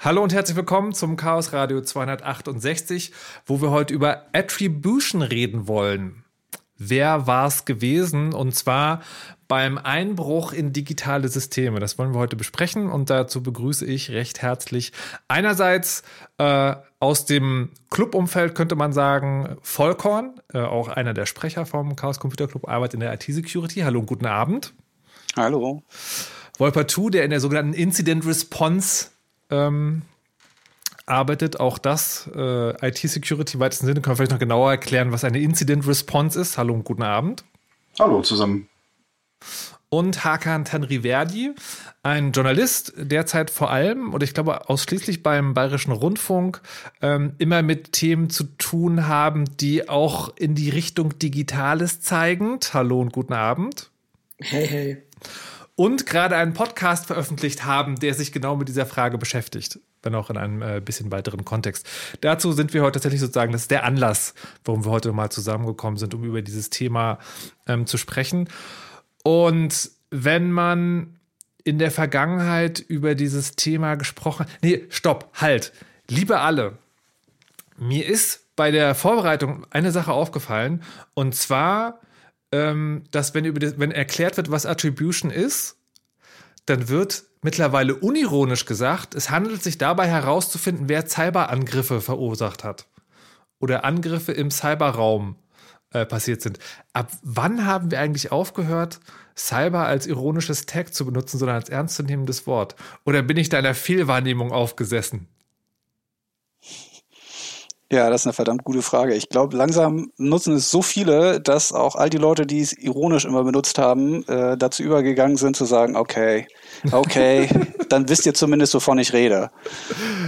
Hallo und herzlich willkommen zum Chaos Radio 268, wo wir heute über Attribution reden wollen. Wer war es gewesen? Und zwar beim Einbruch in digitale Systeme. Das wollen wir heute besprechen und dazu begrüße ich recht herzlich einerseits äh, aus dem Clubumfeld könnte man sagen Vollkorn, äh, auch einer der Sprecher vom Chaos Computer Club, arbeitet in der IT-Security. Hallo und guten Abend. Hallo. Wolper Tu, der in der sogenannten Incident Response ähm, arbeitet. Auch das, äh, IT-Security im weitesten Sinne, können wir vielleicht noch genauer erklären, was eine Incident Response ist. Hallo und guten Abend. Hallo zusammen. Und Hakan Tanriverdi, ein Journalist, derzeit vor allem, oder ich glaube ausschließlich beim Bayerischen Rundfunk, ähm, immer mit Themen zu tun haben, die auch in die Richtung Digitales zeigen. Hallo und guten Abend. Hey, hey und gerade einen Podcast veröffentlicht haben, der sich genau mit dieser Frage beschäftigt, wenn auch in einem äh, bisschen weiteren Kontext. Dazu sind wir heute tatsächlich sozusagen, das ist der Anlass, warum wir heute mal zusammengekommen sind, um über dieses Thema ähm, zu sprechen. Und wenn man in der Vergangenheit über dieses Thema gesprochen, nee, stopp, halt, liebe alle, mir ist bei der Vorbereitung eine Sache aufgefallen und zwar ähm, dass wenn, über das, wenn erklärt wird, was Attribution ist, dann wird mittlerweile unironisch gesagt, es handelt sich dabei herauszufinden, wer Cyberangriffe verursacht hat oder Angriffe im Cyberraum äh, passiert sind. Ab wann haben wir eigentlich aufgehört, Cyber als ironisches Tag zu benutzen, sondern als ernstzunehmendes Wort? Oder bin ich da einer Fehlwahrnehmung aufgesessen? Ja, das ist eine verdammt gute Frage. Ich glaube, langsam nutzen es so viele, dass auch all die Leute, die es ironisch immer benutzt haben, äh, dazu übergegangen sind zu sagen, okay, okay, dann wisst ihr zumindest, wovon ich rede.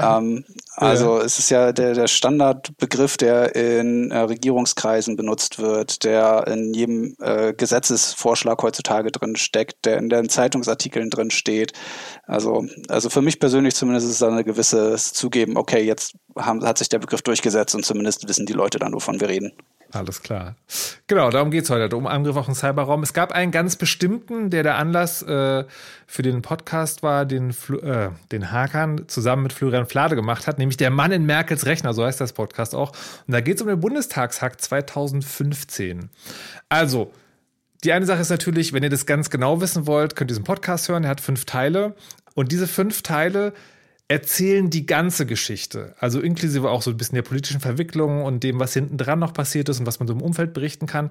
Ähm, also ja. es ist ja der, der Standardbegriff, der in äh, Regierungskreisen benutzt wird, der in jedem äh, Gesetzesvorschlag heutzutage drin steckt, der in den Zeitungsartikeln drin steht. Also, also für mich persönlich zumindest ist es eine gewisse Zugeben, okay, jetzt haben, hat sich der Begriff durchgesetzt und zumindest wissen die Leute dann, wovon wir reden. Alles klar. Genau, darum geht es heute, um Angriff auf den Cyberraum. Es gab einen ganz bestimmten, der der Anlass äh, für den Podcast war, den, äh, den Hakan zusammen mit Florian Flade gemacht hat, nämlich der Mann in Merkels Rechner, so heißt das Podcast auch. Und da geht es um den Bundestagshack 2015. Also, die eine Sache ist natürlich, wenn ihr das ganz genau wissen wollt, könnt ihr diesen Podcast hören. Er hat fünf Teile. Und diese fünf Teile erzählen die ganze Geschichte. Also inklusive auch so ein bisschen der politischen Verwicklung und dem, was hinten dran noch passiert ist und was man so im Umfeld berichten kann.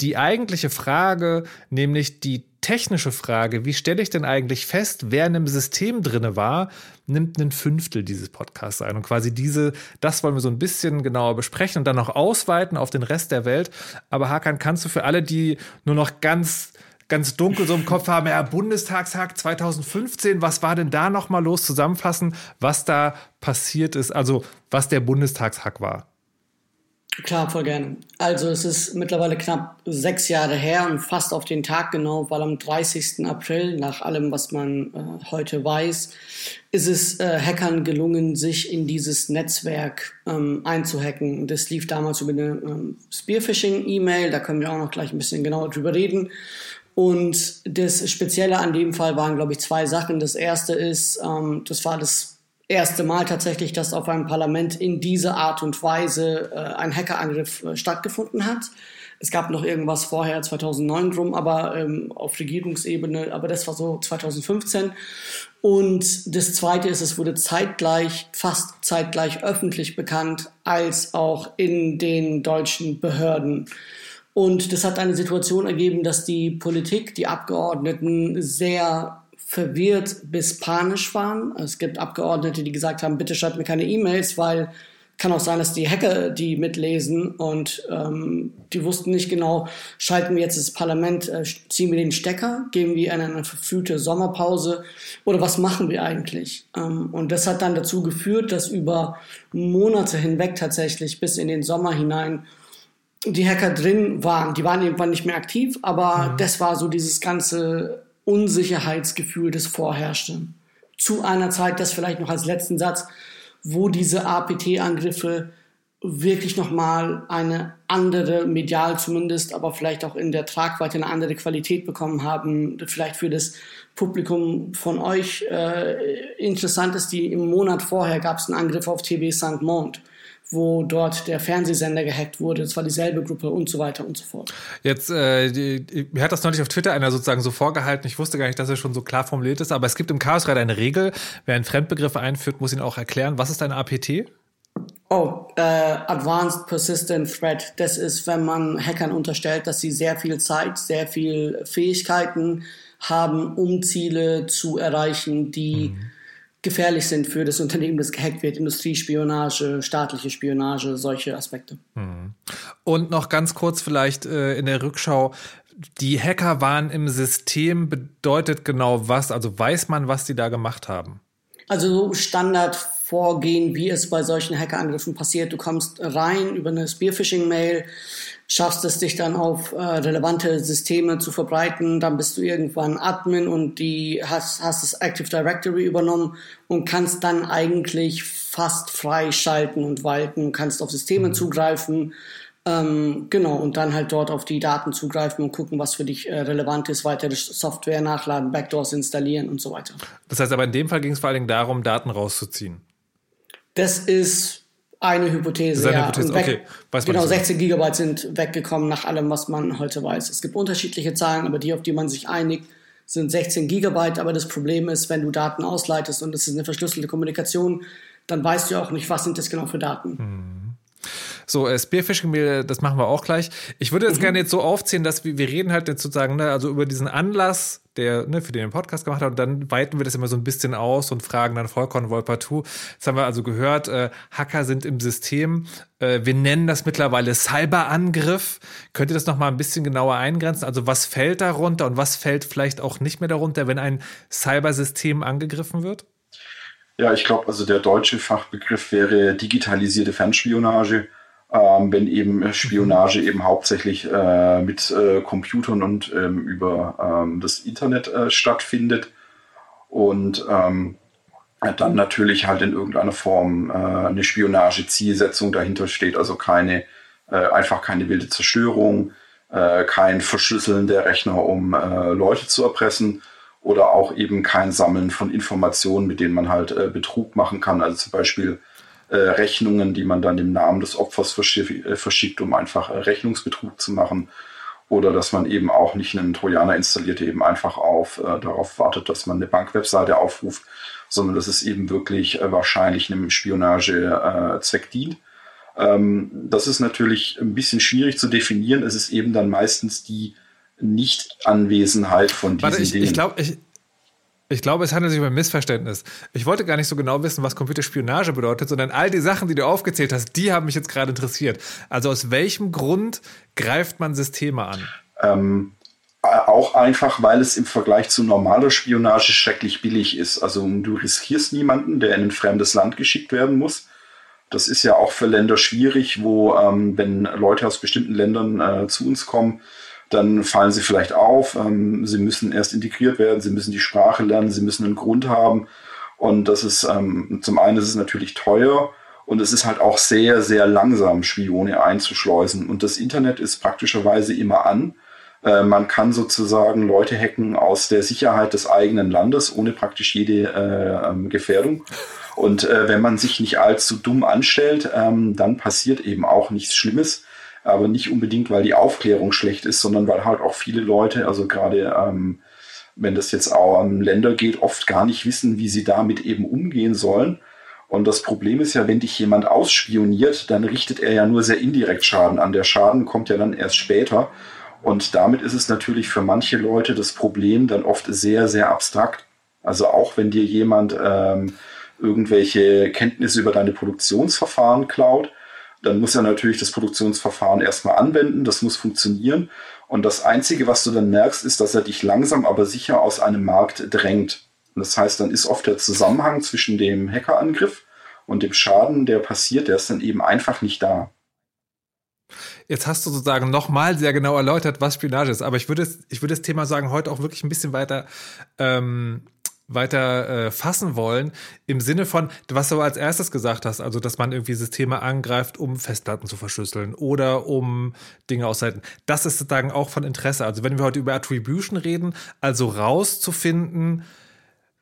Die eigentliche Frage, nämlich die technische Frage, wie stelle ich denn eigentlich fest, wer in einem System drinne war, nimmt ein Fünftel dieses Podcasts ein. Und quasi diese, das wollen wir so ein bisschen genauer besprechen und dann noch ausweiten auf den Rest der Welt. Aber Hakan, kannst du für alle, die nur noch ganz ganz dunkel so im Kopf haben, ja, Bundestagshack 2015, was war denn da nochmal los? Zusammenfassen, was da passiert ist, also was der Bundestagshack war. Klar, voll gerne. Also es ist mittlerweile knapp sechs Jahre her und fast auf den Tag genau, weil am 30. April, nach allem, was man äh, heute weiß, ist es äh, Hackern gelungen, sich in dieses Netzwerk ähm, einzuhacken. Das lief damals über eine ähm, Spearphishing-E-Mail, da können wir auch noch gleich ein bisschen genauer drüber reden. Und das Spezielle an dem Fall waren, glaube ich, zwei Sachen. Das erste ist, ähm, das war das erste Mal tatsächlich, dass auf einem Parlament in dieser Art und Weise äh, ein Hackerangriff äh, stattgefunden hat. Es gab noch irgendwas vorher, 2009 drum, aber ähm, auf Regierungsebene, aber das war so 2015. Und das Zweite ist, es wurde zeitgleich, fast zeitgleich öffentlich bekannt, als auch in den deutschen Behörden. Und das hat eine Situation ergeben, dass die Politik, die Abgeordneten sehr verwirrt bis panisch waren. Es gibt Abgeordnete, die gesagt haben, bitte schreibt mir keine E-Mails, weil kann auch sein, dass die Hacker die mitlesen und ähm, die wussten nicht genau, schalten wir jetzt das Parlament, äh, ziehen wir den Stecker, gehen wir in eine verfühlte Sommerpause oder was machen wir eigentlich? Ähm, und das hat dann dazu geführt, dass über Monate hinweg tatsächlich bis in den Sommer hinein die Hacker drin waren. Die waren irgendwann nicht mehr aktiv, aber mhm. das war so dieses ganze Unsicherheitsgefühl, das vorherrschte. Zu einer Zeit, das vielleicht noch als letzten Satz, wo diese APT-Angriffe wirklich nochmal eine andere, medial zumindest, aber vielleicht auch in der Tragweite eine andere Qualität bekommen haben. Vielleicht für das Publikum von euch äh, interessant ist, die im Monat vorher gab es einen Angriff auf TV St. Mond wo dort der Fernsehsender gehackt wurde. Es war dieselbe Gruppe und so weiter und so fort. Jetzt, äh, die, mir hat das neulich auf Twitter einer sozusagen so vorgehalten. Ich wusste gar nicht, dass er schon so klar formuliert ist, aber es gibt im Chaosrad eine Regel. Wer einen Fremdbegriff einführt, muss ihn auch erklären. Was ist ein APT? Oh, äh, Advanced Persistent Threat. Das ist, wenn man Hackern unterstellt, dass sie sehr viel Zeit, sehr viel Fähigkeiten haben, um Ziele zu erreichen, die mhm. Gefährlich sind für das Unternehmen, das gehackt wird. Industriespionage, staatliche Spionage, solche Aspekte. Mhm. Und noch ganz kurz vielleicht äh, in der Rückschau. Die Hacker waren im System, bedeutet genau was? Also weiß man, was die da gemacht haben? Also so Standard Vorgehen, wie es bei solchen Hackerangriffen passiert. Du kommst rein über eine Spearphishing-Mail, schaffst es dich dann auf äh, relevante Systeme zu verbreiten, dann bist du irgendwann Admin und die hast, hast das Active Directory übernommen und kannst dann eigentlich fast frei schalten und walten, kannst auf Systeme mhm. zugreifen, ähm, genau, und dann halt dort auf die Daten zugreifen und gucken, was für dich äh, relevant ist, weitere Software nachladen, Backdoors installieren und so weiter. Das heißt aber in dem Fall ging es vor allen Dingen darum, Daten rauszuziehen. Das ist eine Hypothese. Das ist eine ja. Hypothese. Weg, okay. Weiß genau, 16 Gigabyte sind weggekommen nach allem, was man heute weiß. Es gibt unterschiedliche Zahlen, aber die, auf die man sich einigt, sind 16 Gigabyte. Aber das Problem ist, wenn du Daten ausleitest und es ist eine verschlüsselte Kommunikation, dann weißt du auch nicht, was sind das genau für Daten. Hm. So, äh, Spearfishing-Mehl, das machen wir auch gleich. Ich würde jetzt mhm. gerne jetzt so aufziehen, dass wir, wir reden halt jetzt sozusagen, ne, also über diesen Anlass, der, ne, für den Podcast gemacht hat, und dann weiten wir das immer so ein bisschen aus und fragen dann Volkon Wolpertu. Jetzt haben wir also gehört, äh, Hacker sind im System. Äh, wir nennen das mittlerweile Cyberangriff. Könnt ihr das nochmal ein bisschen genauer eingrenzen? Also was fällt darunter und was fällt vielleicht auch nicht mehr darunter, wenn ein Cybersystem angegriffen wird? Ja, ich glaube, also der deutsche Fachbegriff wäre digitalisierte Fernspionage ähm, wenn eben Spionage eben hauptsächlich äh, mit äh, Computern und ähm, über ähm, das Internet äh, stattfindet und ähm, dann natürlich halt in irgendeiner Form äh, eine Spionage-Zielsetzung dahinter steht, also keine äh, einfach keine wilde Zerstörung, äh, kein Verschlüsseln der Rechner, um Leute zu erpressen oder auch eben kein Sammeln von Informationen, mit denen man halt Betrug machen kann, also zum Beispiel Rechnungen, die man dann im Namen des Opfers äh, verschickt, um einfach äh, Rechnungsbetrug zu machen. Oder dass man eben auch nicht einen Trojaner installiert, der eben einfach auf, äh, darauf wartet, dass man eine Bankwebseite aufruft, sondern dass es eben wirklich äh, wahrscheinlich einem Spionagezweck dient. Ähm, das ist natürlich ein bisschen schwierig zu definieren. Es ist eben dann meistens die Nicht-Anwesenheit von diesen Warte, ich, Dingen. Ich glaube, ich, ich glaube, es handelt sich um ein Missverständnis. Ich wollte gar nicht so genau wissen, was Computerspionage bedeutet, sondern all die Sachen, die du aufgezählt hast, die haben mich jetzt gerade interessiert. Also aus welchem Grund greift man Systeme an? Ähm, auch einfach, weil es im Vergleich zu normaler Spionage schrecklich billig ist. Also du riskierst niemanden, der in ein fremdes Land geschickt werden muss. Das ist ja auch für Länder schwierig, wo, ähm, wenn Leute aus bestimmten Ländern äh, zu uns kommen, dann fallen sie vielleicht auf, ähm, sie müssen erst integriert werden, sie müssen die Sprache lernen, sie müssen einen Grund haben. Und das ist, ähm, zum einen ist es natürlich teuer und es ist halt auch sehr, sehr langsam, Spione einzuschleusen. Und das Internet ist praktischerweise immer an. Äh, man kann sozusagen Leute hacken aus der Sicherheit des eigenen Landes, ohne praktisch jede äh, ähm, Gefährdung. Und äh, wenn man sich nicht allzu dumm anstellt, ähm, dann passiert eben auch nichts Schlimmes aber nicht unbedingt, weil die Aufklärung schlecht ist, sondern weil halt auch viele Leute, also gerade ähm, wenn das jetzt auch an Länder geht, oft gar nicht wissen, wie sie damit eben umgehen sollen. Und das Problem ist ja, wenn dich jemand ausspioniert, dann richtet er ja nur sehr indirekt Schaden an. Der Schaden kommt ja dann erst später. Und damit ist es natürlich für manche Leute das Problem dann oft sehr, sehr abstrakt. Also auch wenn dir jemand ähm, irgendwelche Kenntnisse über deine Produktionsverfahren klaut, dann muss er natürlich das Produktionsverfahren erstmal anwenden, das muss funktionieren. Und das Einzige, was du dann merkst, ist, dass er dich langsam aber sicher aus einem Markt drängt. Und das heißt, dann ist oft der Zusammenhang zwischen dem Hackerangriff und dem Schaden, der passiert, der ist dann eben einfach nicht da. Jetzt hast du sozusagen nochmal sehr genau erläutert, was Spionage ist. Aber ich würde, ich würde das Thema sagen, heute auch wirklich ein bisschen weiter ähm, weiter äh, fassen wollen, im Sinne von, was du als erstes gesagt hast, also dass man irgendwie Systeme angreift, um Festplatten zu verschlüsseln oder um Dinge auszuhalten. Das ist sozusagen auch von Interesse. Also wenn wir heute über Attribution reden, also rauszufinden,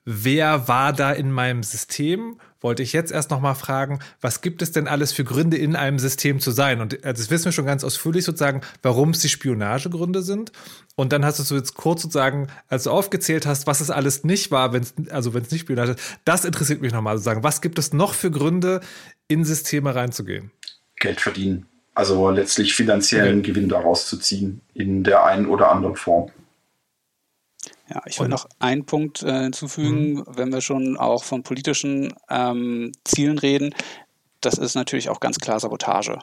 wer war da in meinem System wollte ich jetzt erst noch mal fragen, was gibt es denn alles für Gründe in einem System zu sein? Und also das wissen wir schon ganz ausführlich sozusagen, warum es die Spionagegründe sind. Und dann hast du jetzt kurz sozusagen, als du aufgezählt hast, was es alles nicht war, wenn es also wenn es nicht Spionage ist, das interessiert mich nochmal sozusagen. Was gibt es noch für Gründe, in Systeme reinzugehen? Geld verdienen. Also letztlich finanziellen okay. Gewinn daraus zu ziehen in der einen oder anderen Form. Ja, ich will noch einen Punkt äh, hinzufügen, mhm. wenn wir schon auch von politischen ähm, Zielen reden. Das ist natürlich auch ganz klar Sabotage.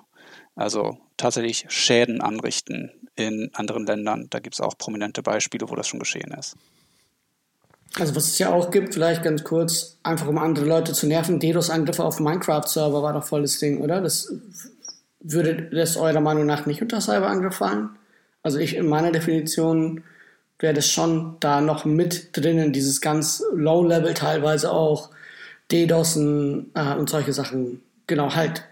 Also tatsächlich Schäden anrichten in anderen Ländern. Da gibt es auch prominente Beispiele, wo das schon geschehen ist. Also was es ja auch gibt, vielleicht ganz kurz, einfach um andere Leute zu nerven, DDoS-Angriffe auf Minecraft-Server war doch volles Ding, oder? Das würde das eurer Meinung nach nicht unter Cyberangriff fallen? Also ich in meiner Definition wäre das schon da noch mit drinnen, dieses ganz Low-Level teilweise auch, DDoSen äh, und solche Sachen. Genau, halt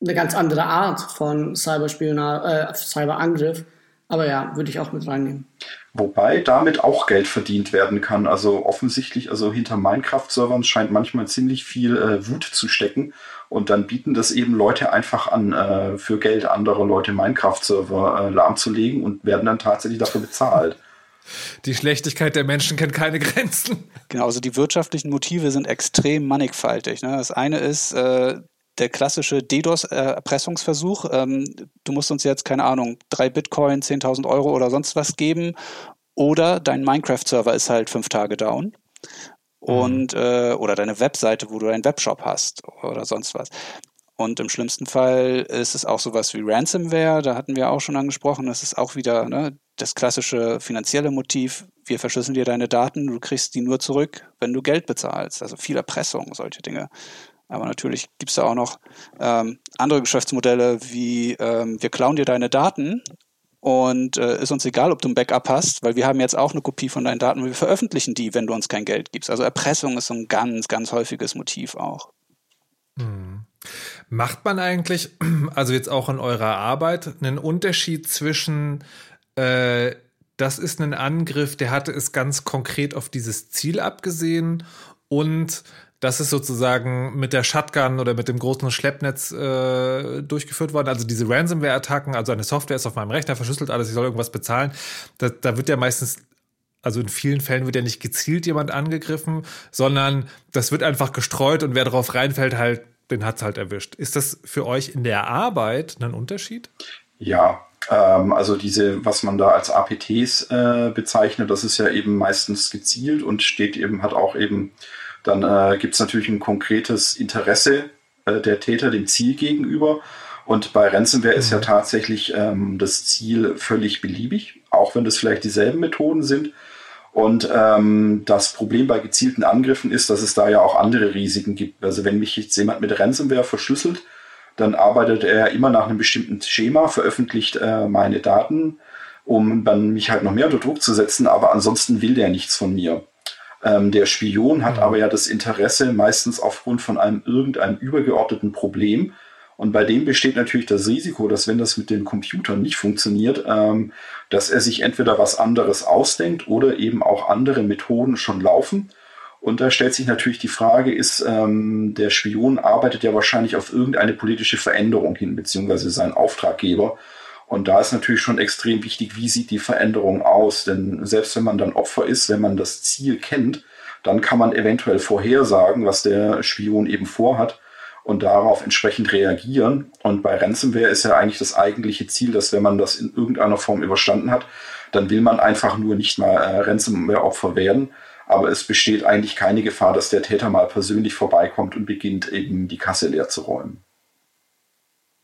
eine ganz andere Art von Cyberspionage, äh, Cyberangriff. Aber ja, würde ich auch mit reinnehmen. Wobei damit auch Geld verdient werden kann. Also offensichtlich, also hinter Minecraft-Servern scheint manchmal ziemlich viel äh, Wut zu stecken. Und dann bieten das eben Leute einfach an, äh, für Geld andere Leute Minecraft-Server äh, lahmzulegen und werden dann tatsächlich dafür bezahlt. Die Schlechtigkeit der Menschen kennt keine Grenzen. Genau, also die wirtschaftlichen Motive sind extrem mannigfaltig. Ne? Das eine ist äh, der klassische DDoS-Erpressungsversuch. Ähm, du musst uns jetzt, keine Ahnung, drei Bitcoin, 10.000 Euro oder sonst was geben. Oder dein Minecraft-Server ist halt fünf Tage down. Und, mhm. äh, oder deine Webseite, wo du einen Webshop hast oder sonst was. Und im schlimmsten Fall ist es auch sowas wie Ransomware, da hatten wir auch schon angesprochen. Das ist auch wieder ne, das klassische finanzielle Motiv. Wir verschlüsseln dir deine Daten, du kriegst die nur zurück, wenn du Geld bezahlst. Also viel Erpressung, solche Dinge. Aber natürlich gibt es da auch noch ähm, andere Geschäftsmodelle wie ähm, wir klauen dir deine Daten und äh, ist uns egal, ob du ein Backup hast, weil wir haben jetzt auch eine Kopie von deinen Daten und wir veröffentlichen die, wenn du uns kein Geld gibst. Also Erpressung ist so ein ganz, ganz häufiges Motiv auch. Hm. Macht man eigentlich, also jetzt auch in eurer Arbeit, einen Unterschied zwischen, äh, das ist ein Angriff, der hatte es ganz konkret auf dieses Ziel abgesehen und das ist sozusagen mit der Shotgun oder mit dem großen Schleppnetz äh, durchgeführt worden. Also diese Ransomware-Attacken, also eine Software ist auf meinem Rechner verschlüsselt, alles, ich soll irgendwas bezahlen. Da, da wird ja meistens also in vielen Fällen wird ja nicht gezielt jemand angegriffen, sondern das wird einfach gestreut und wer darauf reinfällt, halt den hat es halt erwischt. Ist das für euch in der Arbeit ein Unterschied? Ja, ähm, also diese, was man da als APTs äh, bezeichnet, das ist ja eben meistens gezielt und steht eben, hat auch eben, dann äh, gibt es natürlich ein konkretes Interesse äh, der Täter dem Ziel gegenüber. Und bei Ransomware mhm. ist ja mhm. tatsächlich ähm, das Ziel völlig beliebig, auch wenn das vielleicht dieselben Methoden sind. Und ähm, das Problem bei gezielten Angriffen ist, dass es da ja auch andere Risiken gibt. Also wenn mich jetzt jemand mit Ransomware verschlüsselt, dann arbeitet er immer nach einem bestimmten Schema, veröffentlicht äh, meine Daten, um dann mich halt noch mehr unter Druck zu setzen, aber ansonsten will der nichts von mir. Ähm, der Spion hat mhm. aber ja das Interesse meistens aufgrund von einem irgendeinem übergeordneten Problem, und bei dem besteht natürlich das Risiko, dass wenn das mit den Computern nicht funktioniert, ähm, dass er sich entweder was anderes ausdenkt oder eben auch andere Methoden schon laufen. Und da stellt sich natürlich die Frage, ist ähm, der Spion arbeitet ja wahrscheinlich auf irgendeine politische Veränderung hin, beziehungsweise sein Auftraggeber. Und da ist natürlich schon extrem wichtig, wie sieht die Veränderung aus? Denn selbst wenn man dann Opfer ist, wenn man das Ziel kennt, dann kann man eventuell vorhersagen, was der Spion eben vorhat und darauf entsprechend reagieren. Und bei Ransomware ist ja eigentlich das eigentliche Ziel, dass wenn man das in irgendeiner Form überstanden hat, dann will man einfach nur nicht mal äh, Ransomware-Opfer werden. Aber es besteht eigentlich keine Gefahr, dass der Täter mal persönlich vorbeikommt und beginnt eben die Kasse leer zu räumen.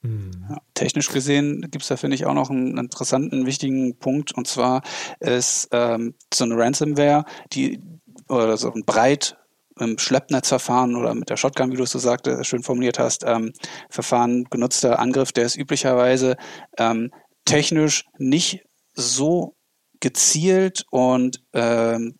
Hm. Ja, technisch gesehen gibt es da, finde ich, auch noch einen interessanten, wichtigen Punkt. Und zwar ist ähm, so eine Ransomware, die oder so ein breit im Schleppnetzverfahren oder mit der Shotgun, wie du es so sagte, schön formuliert hast, ähm, Verfahren genutzter Angriff, der ist üblicherweise ähm, technisch nicht so gezielt und ähm,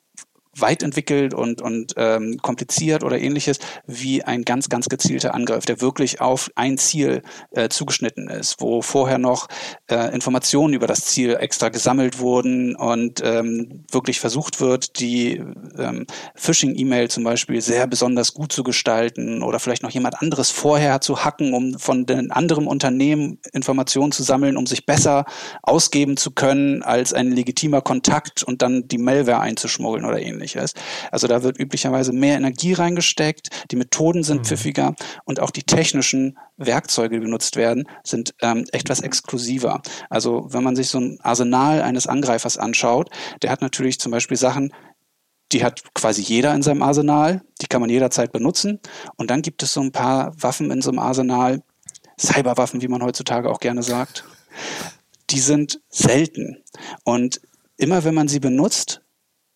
weit entwickelt und, und ähm, kompliziert oder ähnliches, wie ein ganz, ganz gezielter Angriff, der wirklich auf ein Ziel äh, zugeschnitten ist, wo vorher noch äh, Informationen über das Ziel extra gesammelt wurden und ähm, wirklich versucht wird, die ähm, Phishing-E-Mail zum Beispiel sehr besonders gut zu gestalten oder vielleicht noch jemand anderes vorher zu hacken, um von den anderen Unternehmen Informationen zu sammeln, um sich besser ausgeben zu können als ein legitimer Kontakt und dann die Malware einzuschmuggeln oder ähnliches. Also da wird üblicherweise mehr Energie reingesteckt, die Methoden sind mhm. pfiffiger und auch die technischen Werkzeuge, die benutzt werden, sind ähm, etwas exklusiver. Also wenn man sich so ein Arsenal eines Angreifers anschaut, der hat natürlich zum Beispiel Sachen, die hat quasi jeder in seinem Arsenal, die kann man jederzeit benutzen. Und dann gibt es so ein paar Waffen in so einem Arsenal, Cyberwaffen, wie man heutzutage auch gerne sagt, die sind selten. Und immer wenn man sie benutzt,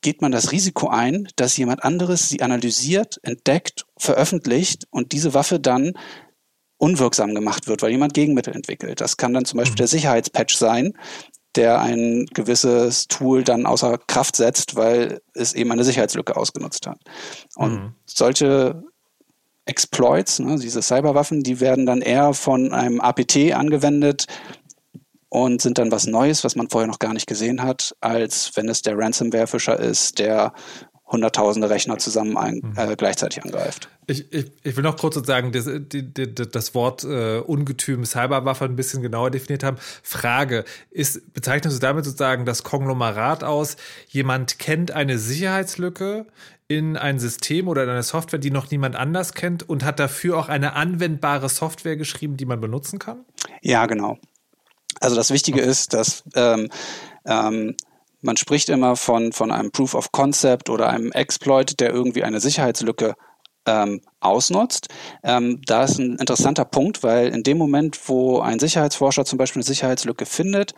geht man das Risiko ein, dass jemand anderes sie analysiert, entdeckt, veröffentlicht und diese Waffe dann unwirksam gemacht wird, weil jemand Gegenmittel entwickelt. Das kann dann zum Beispiel mhm. der Sicherheitspatch sein, der ein gewisses Tool dann außer Kraft setzt, weil es eben eine Sicherheitslücke ausgenutzt hat. Und mhm. solche Exploits, ne, diese Cyberwaffen, die werden dann eher von einem APT angewendet und sind dann was Neues, was man vorher noch gar nicht gesehen hat, als wenn es der Ransomware-Fischer ist, der hunderttausende Rechner zusammen ein, mhm. äh, gleichzeitig angreift. Ich, ich, ich will noch kurz sozusagen das, das, das Wort äh, Ungetüm Cyberwaffe ein bisschen genauer definiert haben. Frage, ist, bezeichnest du damit sozusagen das Konglomerat aus, jemand kennt eine Sicherheitslücke in ein System oder in eine Software, die noch niemand anders kennt und hat dafür auch eine anwendbare Software geschrieben, die man benutzen kann? Ja, genau. Also das Wichtige okay. ist, dass ähm, ähm, man spricht immer von, von einem Proof of Concept oder einem Exploit, der irgendwie eine Sicherheitslücke ähm, ausnutzt. Ähm, da ist ein interessanter Punkt, weil in dem Moment, wo ein Sicherheitsforscher zum Beispiel eine Sicherheitslücke findet,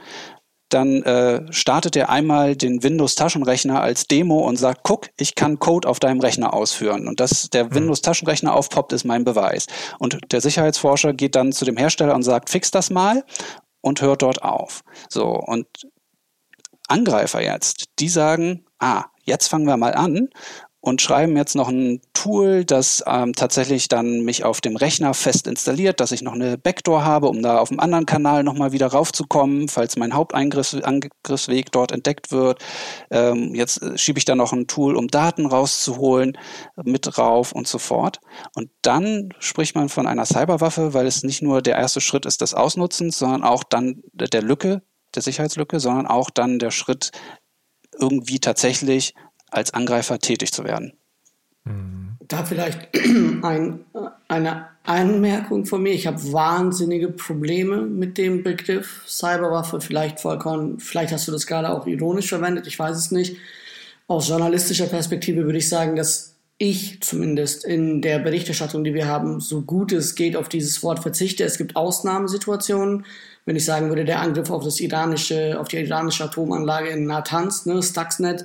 dann äh, startet er einmal den Windows-Taschenrechner als Demo und sagt, guck, ich kann Code auf deinem Rechner ausführen. Und dass der mhm. Windows-Taschenrechner aufpoppt, ist mein Beweis. Und der Sicherheitsforscher geht dann zu dem Hersteller und sagt, fix das mal und hört dort auf. So, und Angreifer jetzt, die sagen, ah, jetzt fangen wir mal an und schreiben jetzt noch ein Tool, das ähm, tatsächlich dann mich auf dem Rechner fest installiert, dass ich noch eine Backdoor habe, um da auf dem anderen Kanal nochmal wieder raufzukommen, falls mein Hauptangriffsweg dort entdeckt wird. Ähm, jetzt äh, schiebe ich da noch ein Tool, um Daten rauszuholen, mit rauf und so fort. Und dann spricht man von einer Cyberwaffe, weil es nicht nur der erste Schritt ist des Ausnutzens, sondern auch dann der Lücke, der Sicherheitslücke, sondern auch dann der Schritt, irgendwie tatsächlich als Angreifer tätig zu werden. Da vielleicht ein, eine Anmerkung von mir. Ich habe wahnsinnige Probleme mit dem Begriff Cyberwaffe. Vielleicht vollkommen, vielleicht hast du das gerade auch ironisch verwendet, ich weiß es nicht. Aus journalistischer Perspektive würde ich sagen, dass ich zumindest in der Berichterstattung, die wir haben, so gut es geht auf dieses Wort verzichte. Es gibt Ausnahmesituationen, wenn ich sagen würde, der Angriff auf das iranische, auf die iranische Atomanlage in Natanz, ne, Stuxnet,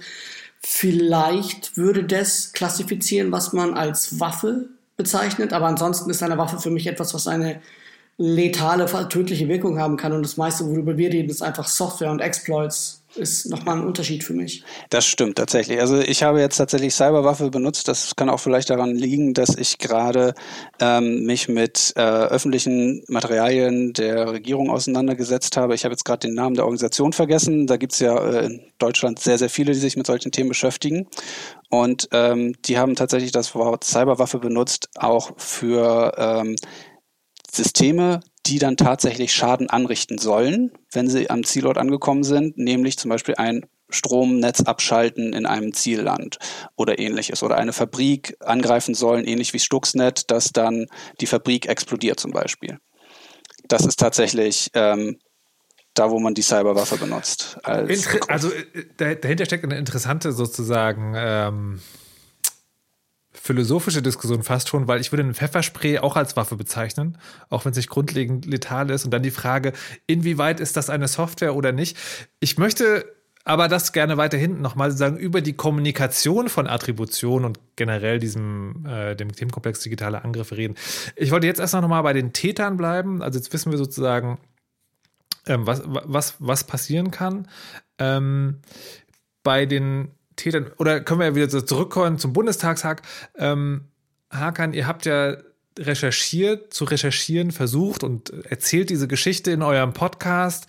vielleicht würde das klassifizieren, was man als Waffe bezeichnet, aber ansonsten ist eine Waffe für mich etwas, was eine letale, tödliche Wirkung haben kann und das meiste, worüber wir reden, ist einfach Software und Exploits ist nochmal ein Unterschied für mich. Das stimmt tatsächlich. Also ich habe jetzt tatsächlich Cyberwaffe benutzt. Das kann auch vielleicht daran liegen, dass ich gerade ähm, mich mit äh, öffentlichen Materialien der Regierung auseinandergesetzt habe. Ich habe jetzt gerade den Namen der Organisation vergessen. Da gibt es ja äh, in Deutschland sehr, sehr viele, die sich mit solchen Themen beschäftigen. Und ähm, die haben tatsächlich das Wort Cyberwaffe benutzt, auch für ähm, Systeme, die dann tatsächlich Schaden anrichten sollen, wenn sie am Zielort angekommen sind, nämlich zum Beispiel ein Stromnetz abschalten in einem Zielland oder ähnliches oder eine Fabrik angreifen sollen, ähnlich wie Stuxnet, dass dann die Fabrik explodiert zum Beispiel. Das ist tatsächlich ähm, da, wo man die Cyberwaffe benutzt. also äh, dahinter steckt eine interessante sozusagen ähm, philosophische Diskussion fast schon, weil ich würde ein Pfefferspray auch als Waffe bezeichnen, auch wenn es nicht grundlegend letal ist. Und dann die Frage, inwieweit ist das eine Software oder nicht? Ich möchte aber das gerne weiter hinten nochmal sagen, über die Kommunikation von Attribution und generell diesem, äh, dem Themenkomplex digitale Angriffe reden. Ich wollte jetzt erst noch mal bei den Tätern bleiben. Also jetzt wissen wir sozusagen, ähm, was, was, was passieren kann. Ähm, bei den Tätern, oder können wir ja wieder zurückkommen zum Bundestagshack. Ähm, Hakan, ihr habt ja recherchiert, zu recherchieren versucht und erzählt diese Geschichte in eurem Podcast,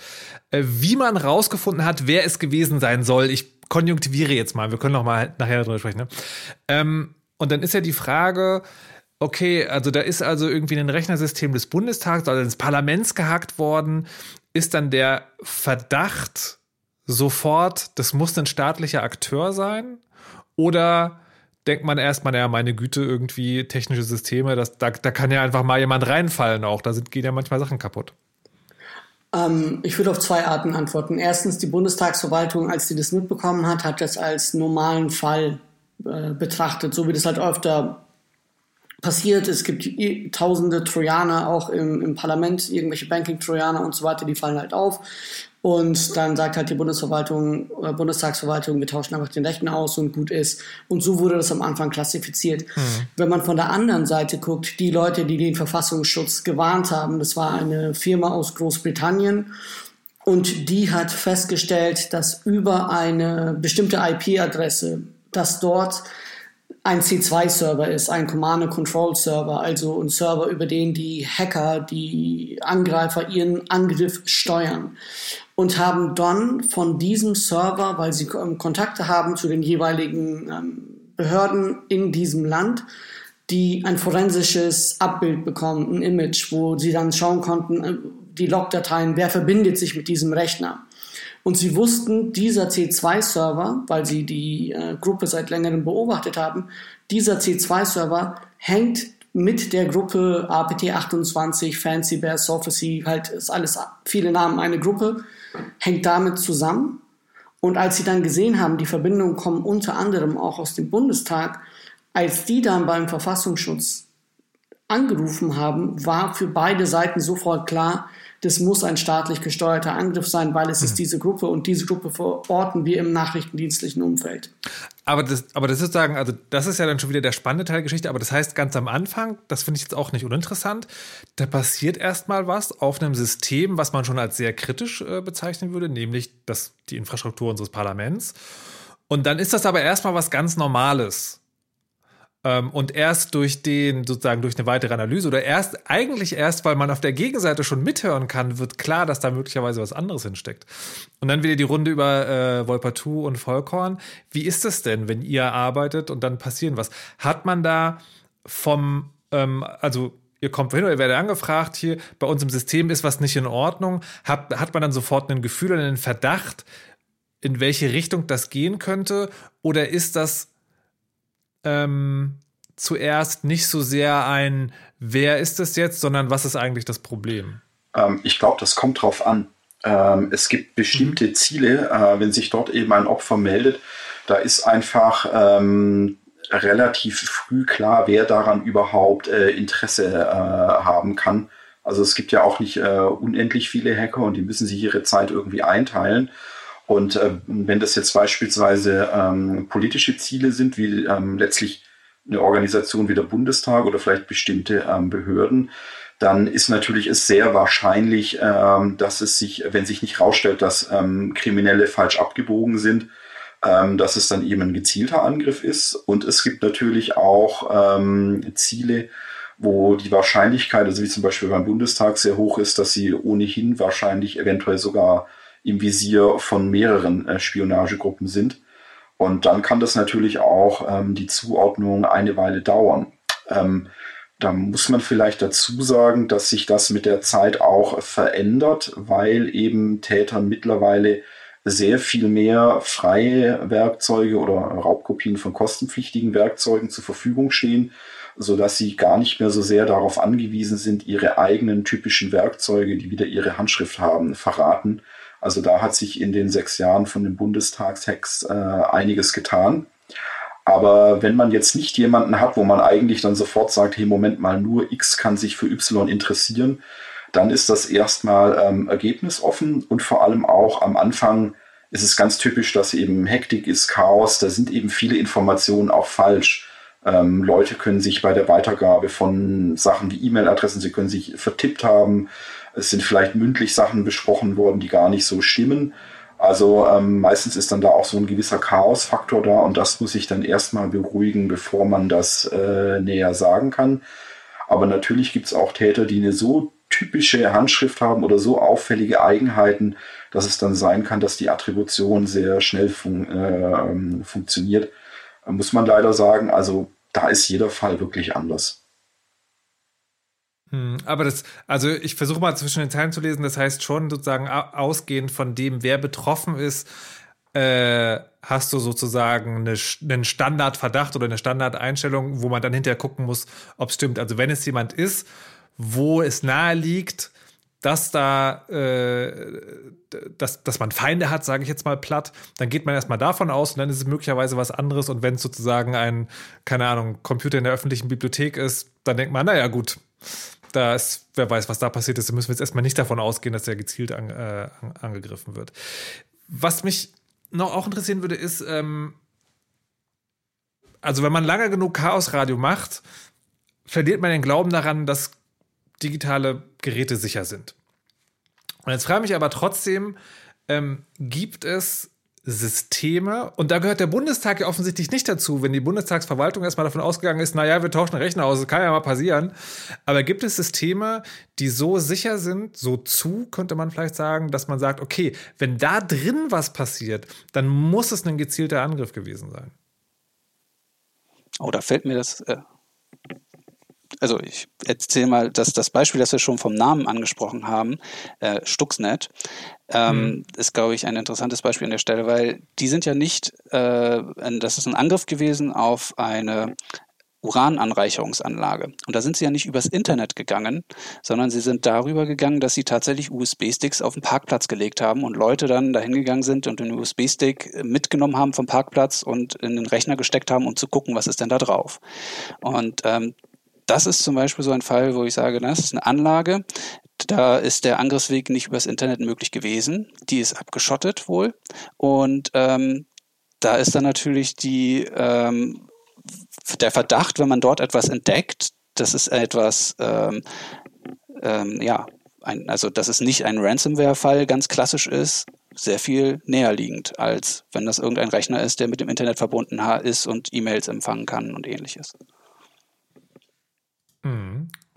äh, wie man rausgefunden hat, wer es gewesen sein soll. Ich konjunktiviere jetzt mal, wir können noch mal nachher darüber sprechen. Ne? Ähm, und dann ist ja die Frage, okay, also da ist also irgendwie ein Rechnersystem des Bundestags oder des Parlaments gehackt worden. Ist dann der Verdacht sofort, das muss ein staatlicher Akteur sein? Oder denkt man erstmal, ja, meine Güte, irgendwie technische Systeme, das, da, da kann ja einfach mal jemand reinfallen auch. Da sind, gehen ja manchmal Sachen kaputt. Ähm, ich würde auf zwei Arten antworten. Erstens, die Bundestagsverwaltung, als sie das mitbekommen hat, hat das als normalen Fall äh, betrachtet, so wie das halt öfter passiert. Es gibt tausende Trojaner auch im, im Parlament, irgendwelche Banking-Trojaner und so weiter, die fallen halt auf. Und dann sagt halt die Bundesverwaltung, äh, Bundestagsverwaltung, wir tauschen einfach den Rechten aus und gut ist. Und so wurde das am Anfang klassifiziert. Mhm. Wenn man von der anderen Seite guckt, die Leute, die den Verfassungsschutz gewarnt haben, das war eine Firma aus Großbritannien. Und die hat festgestellt, dass über eine bestimmte IP-Adresse, dass dort ein C2-Server ist, ein Command-and-Control-Server, also ein Server, über den die Hacker, die Angreifer ihren Angriff steuern und haben dann von diesem Server, weil sie Kontakte haben zu den jeweiligen ähm, Behörden in diesem Land, die ein forensisches Abbild bekommen, ein Image, wo sie dann schauen konnten, äh, die Logdateien, wer verbindet sich mit diesem Rechner. Und sie wussten, dieser C2-Server, weil sie die äh, Gruppe seit längerem beobachtet haben, dieser C2-Server hängt mit der Gruppe APT28, Fancy Bear, Sophacy, halt ist alles viele Namen, eine Gruppe, hängt damit zusammen. Und als sie dann gesehen haben, die Verbindungen kommen unter anderem auch aus dem Bundestag, als die dann beim Verfassungsschutz angerufen haben, war für beide Seiten sofort klar, das muss ein staatlich gesteuerter Angriff sein, weil es mhm. ist diese Gruppe und diese Gruppe verorten wir im nachrichtendienstlichen Umfeld. Aber das, aber das ist sagen, also das ist ja dann schon wieder der spannende Teil der Geschichte, aber das heißt ganz am Anfang, das finde ich jetzt auch nicht uninteressant, da passiert erstmal was auf einem System, was man schon als sehr kritisch äh, bezeichnen würde, nämlich das, die Infrastruktur unseres Parlaments. Und dann ist das aber erstmal was ganz Normales. Ähm, und erst durch den, sozusagen durch eine weitere Analyse oder erst, eigentlich erst, weil man auf der Gegenseite schon mithören kann, wird klar, dass da möglicherweise was anderes hinsteckt. Und dann wieder die Runde über äh, Volpatou und Vollkorn. Wie ist es denn, wenn ihr arbeitet und dann passieren was? Hat man da vom, ähm, also ihr kommt hin oder ihr werdet angefragt, hier bei uns im System ist was nicht in Ordnung, hat, hat man dann sofort ein Gefühl oder einen Verdacht, in welche Richtung das gehen könnte? Oder ist das ähm, zuerst nicht so sehr ein, wer ist das jetzt, sondern was ist eigentlich das Problem? Ähm, ich glaube, das kommt drauf an. Ähm, es gibt bestimmte mhm. Ziele, äh, wenn sich dort eben ein Opfer meldet, da ist einfach ähm, relativ früh klar, wer daran überhaupt äh, Interesse äh, haben kann. Also es gibt ja auch nicht äh, unendlich viele Hacker und die müssen sich ihre Zeit irgendwie einteilen. Und äh, wenn das jetzt beispielsweise ähm, politische Ziele sind, wie ähm, letztlich eine Organisation wie der Bundestag oder vielleicht bestimmte ähm, Behörden, dann ist natürlich es sehr wahrscheinlich, ähm, dass es sich, wenn sich nicht rausstellt, dass ähm, Kriminelle falsch abgebogen sind, ähm, dass es dann eben ein gezielter Angriff ist. Und es gibt natürlich auch ähm, Ziele, wo die Wahrscheinlichkeit, also wie zum Beispiel beim Bundestag, sehr hoch ist, dass sie ohnehin wahrscheinlich eventuell sogar im Visier von mehreren äh, Spionagegruppen sind. Und dann kann das natürlich auch ähm, die Zuordnung eine Weile dauern. Ähm, da muss man vielleicht dazu sagen, dass sich das mit der Zeit auch verändert, weil eben Tätern mittlerweile sehr viel mehr freie Werkzeuge oder Raubkopien von kostenpflichtigen Werkzeugen zur Verfügung stehen, so dass sie gar nicht mehr so sehr darauf angewiesen sind, ihre eigenen typischen Werkzeuge, die wieder ihre Handschrift haben, verraten, also da hat sich in den sechs Jahren von dem Bundestagstext äh, einiges getan. Aber wenn man jetzt nicht jemanden hat, wo man eigentlich dann sofort sagt, hey, Moment mal, nur X kann sich für Y interessieren, dann ist das erstmal ähm, ergebnisoffen und vor allem auch am Anfang ist es ganz typisch, dass eben Hektik ist, Chaos, da sind eben viele Informationen auch falsch. Ähm, Leute können sich bei der Weitergabe von Sachen wie E-Mail-Adressen, sie können sich vertippt haben, es sind vielleicht mündlich Sachen besprochen worden, die gar nicht so stimmen. Also ähm, meistens ist dann da auch so ein gewisser Chaosfaktor da und das muss ich dann erstmal beruhigen, bevor man das äh, näher sagen kann. Aber natürlich gibt es auch Täter, die eine so typische Handschrift haben oder so auffällige Eigenheiten, dass es dann sein kann, dass die Attribution sehr schnell fun äh, ähm, funktioniert. Muss man leider sagen, also da ist jeder Fall wirklich anders. Hm, aber das, also ich versuche mal zwischen den Zeilen zu lesen, das heißt schon sozusagen ausgehend von dem, wer betroffen ist, äh, hast du sozusagen eine, einen Standardverdacht oder eine Standardeinstellung, wo man dann hinterher gucken muss, ob es stimmt. Also wenn es jemand ist, wo es nahe liegt, dass da, äh, dass, dass man Feinde hat, sage ich jetzt mal platt, dann geht man erstmal davon aus und dann ist es möglicherweise was anderes. Und wenn es sozusagen ein, keine Ahnung, Computer in der öffentlichen Bibliothek ist, dann denkt man, naja, gut, da ist, wer weiß, was da passiert ist, da müssen wir jetzt erstmal nicht davon ausgehen, dass er gezielt an, äh, angegriffen wird. Was mich noch auch interessieren würde, ist, ähm, also wenn man lange genug Chaosradio macht, verliert man den Glauben daran, dass digitale Geräte sicher sind. Und jetzt frage ich mich aber trotzdem, ähm, gibt es Systeme. Und da gehört der Bundestag ja offensichtlich nicht dazu, wenn die Bundestagsverwaltung erstmal davon ausgegangen ist, naja, wir tauschen Rechner aus, das kann ja mal passieren. Aber gibt es Systeme, die so sicher sind, so zu, könnte man vielleicht sagen, dass man sagt, okay, wenn da drin was passiert, dann muss es ein gezielter Angriff gewesen sein. Oh, da fällt mir das äh, also ich erzähle mal, dass das Beispiel, das wir schon vom Namen angesprochen haben, äh, Stuxnet, ähm, mhm. ist, glaube ich, ein interessantes Beispiel an der Stelle, weil die sind ja nicht, äh, das ist ein Angriff gewesen auf eine Urananreicherungsanlage. Und da sind sie ja nicht übers Internet gegangen, sondern sie sind darüber gegangen, dass sie tatsächlich USB-Sticks auf den Parkplatz gelegt haben und Leute dann dahin gegangen sind und den USB-Stick mitgenommen haben vom Parkplatz und in den Rechner gesteckt haben, um zu gucken, was ist denn da drauf. Und ähm, das ist zum Beispiel so ein Fall, wo ich sage, das ist eine Anlage, da ist der Angriffsweg nicht übers Internet möglich gewesen. Die ist abgeschottet wohl. Und ähm, da ist dann natürlich die, ähm, der Verdacht, wenn man dort etwas entdeckt, dass es etwas, ähm, ähm, ja, ein, also dass es nicht ein Ransomware-Fall ganz klassisch ist, sehr viel näher liegend, als wenn das irgendein Rechner ist, der mit dem Internet verbunden ist und E-Mails empfangen kann und ähnliches.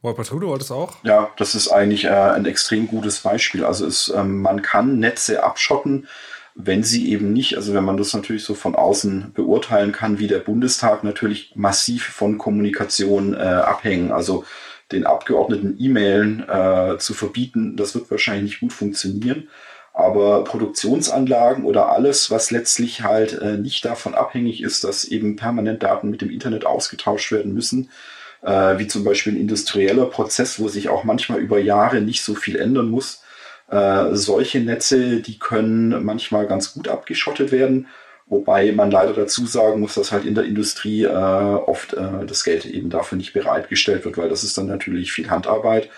Wolper, du wolltest auch? Ja, das ist eigentlich äh, ein extrem gutes Beispiel. Also es, ähm, man kann Netze abschotten, wenn sie eben nicht, also wenn man das natürlich so von außen beurteilen kann, wie der Bundestag natürlich massiv von Kommunikation äh, abhängen. Also den Abgeordneten E-Mailen äh, zu verbieten, das wird wahrscheinlich nicht gut funktionieren. Aber Produktionsanlagen oder alles, was letztlich halt äh, nicht davon abhängig ist, dass eben permanent Daten mit dem Internet ausgetauscht werden müssen, äh, wie zum Beispiel ein industrieller Prozess, wo sich auch manchmal über Jahre nicht so viel ändern muss. Äh, solche Netze, die können manchmal ganz gut abgeschottet werden, wobei man leider dazu sagen muss, dass halt in der Industrie äh, oft äh, das Geld eben dafür nicht bereitgestellt wird, weil das ist dann natürlich viel Handarbeit.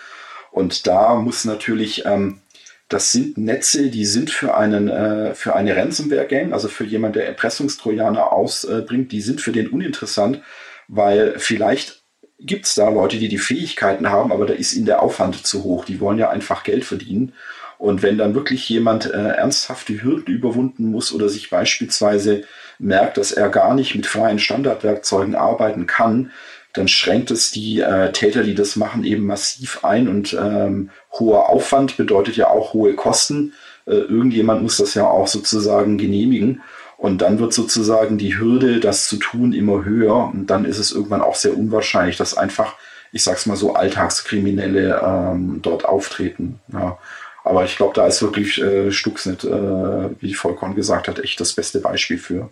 Und da muss natürlich ähm, das sind Netze, die sind für einen äh, für eine Ransomware-Gang, also für jemanden, der Erpressungstrojaner ausbringt, die sind für den uninteressant, weil vielleicht gibt es da Leute, die die Fähigkeiten haben, aber da ist ihnen der Aufwand zu hoch. Die wollen ja einfach Geld verdienen. Und wenn dann wirklich jemand äh, ernsthafte Hürden überwunden muss oder sich beispielsweise merkt, dass er gar nicht mit freien Standardwerkzeugen arbeiten kann, dann schränkt es die äh, Täter, die das machen, eben massiv ein. Und ähm, hoher Aufwand bedeutet ja auch hohe Kosten. Äh, irgendjemand muss das ja auch sozusagen genehmigen. Und dann wird sozusagen die Hürde, das zu tun, immer höher. Und dann ist es irgendwann auch sehr unwahrscheinlich, dass einfach, ich sag's mal so, Alltagskriminelle ähm, dort auftreten. Ja. Aber ich glaube, da ist wirklich äh, Stuxnet, äh, wie Volkon gesagt hat, echt das beste Beispiel für.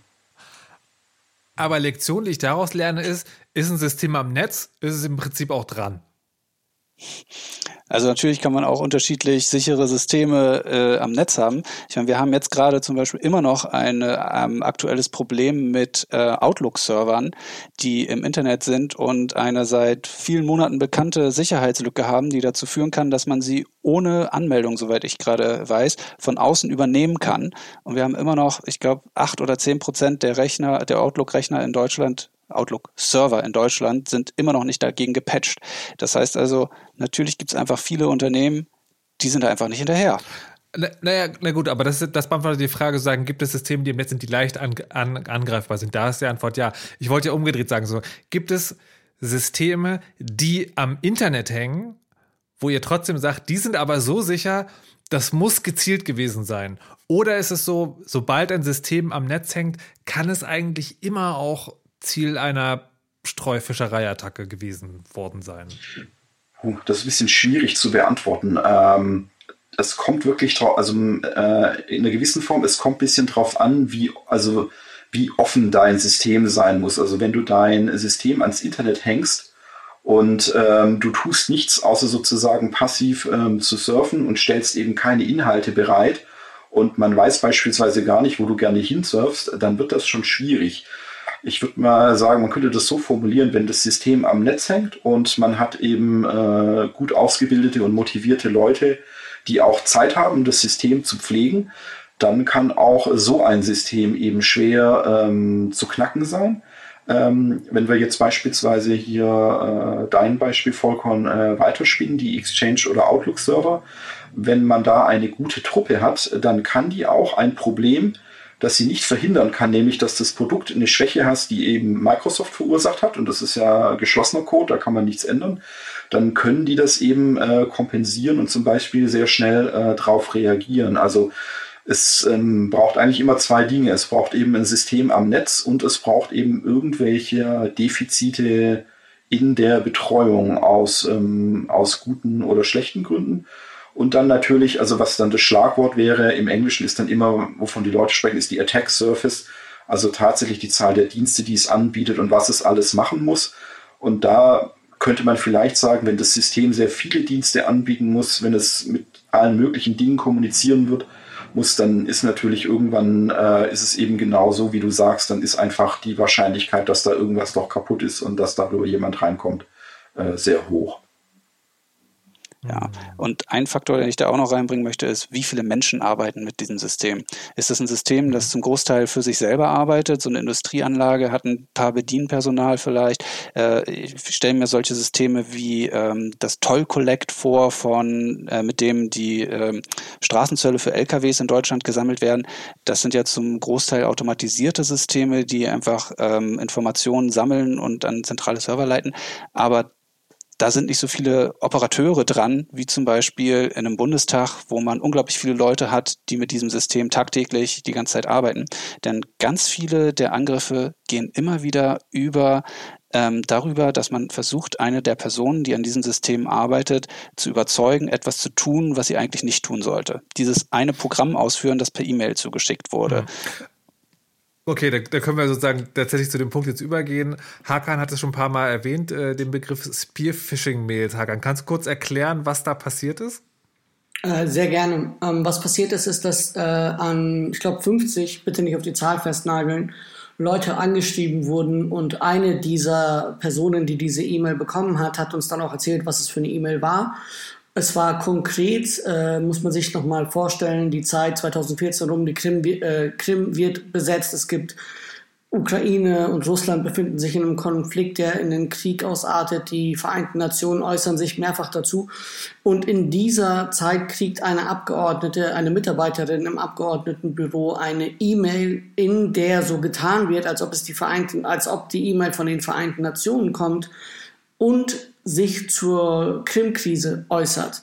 Aber Lektion, die ich daraus lerne, ist, ist ein System am Netz, ist es im Prinzip auch dran. Also natürlich kann man auch unterschiedlich sichere Systeme äh, am Netz haben. Ich meine, wir haben jetzt gerade zum Beispiel immer noch ein ähm, aktuelles Problem mit äh, Outlook-Servern, die im Internet sind und eine seit vielen Monaten bekannte Sicherheitslücke haben, die dazu führen kann, dass man sie ohne Anmeldung, soweit ich gerade weiß, von außen übernehmen kann. Und wir haben immer noch, ich glaube, acht oder zehn Prozent der Rechner, der Outlook-Rechner in Deutschland Outlook-Server in Deutschland sind immer noch nicht dagegen gepatcht. Das heißt also, natürlich gibt es einfach viele Unternehmen, die sind da einfach nicht hinterher. Na, naja, na gut, aber das, das beantwortet die Frage, sagen, gibt es Systeme, die im Netz sind, die leicht an, an, angreifbar sind? Da ist die Antwort ja. Ich wollte ja umgedreht sagen, so, gibt es Systeme, die am Internet hängen, wo ihr trotzdem sagt, die sind aber so sicher, das muss gezielt gewesen sein. Oder ist es so, sobald ein System am Netz hängt, kann es eigentlich immer auch Ziel einer Streufischereiattacke gewesen worden sein? Das ist ein bisschen schwierig zu beantworten. Ähm, es kommt wirklich drauf, also äh, in einer gewissen Form, es kommt ein bisschen drauf an, wie, also wie offen dein System sein muss. Also wenn du dein System ans Internet hängst und ähm, du tust nichts, außer sozusagen passiv ähm, zu surfen und stellst eben keine Inhalte bereit und man weiß beispielsweise gar nicht, wo du gerne hinsurfst, dann wird das schon schwierig. Ich würde mal sagen, man könnte das so formulieren, wenn das System am Netz hängt und man hat eben äh, gut ausgebildete und motivierte Leute, die auch Zeit haben, das System zu pflegen, dann kann auch so ein System eben schwer ähm, zu knacken sein. Ähm, wenn wir jetzt beispielsweise hier äh, dein Beispiel, Volkon, äh, weiterspielen, die Exchange oder Outlook-Server, wenn man da eine gute Truppe hat, dann kann die auch ein Problem, das sie nicht verhindern kann, nämlich dass das Produkt eine Schwäche hat, die eben Microsoft verursacht hat, und das ist ja geschlossener Code, da kann man nichts ändern, dann können die das eben äh, kompensieren und zum Beispiel sehr schnell äh, drauf reagieren. Also es ähm, braucht eigentlich immer zwei Dinge. Es braucht eben ein System am Netz und es braucht eben irgendwelche Defizite in der Betreuung aus, ähm, aus guten oder schlechten Gründen. Und dann natürlich, also was dann das Schlagwort wäre, im Englischen ist dann immer, wovon die Leute sprechen, ist die Attack Surface. Also tatsächlich die Zahl der Dienste, die es anbietet und was es alles machen muss. Und da könnte man vielleicht sagen, wenn das System sehr viele Dienste anbieten muss, wenn es mit allen möglichen Dingen kommunizieren wird, muss, dann ist natürlich irgendwann, äh, ist es eben genauso, wie du sagst, dann ist einfach die Wahrscheinlichkeit, dass da irgendwas doch kaputt ist und dass darüber jemand reinkommt, äh, sehr hoch. Ja, und ein Faktor, den ich da auch noch reinbringen möchte, ist, wie viele Menschen arbeiten mit diesem System. Ist es ein System, das zum Großteil für sich selber arbeitet? So eine Industrieanlage hat ein paar Bedienpersonal vielleicht. Äh, ich stelle mir solche Systeme wie ähm, das Toll Collect vor, von, äh, mit dem die ähm, Straßenzölle für LKWs in Deutschland gesammelt werden. Das sind ja zum Großteil automatisierte Systeme, die einfach ähm, Informationen sammeln und an zentrale Server leiten. Aber da sind nicht so viele Operateure dran, wie zum Beispiel in einem Bundestag, wo man unglaublich viele Leute hat, die mit diesem System tagtäglich die ganze Zeit arbeiten. Denn ganz viele der Angriffe gehen immer wieder über ähm, darüber, dass man versucht, eine der Personen, die an diesem System arbeitet, zu überzeugen, etwas zu tun, was sie eigentlich nicht tun sollte. Dieses eine Programm ausführen, das per E-Mail zugeschickt wurde. Okay, da, da, können wir sozusagen tatsächlich zu dem Punkt jetzt übergehen. Hakan hat es schon ein paar Mal erwähnt, äh, den Begriff Spearfishing-Mails. Hakan, kannst du kurz erklären, was da passiert ist? Äh, sehr gerne. Ähm, was passiert ist, ist, dass äh, an, ich glaube, 50, bitte nicht auf die Zahl festnageln, Leute angeschrieben wurden und eine dieser Personen, die diese E-Mail bekommen hat, hat uns dann auch erzählt, was es für eine E-Mail war. Es war konkret, äh, muss man sich nochmal vorstellen, die Zeit 2014 rum, die Krim, äh, Krim wird besetzt. Es gibt Ukraine und Russland befinden sich in einem Konflikt, der in den Krieg ausartet. Die Vereinten Nationen äußern sich mehrfach dazu. Und in dieser Zeit kriegt eine Abgeordnete, eine Mitarbeiterin im Abgeordnetenbüro eine E-Mail, in der so getan wird, als ob es die Vereinten, als ob die E-Mail von den Vereinten Nationen kommt und sich zur Krim-Krise äußert.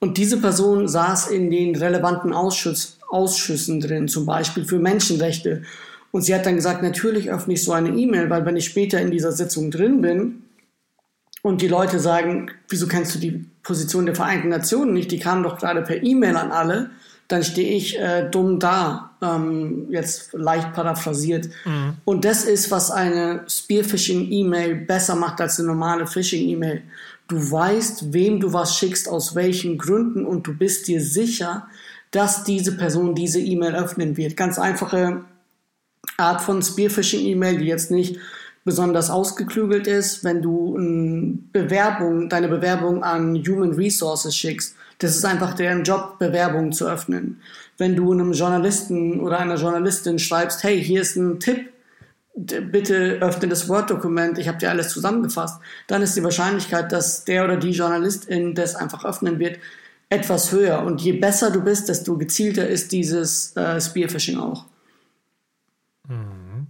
Und diese Person saß in den relevanten Ausschuss, Ausschüssen drin, zum Beispiel für Menschenrechte. Und sie hat dann gesagt, natürlich öffne ich so eine E-Mail, weil wenn ich später in dieser Sitzung drin bin und die Leute sagen, wieso kennst du die Position der Vereinten Nationen nicht, die kamen doch gerade per E-Mail an alle, dann stehe ich äh, dumm da, ähm, jetzt leicht paraphrasiert. Mhm. Und das ist, was eine Spearphishing-E-Mail besser macht als eine normale Phishing-E-Mail. Du weißt, wem du was schickst, aus welchen Gründen und du bist dir sicher, dass diese Person diese E-Mail öffnen wird. Ganz einfache Art von Spearphishing-E-Mail, die jetzt nicht besonders ausgeklügelt ist, wenn du eine Bewerbung, deine Bewerbung an Human Resources schickst das ist einfach deren Job, Bewerbungen zu öffnen. Wenn du einem Journalisten oder einer Journalistin schreibst, hey, hier ist ein Tipp, bitte öffne das Word-Dokument, ich habe dir alles zusammengefasst, dann ist die Wahrscheinlichkeit, dass der oder die Journalistin das einfach öffnen wird, etwas höher. Und je besser du bist, desto gezielter ist dieses äh, Spearfishing auch. Mhm.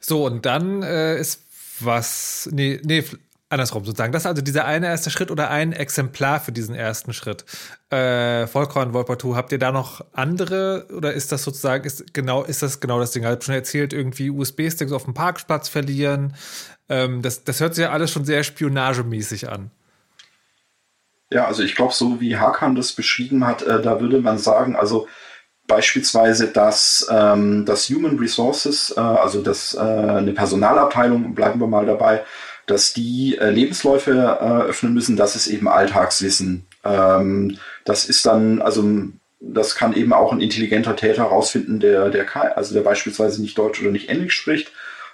So, und dann äh, ist was, nee, nee, andersrum sozusagen. Das ist also dieser eine erste Schritt oder ein Exemplar für diesen ersten Schritt. Äh, Vollkorn, Wolpertu, habt ihr da noch andere oder ist das sozusagen, ist genau, ist das genau das Ding? Ich habe schon erzählt, irgendwie USB-Sticks auf dem Parkplatz verlieren. Ähm, das, das hört sich ja alles schon sehr spionagemäßig an. Ja, also ich glaube, so wie Hakan das beschrieben hat, äh, da würde man sagen, also beispielsweise, dass ähm, das Human Resources, äh, also das äh, eine Personalabteilung, bleiben wir mal dabei, dass die äh, Lebensläufe äh, öffnen müssen, das ist eben Alltagswissen. Ähm, das ist dann, also das kann eben auch ein intelligenter Täter herausfinden, der, der, also der beispielsweise nicht Deutsch oder nicht Englisch spricht,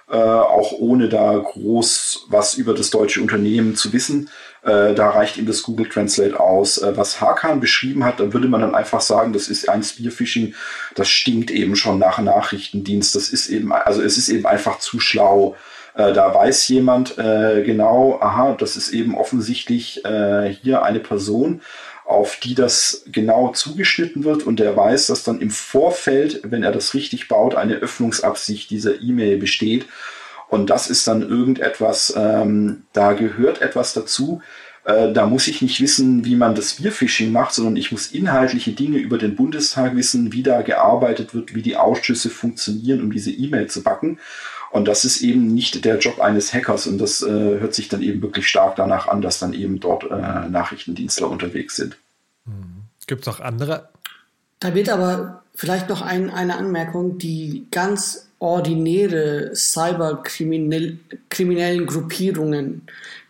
äh, auch ohne da groß was über das deutsche Unternehmen zu wissen. Äh, da reicht ihm das Google Translate aus. Äh, was Hakan beschrieben hat, da würde man dann einfach sagen, das ist ein Spearphishing, das stinkt eben schon nach Nachrichtendienst. Das ist eben, also es ist eben einfach zu schlau. Äh, da weiß jemand äh, genau, aha, das ist eben offensichtlich äh, hier eine Person, auf die das genau zugeschnitten wird und der weiß, dass dann im Vorfeld, wenn er das richtig baut, eine Öffnungsabsicht dieser E-Mail besteht. Und das ist dann irgendetwas, ähm, da gehört etwas dazu. Äh, da muss ich nicht wissen, wie man das Spearphishing macht, sondern ich muss inhaltliche Dinge über den Bundestag wissen, wie da gearbeitet wird, wie die Ausschüsse funktionieren, um diese E-Mail zu backen. Und das ist eben nicht der Job eines Hackers und das äh, hört sich dann eben wirklich stark danach an, dass dann eben dort äh, Nachrichtendienstler unterwegs sind. Mhm. Gibt es noch andere? Da wird aber vielleicht noch ein, eine Anmerkung, die ganz ordinäre cyberkriminellen Gruppierungen,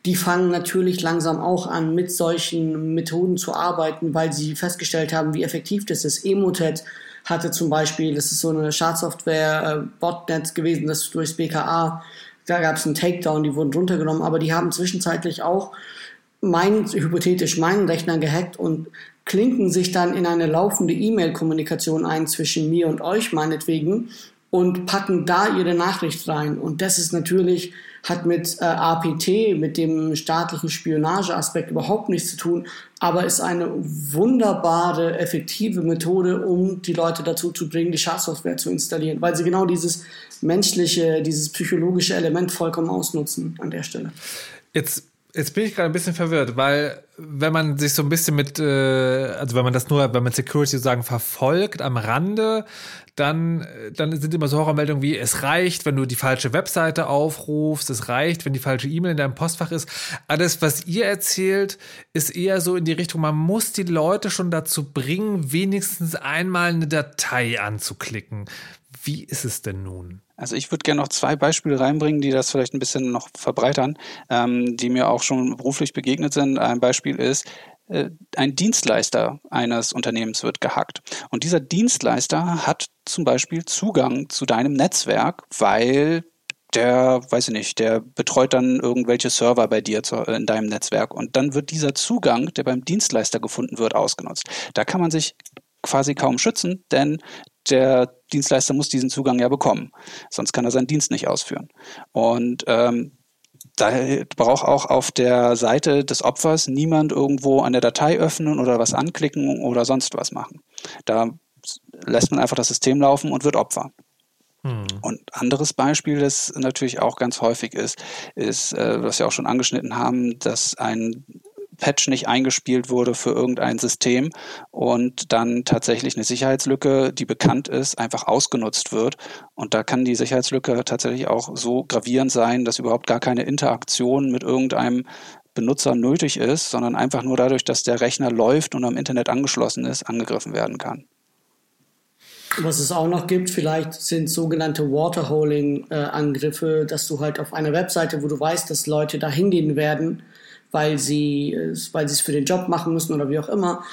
die fangen natürlich langsam auch an, mit solchen Methoden zu arbeiten, weil sie festgestellt haben, wie effektiv das ist. Emotet hatte zum Beispiel, das ist so eine Schadsoftware, äh, gewesen, das durch BKA, da gab es einen Takedown, die wurden runtergenommen, aber die haben zwischenzeitlich auch mein, hypothetisch meinen Rechner gehackt und klinken sich dann in eine laufende E-Mail-Kommunikation ein zwischen mir und euch meinetwegen und packen da ihre Nachricht rein. Und das ist natürlich, hat mit äh, APT, mit dem staatlichen Spionageaspekt überhaupt nichts zu tun, aber ist eine wunderbare, effektive Methode, um die Leute dazu zu bringen, die Schadsoftware zu installieren, weil sie genau dieses menschliche, dieses psychologische Element vollkommen ausnutzen an der Stelle. Jetzt Jetzt bin ich gerade ein bisschen verwirrt, weil wenn man sich so ein bisschen mit, äh, also wenn man das nur, wenn man Security sozusagen verfolgt am Rande, dann, dann sind immer so Horrormeldungen wie, es reicht, wenn du die falsche Webseite aufrufst, es reicht, wenn die falsche E-Mail in deinem Postfach ist. Alles, was ihr erzählt, ist eher so in die Richtung, man muss die Leute schon dazu bringen, wenigstens einmal eine Datei anzuklicken. Wie ist es denn nun? Also ich würde gerne noch zwei Beispiele reinbringen, die das vielleicht ein bisschen noch verbreitern, ähm, die mir auch schon beruflich begegnet sind. Ein Beispiel ist, äh, ein Dienstleister eines Unternehmens wird gehackt. Und dieser Dienstleister hat zum Beispiel Zugang zu deinem Netzwerk, weil der, weiß ich nicht, der betreut dann irgendwelche Server bei dir zu, in deinem Netzwerk. Und dann wird dieser Zugang, der beim Dienstleister gefunden wird, ausgenutzt. Da kann man sich quasi kaum schützen, denn der Dienstleister muss diesen Zugang ja bekommen. Sonst kann er seinen Dienst nicht ausführen. Und ähm, da braucht auch auf der Seite des Opfers niemand irgendwo eine Datei öffnen oder was anklicken oder sonst was machen. Da lässt man einfach das System laufen und wird Opfer. Hm. Und anderes Beispiel, das natürlich auch ganz häufig ist, ist, äh, was wir auch schon angeschnitten haben, dass ein Patch nicht eingespielt wurde für irgendein System und dann tatsächlich eine Sicherheitslücke, die bekannt ist, einfach ausgenutzt wird. Und da kann die Sicherheitslücke tatsächlich auch so gravierend sein, dass überhaupt gar keine Interaktion mit irgendeinem Benutzer nötig ist, sondern einfach nur dadurch, dass der Rechner läuft und am Internet angeschlossen ist, angegriffen werden kann. Was es auch noch gibt, vielleicht sind sogenannte Waterholing-Angriffe, dass du halt auf einer Webseite, wo du weißt, dass Leute da hingehen werden, weil sie, weil es für den Job machen müssen oder wie auch immer,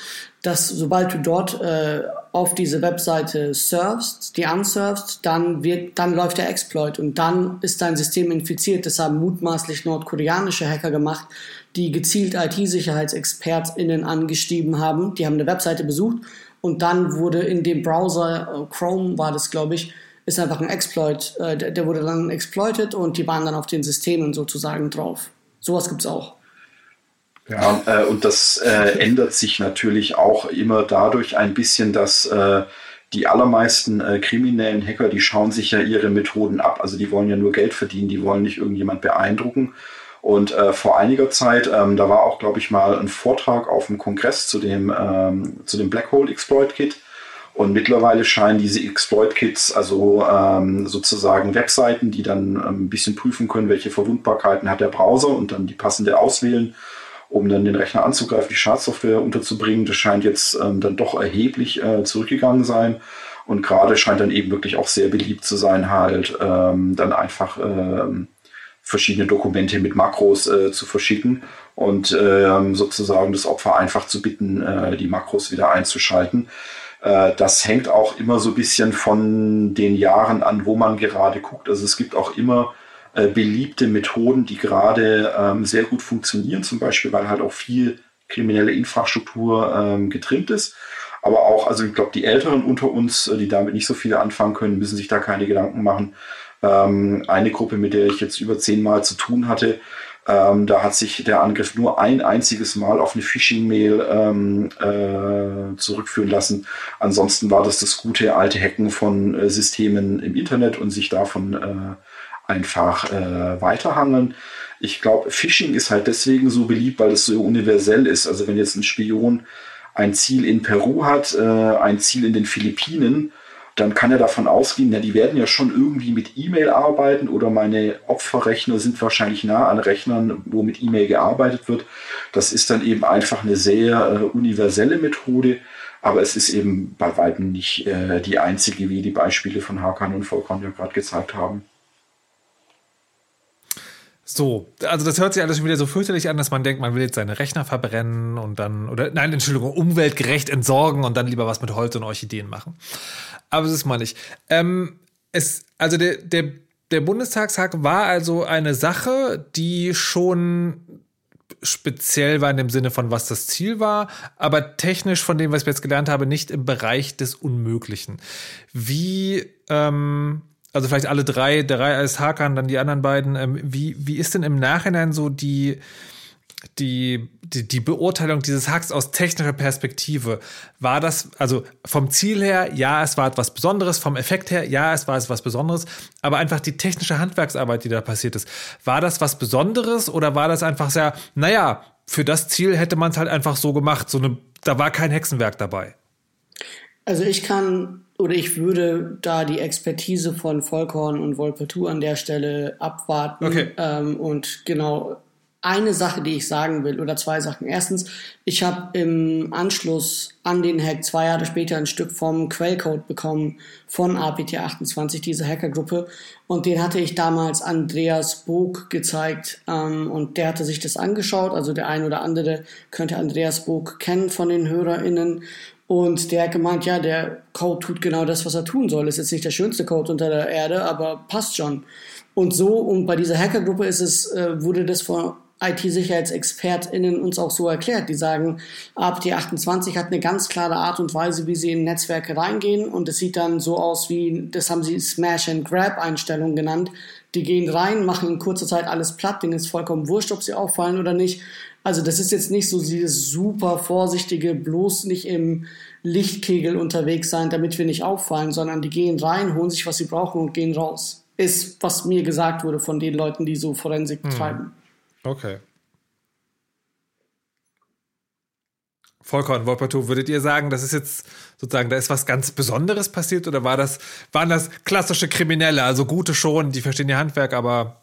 dass sobald du dort äh, auf diese Webseite surfst, die ansurfst, dann wird, dann läuft der Exploit und dann ist dein System infiziert. Das haben mutmaßlich nordkoreanische Hacker gemacht, die gezielt IT-SicherheitsexpertInnen angestieben haben. Die haben eine Webseite besucht und dann wurde in dem Browser, äh, Chrome war das, glaube ich, ist einfach ein Exploit, äh, der, der wurde dann exploited und die waren dann auf den Systemen sozusagen drauf. Sowas gibt's auch. Ja, äh, und das äh, ändert sich natürlich auch immer dadurch ein bisschen, dass äh, die allermeisten äh, kriminellen Hacker, die schauen sich ja ihre Methoden ab. Also die wollen ja nur Geld verdienen, die wollen nicht irgendjemand beeindrucken. Und äh, vor einiger Zeit, ähm, da war auch, glaube ich, mal ein Vortrag auf dem Kongress zu dem, ähm, zu dem Black Hole Exploit Kit. Und mittlerweile scheinen diese Exploit-Kits, also ähm, sozusagen Webseiten, die dann ähm, ein bisschen prüfen können, welche Verwundbarkeiten hat der Browser und dann die passende auswählen, um dann den Rechner anzugreifen, die Schadsoftware unterzubringen. Das scheint jetzt ähm, dann doch erheblich äh, zurückgegangen sein. Und gerade scheint dann eben wirklich auch sehr beliebt zu sein, halt ähm, dann einfach ähm, verschiedene Dokumente mit Makros äh, zu verschicken und ähm, sozusagen das Opfer einfach zu bitten, äh, die Makros wieder einzuschalten. Äh, das hängt auch immer so ein bisschen von den Jahren an, wo man gerade guckt. Also es gibt auch immer äh, beliebte Methoden, die gerade ähm, sehr gut funktionieren, zum Beispiel, weil halt auch viel kriminelle Infrastruktur ähm, getrimmt ist. Aber auch, also ich glaube, die Älteren unter uns, äh, die damit nicht so viele anfangen können, müssen sich da keine Gedanken machen. Ähm, eine Gruppe, mit der ich jetzt über zehnmal zu tun hatte, ähm, da hat sich der Angriff nur ein einziges Mal auf eine Phishing-Mail ähm, äh, zurückführen lassen. Ansonsten war das das gute alte Hacken von äh, Systemen im Internet und sich davon äh, einfach äh, weiterhangeln. Ich glaube, Phishing ist halt deswegen so beliebt, weil es so universell ist. Also wenn jetzt ein Spion ein Ziel in Peru hat, äh, ein Ziel in den Philippinen dann kann er davon ausgehen, na, die werden ja schon irgendwie mit E-Mail arbeiten oder meine Opferrechner sind wahrscheinlich nah an Rechnern, wo mit E-Mail gearbeitet wird. Das ist dann eben einfach eine sehr äh, universelle Methode, aber es ist eben bei weitem nicht äh, die einzige, wie die Beispiele von Hakan und Volkan ja gerade gezeigt haben. So, also das hört sich alles schon wieder so fürchterlich an, dass man denkt, man will jetzt seine Rechner verbrennen und dann, oder nein, Entschuldigung, umweltgerecht entsorgen und dann lieber was mit Holz und Orchideen machen. Aber das ist mal nicht. Ähm, es, also der, der, der Bundestagstag war also eine Sache, die schon speziell war in dem Sinne von, was das Ziel war, aber technisch von dem, was ich jetzt gelernt habe, nicht im Bereich des Unmöglichen. Wie, ähm, also vielleicht alle drei, der drei als Hakan, dann die anderen beiden, ähm, wie, wie ist denn im Nachhinein so die, die, die, die Beurteilung dieses Hacks aus technischer Perspektive, war das, also vom Ziel her, ja, es war etwas Besonderes, vom Effekt her, ja, es war etwas Besonderes, aber einfach die technische Handwerksarbeit, die da passiert ist, war das was Besonderes oder war das einfach sehr, naja, für das Ziel hätte man es halt einfach so gemacht, so eine, da war kein Hexenwerk dabei? Also ich kann oder ich würde da die Expertise von Volkhorn und Volpertu an der Stelle abwarten okay. ähm, und genau eine Sache, die ich sagen will, oder zwei Sachen. Erstens, ich habe im Anschluss an den Hack zwei Jahre später ein Stück vom Quellcode bekommen von APT28, diese Hackergruppe. Und den hatte ich damals Andreas Bog gezeigt ähm, und der hatte sich das angeschaut. Also der ein oder andere könnte Andreas Bog kennen von den HörerInnen. Und der hat gemeint, ja, der Code tut genau das, was er tun soll. Ist jetzt nicht der schönste Code unter der Erde, aber passt schon. Und so, und bei dieser Hackergruppe ist es, äh, wurde das vor IT-SicherheitsexpertInnen uns auch so erklärt. Die sagen, APT28 hat eine ganz klare Art und Weise, wie sie in Netzwerke reingehen und es sieht dann so aus wie, das haben sie Smash-and-Grab-Einstellungen genannt. Die gehen rein, machen in kurzer Zeit alles platt, denen ist vollkommen wurscht, ob sie auffallen oder nicht. Also das ist jetzt nicht so dieses super vorsichtige, bloß nicht im Lichtkegel unterwegs sein, damit wir nicht auffallen, sondern die gehen rein, holen sich, was sie brauchen und gehen raus. Ist, was mir gesagt wurde von den Leuten, die so Forensik hm. treiben. Okay. Volker und Wolperto, würdet ihr sagen, das ist jetzt sozusagen, da ist was ganz Besonderes passiert oder war das, waren das klassische Kriminelle, also gute schon, die verstehen ihr Handwerk, aber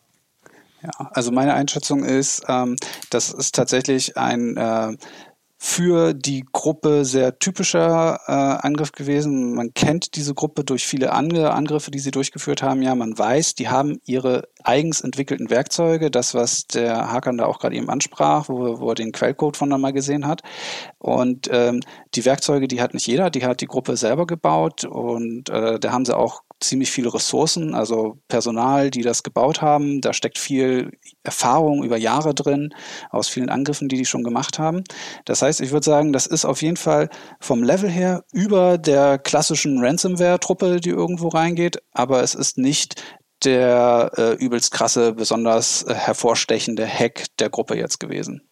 ja, also meine Einschätzung ist, ähm, das ist tatsächlich ein äh, für die Gruppe sehr typischer äh, Angriff gewesen. Man kennt diese Gruppe durch viele andere Angriffe, die sie durchgeführt haben. Ja, man weiß, die haben ihre eigens entwickelten Werkzeuge, das, was der Hakan da auch gerade eben ansprach, wo, wo er den Quellcode von da mal gesehen hat. Und ähm, die Werkzeuge, die hat nicht jeder, die hat die Gruppe selber gebaut und äh, da haben sie auch ziemlich viele Ressourcen, also Personal, die das gebaut haben. Da steckt viel Erfahrung über Jahre drin, aus vielen Angriffen, die die schon gemacht haben. Das heißt, ich würde sagen, das ist auf jeden Fall vom Level her über der klassischen Ransomware-Truppe, die irgendwo reingeht, aber es ist nicht der äh, übelst krasse, besonders äh, hervorstechende Hack der Gruppe jetzt gewesen.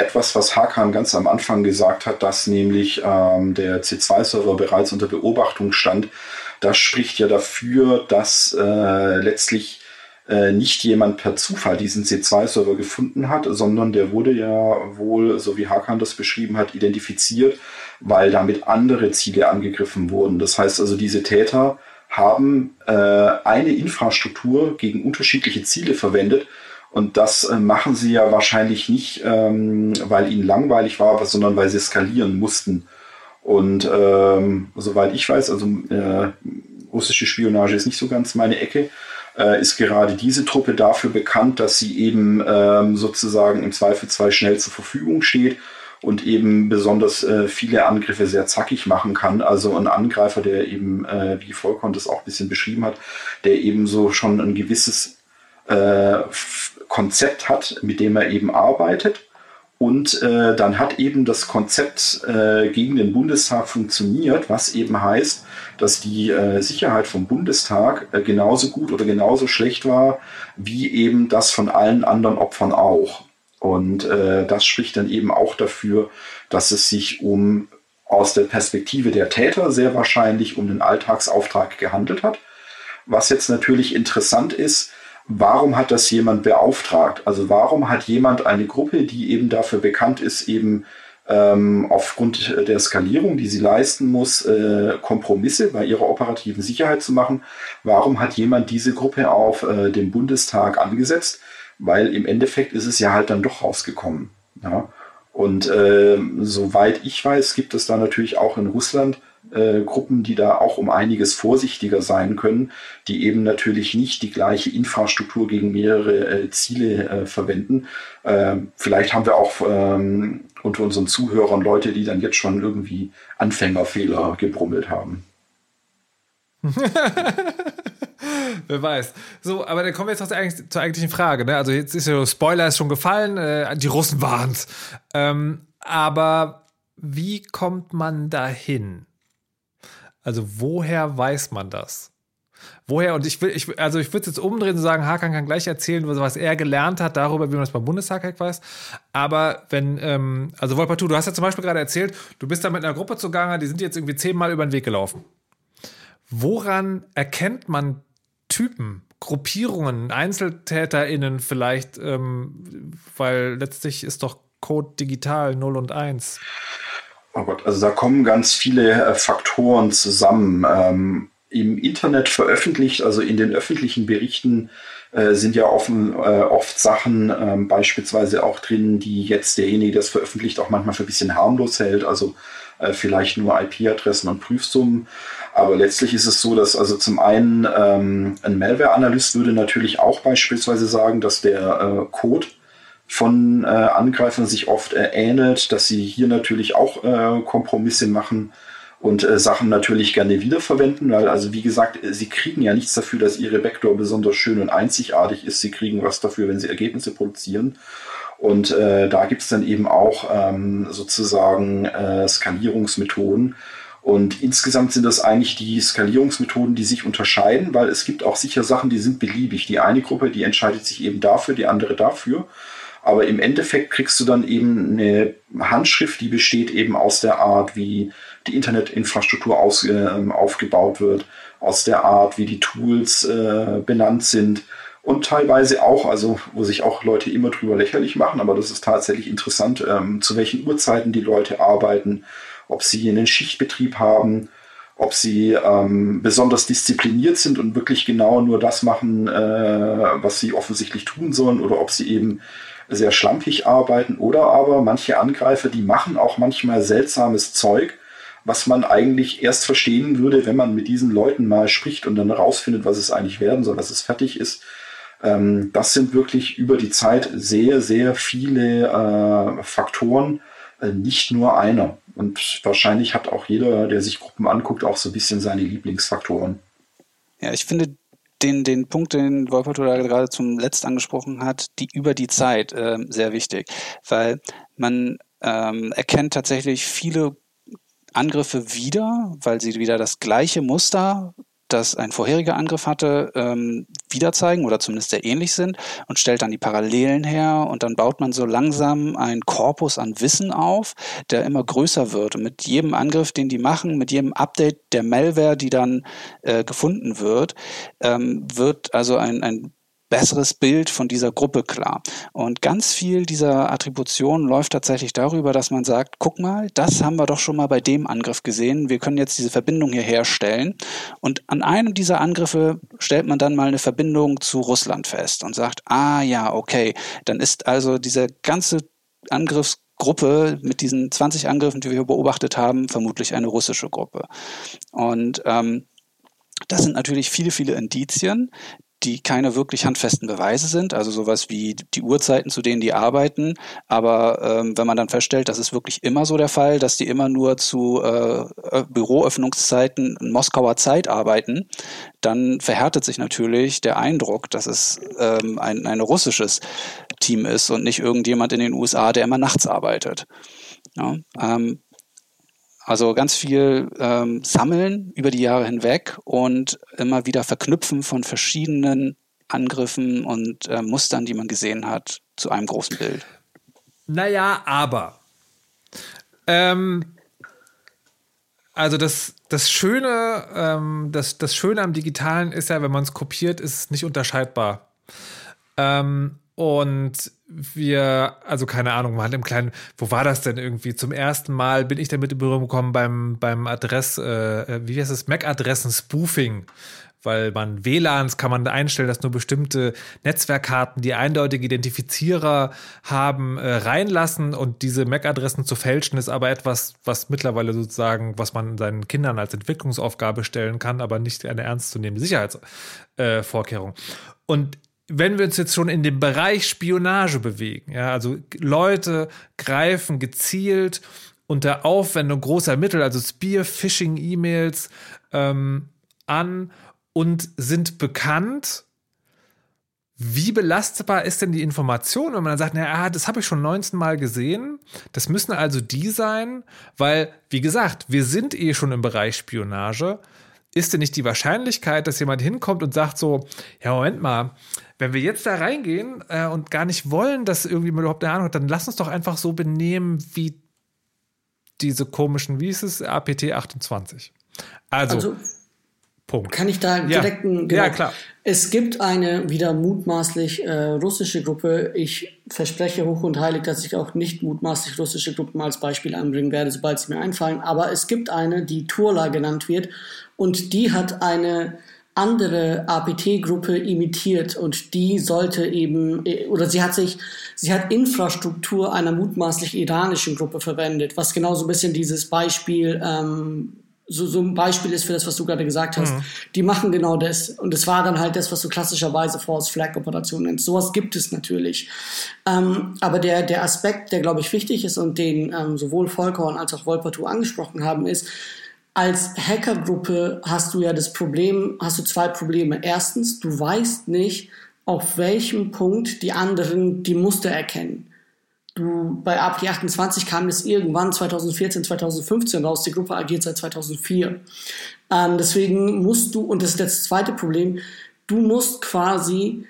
Etwas, was Hakan ganz am Anfang gesagt hat, dass nämlich ähm, der C2-Server bereits unter Beobachtung stand. Das spricht ja dafür, dass äh, letztlich äh, nicht jemand per Zufall diesen C2-Server gefunden hat, sondern der wurde ja wohl, so wie Hakan das beschrieben hat, identifiziert, weil damit andere Ziele angegriffen wurden. Das heißt also, diese Täter haben äh, eine Infrastruktur gegen unterschiedliche Ziele verwendet. Und das äh, machen sie ja wahrscheinlich nicht, ähm, weil ihnen langweilig war, sondern weil sie skalieren mussten. Und ähm, soweit ich weiß, also äh, russische Spionage ist nicht so ganz meine Ecke, äh, ist gerade diese Truppe dafür bekannt, dass sie eben ähm, sozusagen im Zweifelsfall schnell zur Verfügung steht und eben besonders äh, viele Angriffe sehr zackig machen kann. Also ein Angreifer, der eben, äh, wie Volkon das auch ein bisschen beschrieben hat, der eben so schon ein gewisses äh, Konzept hat, mit dem er eben arbeitet. Und äh, dann hat eben das Konzept äh, gegen den Bundestag funktioniert, was eben heißt, dass die äh, Sicherheit vom Bundestag äh, genauso gut oder genauso schlecht war, wie eben das von allen anderen Opfern auch. Und äh, das spricht dann eben auch dafür, dass es sich um aus der Perspektive der Täter sehr wahrscheinlich um den Alltagsauftrag gehandelt hat. Was jetzt natürlich interessant ist, warum hat das jemand beauftragt? Also warum hat jemand eine Gruppe, die eben dafür bekannt ist, eben ähm, aufgrund der Skalierung, die sie leisten muss, äh, Kompromisse bei ihrer operativen Sicherheit zu machen, warum hat jemand diese Gruppe auf äh, den Bundestag angesetzt? Weil im Endeffekt ist es ja halt dann doch rausgekommen. Ja? Und äh, soweit ich weiß, gibt es da natürlich auch in Russland äh, Gruppen, die da auch um einiges vorsichtiger sein können, die eben natürlich nicht die gleiche Infrastruktur gegen mehrere äh, Ziele äh, verwenden. Ähm, vielleicht haben wir auch ähm, unter unseren Zuhörern Leute, die dann jetzt schon irgendwie Anfängerfehler gebrummelt haben. Wer weiß. So, aber dann kommen wir jetzt zur, zur eigentlichen Frage. Ne? Also jetzt ist ja Spoiler ist schon gefallen, äh, die Russen waren es. Ähm, aber wie kommt man dahin? Also woher weiß man das? Woher, und ich will, ich, also ich würde es jetzt umdrehen und sagen, Hakan kann gleich erzählen, was er gelernt hat darüber, wie man das beim Bundestag weiß. Aber wenn, ähm, also Wolpertu, du hast ja zum Beispiel gerade erzählt, du bist da mit einer Gruppe zugange, die sind jetzt irgendwie zehnmal über den Weg gelaufen. Woran erkennt man Typen, Gruppierungen, EinzeltäterInnen vielleicht, ähm, weil letztlich ist doch Code digital 0 und 1. Oh Gott, also da kommen ganz viele äh, Faktoren zusammen. Ähm, Im Internet veröffentlicht, also in den öffentlichen Berichten, äh, sind ja offen, äh, oft Sachen ähm, beispielsweise auch drin, die jetzt derjenige, der es veröffentlicht, auch manchmal für ein bisschen harmlos hält. Also äh, vielleicht nur IP-Adressen und Prüfsummen. Aber letztlich ist es so, dass also zum einen ähm, ein Malware-Analyst würde natürlich auch beispielsweise sagen, dass der äh, Code von äh, Angreifern sich oft äh, ähnelt, dass sie hier natürlich auch äh, Kompromisse machen und äh, Sachen natürlich gerne wiederverwenden, weil also wie gesagt, sie kriegen ja nichts dafür, dass ihre Backdoor besonders schön und einzigartig ist. Sie kriegen was dafür, wenn sie Ergebnisse produzieren. Und äh, da gibt es dann eben auch ähm, sozusagen äh, Skalierungsmethoden. Und insgesamt sind das eigentlich die Skalierungsmethoden, die sich unterscheiden, weil es gibt auch sicher Sachen, die sind beliebig. Die eine Gruppe, die entscheidet sich eben dafür, die andere dafür. Aber im Endeffekt kriegst du dann eben eine Handschrift, die besteht eben aus der Art, wie die Internetinfrastruktur aus, äh, aufgebaut wird, aus der Art, wie die Tools äh, benannt sind und teilweise auch, also wo sich auch Leute immer drüber lächerlich machen, aber das ist tatsächlich interessant, ähm, zu welchen Uhrzeiten die Leute arbeiten, ob sie einen Schichtbetrieb haben, ob sie ähm, besonders diszipliniert sind und wirklich genau nur das machen, äh, was sie offensichtlich tun sollen, oder ob sie eben sehr schlampig arbeiten oder aber manche Angreifer, die machen auch manchmal seltsames Zeug, was man eigentlich erst verstehen würde, wenn man mit diesen Leuten mal spricht und dann herausfindet, was es eigentlich werden soll, was es fertig ist. Ähm, das sind wirklich über die Zeit sehr, sehr viele äh, Faktoren, äh, nicht nur einer. Und wahrscheinlich hat auch jeder, der sich Gruppen anguckt, auch so ein bisschen seine Lieblingsfaktoren. Ja, ich finde, den, den Punkt, den Wolperto da gerade zum Letzt angesprochen hat, die über die Zeit äh, sehr wichtig, weil man ähm, erkennt tatsächlich viele Angriffe wieder, weil sie wieder das gleiche Muster das ein vorheriger Angriff hatte, ähm, wieder zeigen oder zumindest sehr ähnlich sind und stellt dann die Parallelen her und dann baut man so langsam einen Korpus an Wissen auf, der immer größer wird. Und mit jedem Angriff, den die machen, mit jedem Update der Malware, die dann äh, gefunden wird, ähm, wird also ein, ein besseres Bild von dieser Gruppe klar. Und ganz viel dieser Attribution läuft tatsächlich darüber, dass man sagt, guck mal, das haben wir doch schon mal bei dem Angriff gesehen. Wir können jetzt diese Verbindung hier herstellen. Und an einem dieser Angriffe stellt man dann mal eine Verbindung zu Russland fest und sagt, ah ja, okay, dann ist also diese ganze Angriffsgruppe mit diesen 20 Angriffen, die wir beobachtet haben, vermutlich eine russische Gruppe. Und ähm, das sind natürlich viele, viele Indizien, die keine wirklich handfesten Beweise sind, also sowas wie die Uhrzeiten, zu denen die arbeiten. Aber ähm, wenn man dann feststellt, das ist wirklich immer so der Fall, dass die immer nur zu äh, Büroöffnungszeiten Moskauer Zeit arbeiten, dann verhärtet sich natürlich der Eindruck, dass es ähm, ein, ein russisches Team ist und nicht irgendjemand in den USA, der immer nachts arbeitet. Ja, ähm, also ganz viel ähm, sammeln über die Jahre hinweg und immer wieder verknüpfen von verschiedenen Angriffen und äh, Mustern, die man gesehen hat, zu einem großen Bild. Naja, aber. Ähm, also das, das Schöne, ähm, das, das Schöne am Digitalen ist ja, wenn man es kopiert, ist es nicht unterscheidbar. Ähm, und wir, also keine Ahnung, mal im kleinen, wo war das denn irgendwie? Zum ersten Mal bin ich damit in Berührung gekommen beim, beim Adress, äh, wie heißt es, MAC-Adressen-Spoofing. Weil man WLANs kann man einstellen, dass nur bestimmte Netzwerkkarten, die eindeutige Identifizierer haben, äh, reinlassen und diese MAC-Adressen zu fälschen, ist aber etwas, was mittlerweile sozusagen, was man seinen Kindern als Entwicklungsaufgabe stellen kann, aber nicht eine ernstzunehmende Sicherheitsvorkehrung. Äh, und wenn wir uns jetzt schon in dem Bereich Spionage bewegen, ja, also Leute greifen gezielt unter Aufwendung großer Mittel, also Spear-Phishing-E-Mails ähm, an und sind bekannt. Wie belastbar ist denn die Information, wenn man dann sagt, naja, das habe ich schon 19 Mal gesehen, das müssen also die sein, weil, wie gesagt, wir sind eh schon im Bereich Spionage. Ist denn nicht die Wahrscheinlichkeit, dass jemand hinkommt und sagt so, ja, Moment mal, wenn wir jetzt da reingehen äh, und gar nicht wollen, dass irgendwie man überhaupt eine Ahnung hat, dann lass uns doch einfach so benehmen wie diese komischen, wie ist es, APT 28. Also, also Punkt. Kann ich da direkt ja. Genau, ja, klar. Es gibt eine wieder mutmaßlich äh, russische Gruppe. Ich verspreche hoch und heilig, dass ich auch nicht mutmaßlich russische Gruppen als Beispiel anbringen werde, sobald sie mir einfallen. Aber es gibt eine, die Turla genannt wird. Und die hat eine andere APT-Gruppe imitiert und die sollte eben, oder sie hat sich, sie hat Infrastruktur einer mutmaßlich iranischen Gruppe verwendet, was genau so ein bisschen dieses Beispiel, ähm, so, so ein Beispiel ist für das, was du gerade gesagt hast. Mhm. Die machen genau das. Und es war dann halt das, was du klassischerweise False Flag Operationen nennst. Sowas gibt es natürlich. Ähm, aber der, der Aspekt, der glaube ich wichtig ist und den ähm, sowohl Volkhorn als auch Wolpertu angesprochen haben, ist, als Hackergruppe hast du ja das Problem, hast du zwei Probleme. Erstens, du weißt nicht, auf welchem Punkt die anderen die Muster erkennen. Du, bei APT 28 kam es irgendwann 2014, 2015 raus. Die Gruppe agiert seit 2004. Ähm, deswegen musst du, und das ist das zweite Problem, du musst quasi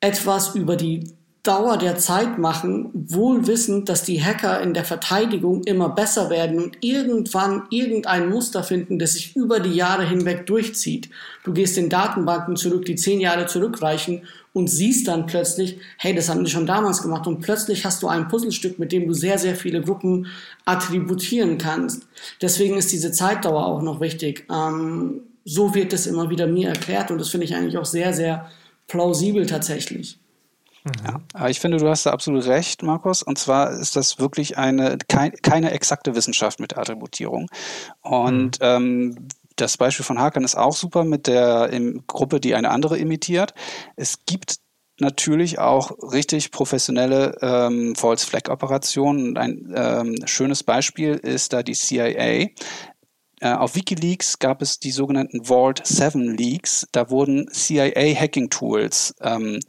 etwas über die Dauer der Zeit machen, wohl wissend, dass die Hacker in der Verteidigung immer besser werden und irgendwann irgendein Muster finden, das sich über die Jahre hinweg durchzieht. Du gehst in Datenbanken zurück, die zehn Jahre zurückreichen und siehst dann plötzlich, hey, das haben die schon damals gemacht und plötzlich hast du ein Puzzlestück, mit dem du sehr, sehr viele Gruppen attributieren kannst. Deswegen ist diese Zeitdauer auch noch wichtig. Ähm, so wird es immer wieder mir erklärt und das finde ich eigentlich auch sehr, sehr plausibel tatsächlich. Ja, aber ich finde, du hast da absolut recht, Markus. Und zwar ist das wirklich eine kein, keine exakte Wissenschaft mit Attributierung. Und mhm. ähm, das Beispiel von Hakan ist auch super mit der Gruppe, die eine andere imitiert. Es gibt natürlich auch richtig professionelle ähm, False Flag Operationen. Ein ähm, schönes Beispiel ist da die CIA. Äh, auf WikiLeaks gab es die sogenannten Vault 7 Leaks. Da wurden CIA Hacking Tools ähm,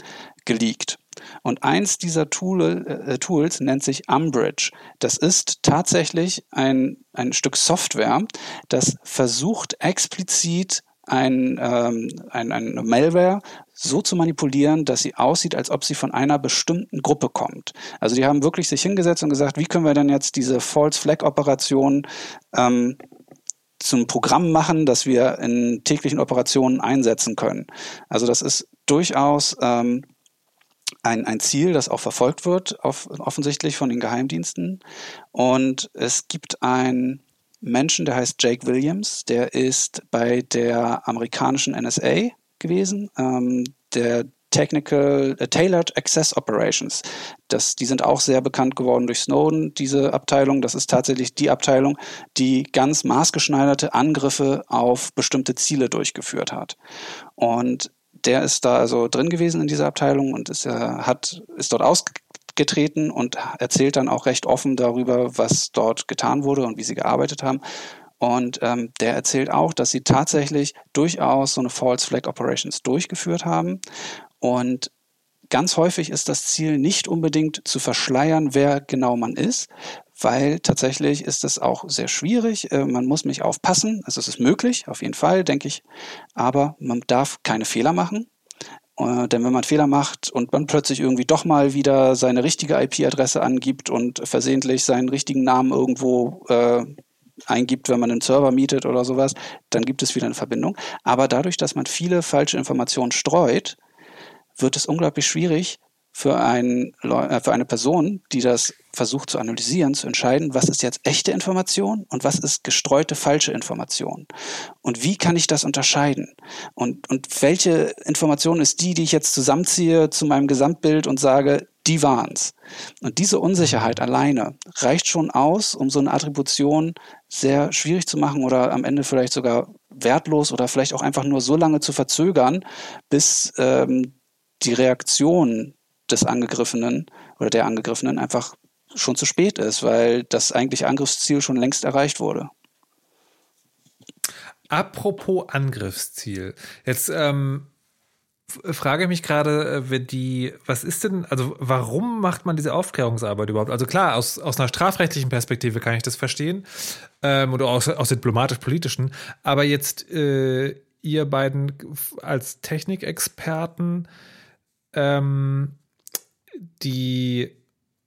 geleakt. Und eins dieser Tool, äh, Tools nennt sich Umbridge. Das ist tatsächlich ein, ein Stück Software, das versucht explizit ein, ähm, ein, eine Malware so zu manipulieren, dass sie aussieht, als ob sie von einer bestimmten Gruppe kommt. Also die haben wirklich sich hingesetzt und gesagt, wie können wir denn jetzt diese False Flag Operation ähm, zum Programm machen, das wir in täglichen Operationen einsetzen können. Also das ist durchaus ähm, ein, ein Ziel, das auch verfolgt wird, auf, offensichtlich von den Geheimdiensten. Und es gibt einen Menschen, der heißt Jake Williams, der ist bei der amerikanischen NSA gewesen, ähm, der Technical uh, Tailored Access Operations. Das, die sind auch sehr bekannt geworden durch Snowden, diese Abteilung. Das ist tatsächlich die Abteilung, die ganz maßgeschneiderte Angriffe auf bestimmte Ziele durchgeführt hat. Und der ist da also drin gewesen in dieser Abteilung und ist, äh, hat, ist dort ausgetreten und erzählt dann auch recht offen darüber, was dort getan wurde und wie sie gearbeitet haben. Und ähm, der erzählt auch, dass sie tatsächlich durchaus so eine False Flag Operations durchgeführt haben. Und ganz häufig ist das Ziel nicht unbedingt zu verschleiern, wer genau man ist, weil tatsächlich ist es auch sehr schwierig. Äh, man muss mich aufpassen. Also es ist möglich, auf jeden Fall, denke ich. Aber man darf keine Fehler machen. Äh, denn wenn man Fehler macht und man plötzlich irgendwie doch mal wieder seine richtige IP-Adresse angibt und versehentlich seinen richtigen Namen irgendwo äh, eingibt, wenn man einen Server mietet oder sowas, dann gibt es wieder eine Verbindung. Aber dadurch, dass man viele falsche Informationen streut, wird es unglaublich schwierig für, ein, äh, für eine Person, die das versucht zu analysieren, zu entscheiden, was ist jetzt echte Information und was ist gestreute falsche Information. Und wie kann ich das unterscheiden? Und, und welche Information ist die, die ich jetzt zusammenziehe zu meinem Gesamtbild und sage, die waren's. Und diese Unsicherheit alleine reicht schon aus, um so eine Attribution sehr schwierig zu machen oder am Ende vielleicht sogar wertlos oder vielleicht auch einfach nur so lange zu verzögern, bis ähm, die Reaktion des Angegriffenen oder der Angegriffenen einfach schon zu spät ist, weil das eigentliche Angriffsziel schon längst erreicht wurde. Apropos Angriffsziel. Jetzt ähm, frage mich gerade, äh, die, was ist denn, also warum macht man diese Aufklärungsarbeit überhaupt? Also klar, aus, aus einer strafrechtlichen Perspektive kann ich das verstehen ähm, oder aus, aus diplomatisch-politischen, aber jetzt äh, ihr beiden als Technikexperten, ähm, die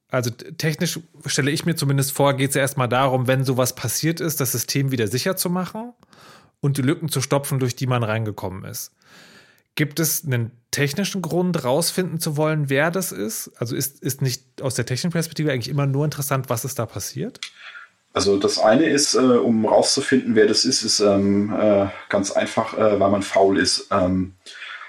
also technisch stelle ich mir zumindest vor, geht es ja erstmal darum, wenn sowas passiert ist, das System wieder sicher zu machen und die Lücken zu stopfen, durch die man reingekommen ist. Gibt es einen technischen Grund, rausfinden zu wollen, wer das ist? Also ist, ist nicht aus der technischen Perspektive eigentlich immer nur interessant, was ist da passiert? Also das eine ist, äh, um rauszufinden, wer das ist, ist ähm, äh, ganz einfach, äh, weil man faul ist. Ähm,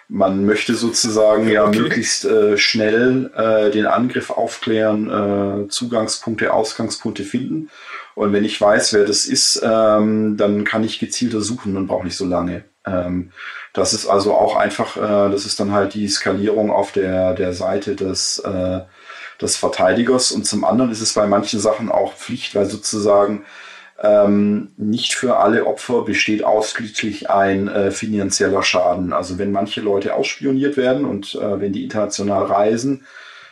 man möchte sozusagen ja okay. möglichst äh, schnell äh, den Angriff aufklären, äh, Zugangspunkte, Ausgangspunkte finden. Und wenn ich weiß, wer das ist, ähm, dann kann ich gezielter suchen und brauche nicht so lange. Ähm, das ist also auch einfach, äh, das ist dann halt die Skalierung auf der, der Seite des, äh, des Verteidigers. Und zum anderen ist es bei manchen Sachen auch Pflicht, weil sozusagen ähm, nicht für alle Opfer besteht ausschließlich ein äh, finanzieller Schaden. Also wenn manche Leute ausspioniert werden und äh, wenn die international reisen,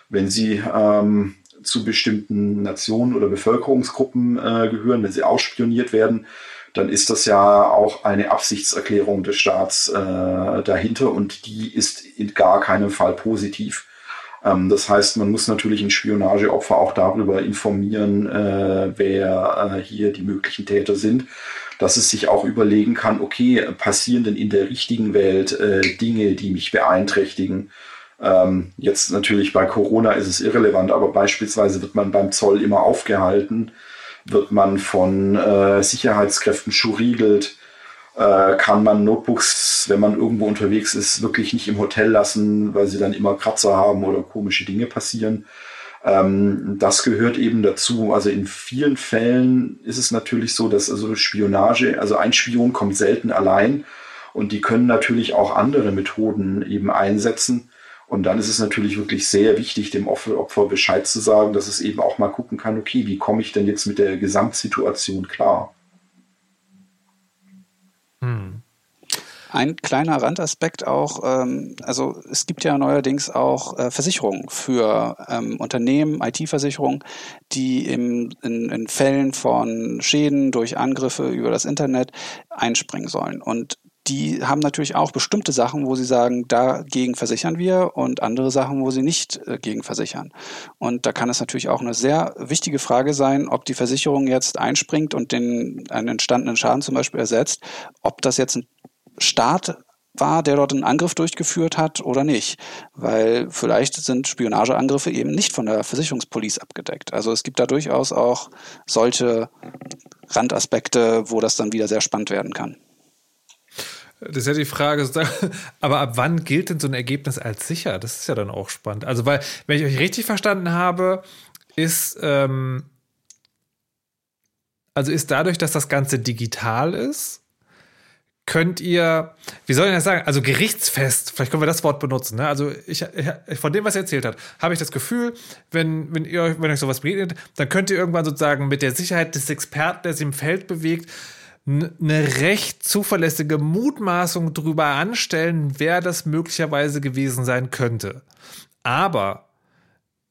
wenn sie ähm, zu bestimmten Nationen oder Bevölkerungsgruppen äh, gehören, wenn sie ausspioniert werden, dann ist das ja auch eine Absichtserklärung des Staats äh, dahinter und die ist in gar keinem Fall positiv. Ähm, das heißt, man muss natürlich ein Spionageopfer auch darüber informieren, äh, wer äh, hier die möglichen Täter sind, dass es sich auch überlegen kann, okay, passieren denn in der richtigen Welt äh, Dinge, die mich beeinträchtigen? Ähm, jetzt natürlich bei Corona ist es irrelevant, aber beispielsweise wird man beim Zoll immer aufgehalten, wird man von äh, Sicherheitskräften schuriegelt, äh, kann man Notebooks, wenn man irgendwo unterwegs ist, wirklich nicht im Hotel lassen, weil sie dann immer Kratzer haben oder komische Dinge passieren. Ähm, das gehört eben dazu. Also in vielen Fällen ist es natürlich so, dass also Spionage, also ein Spion kommt selten allein und die können natürlich auch andere Methoden eben einsetzen. Und dann ist es natürlich wirklich sehr wichtig, dem Opfer, Opfer Bescheid zu sagen, dass es eben auch mal gucken kann, okay, wie komme ich denn jetzt mit der Gesamtsituation klar? Ein kleiner Randaspekt auch, ähm, also es gibt ja neuerdings auch äh, Versicherungen für ähm, Unternehmen, IT-Versicherungen, die im, in, in Fällen von Schäden durch Angriffe über das Internet einspringen sollen. Und die haben natürlich auch bestimmte Sachen, wo sie sagen, dagegen versichern wir und andere Sachen, wo sie nicht äh, gegen versichern. Und da kann es natürlich auch eine sehr wichtige Frage sein, ob die Versicherung jetzt einspringt und den einen entstandenen Schaden zum Beispiel ersetzt, ob das jetzt ein Staat war, der dort einen Angriff durchgeführt hat oder nicht. Weil vielleicht sind Spionageangriffe eben nicht von der Versicherungspolice abgedeckt. Also es gibt da durchaus auch solche Randaspekte, wo das dann wieder sehr spannend werden kann. Das ist ja die Frage, aber ab wann gilt denn so ein Ergebnis als sicher? Das ist ja dann auch spannend. Also, weil, wenn ich euch richtig verstanden habe, ist, ähm, also ist dadurch, dass das Ganze digital ist, könnt ihr, wie soll ich das sagen, also gerichtsfest, vielleicht können wir das Wort benutzen, ne? Also ich, ich von dem, was er erzählt hat, habe ich das Gefühl, wenn, wenn ihr wenn euch sowas begegnet, dann könnt ihr irgendwann sozusagen mit der Sicherheit des Experten, der sich im Feld bewegt, eine recht zuverlässige Mutmaßung darüber anstellen, wer das möglicherweise gewesen sein könnte. Aber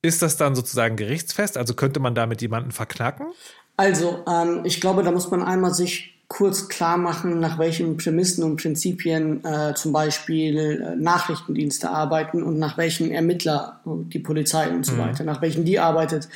ist das dann sozusagen gerichtsfest? Also könnte man damit jemanden verknacken? Also, ähm, ich glaube, da muss man einmal sich kurz klar machen, nach welchen Prämissen und Prinzipien äh, zum Beispiel äh, Nachrichtendienste arbeiten und nach welchen Ermittler, die Polizei und so mhm. weiter, nach welchen die arbeitet.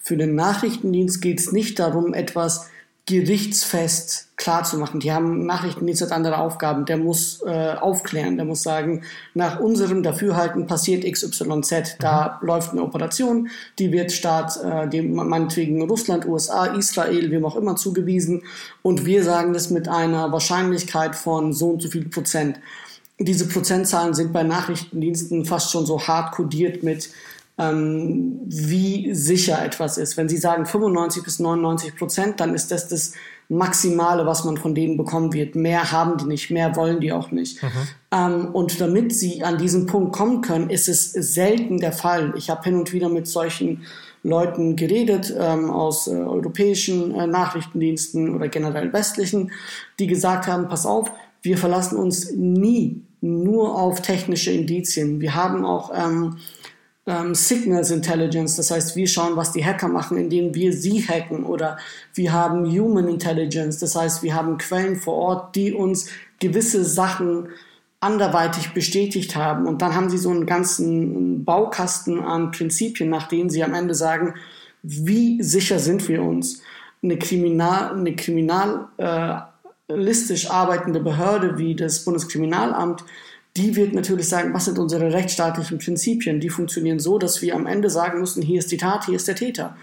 Für den Nachrichtendienst geht es nicht darum, etwas gerichtsfest klar zu machen. Die haben Nachrichtendienst hat andere Aufgaben. Der muss äh, aufklären, der muss sagen, nach unserem Dafürhalten passiert XYZ. Da mhm. läuft eine Operation, die wird Staat, äh, dem meinetwegen Russland, USA, Israel, wem auch immer zugewiesen. Und wir sagen das mit einer Wahrscheinlichkeit von so und so viel Prozent. Diese Prozentzahlen sind bei Nachrichtendiensten fast schon so hart kodiert mit ähm, wie sicher etwas ist. Wenn Sie sagen 95 bis 99 Prozent, dann ist das das Maximale, was man von denen bekommen wird. Mehr haben die nicht, mehr wollen die auch nicht. Mhm. Ähm, und damit Sie an diesen Punkt kommen können, ist es selten der Fall. Ich habe hin und wieder mit solchen Leuten geredet ähm, aus äh, europäischen äh, Nachrichtendiensten oder generell westlichen, die gesagt haben, pass auf, wir verlassen uns nie nur auf technische Indizien. Wir haben auch ähm, ähm, Signals Intelligence, das heißt, wir schauen, was die Hacker machen, indem wir sie hacken oder wir haben Human Intelligence, das heißt, wir haben Quellen vor Ort, die uns gewisse Sachen anderweitig bestätigt haben und dann haben sie so einen ganzen Baukasten an Prinzipien, nach denen sie am Ende sagen, wie sicher sind wir uns? Eine Kriminal, eine kriminalistisch arbeitende Behörde wie das Bundeskriminalamt die wird natürlich sagen, was sind unsere rechtsstaatlichen Prinzipien? Die funktionieren so, dass wir am Ende sagen müssen, hier ist die Tat, hier ist der Täter.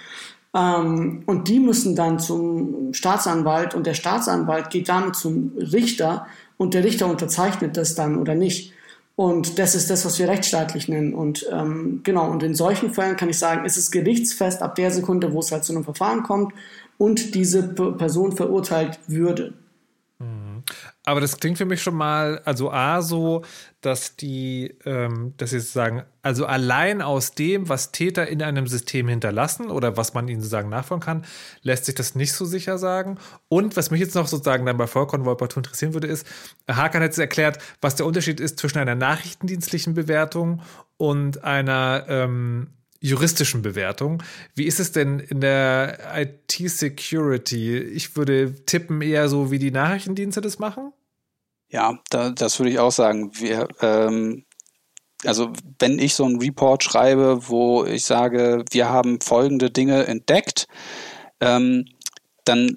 Ähm, und die müssen dann zum Staatsanwalt und der Staatsanwalt geht dann zum Richter und der Richter unterzeichnet das dann oder nicht. Und das ist das, was wir rechtsstaatlich nennen. Und ähm, genau, und in solchen Fällen kann ich sagen, ist es gerichtsfest ab der Sekunde, wo es halt zu einem Verfahren kommt und diese Person verurteilt würde. Aber das klingt für mich schon mal, also A, so, dass die, ähm, dass sie sagen, also allein aus dem, was Täter in einem System hinterlassen oder was man ihnen sozusagen nachfolgen kann, lässt sich das nicht so sicher sagen. Und was mich jetzt noch sozusagen dann bei Vollkornwolpertour interessieren würde, ist, Hakan hat es erklärt, was der Unterschied ist zwischen einer nachrichtendienstlichen Bewertung und einer ähm, juristischen Bewertung. Wie ist es denn in der IT-Security? Ich würde tippen eher so, wie die Nachrichtendienste das machen. Ja, da, das würde ich auch sagen. Wir, ähm, also wenn ich so einen Report schreibe, wo ich sage, wir haben folgende Dinge entdeckt, ähm, dann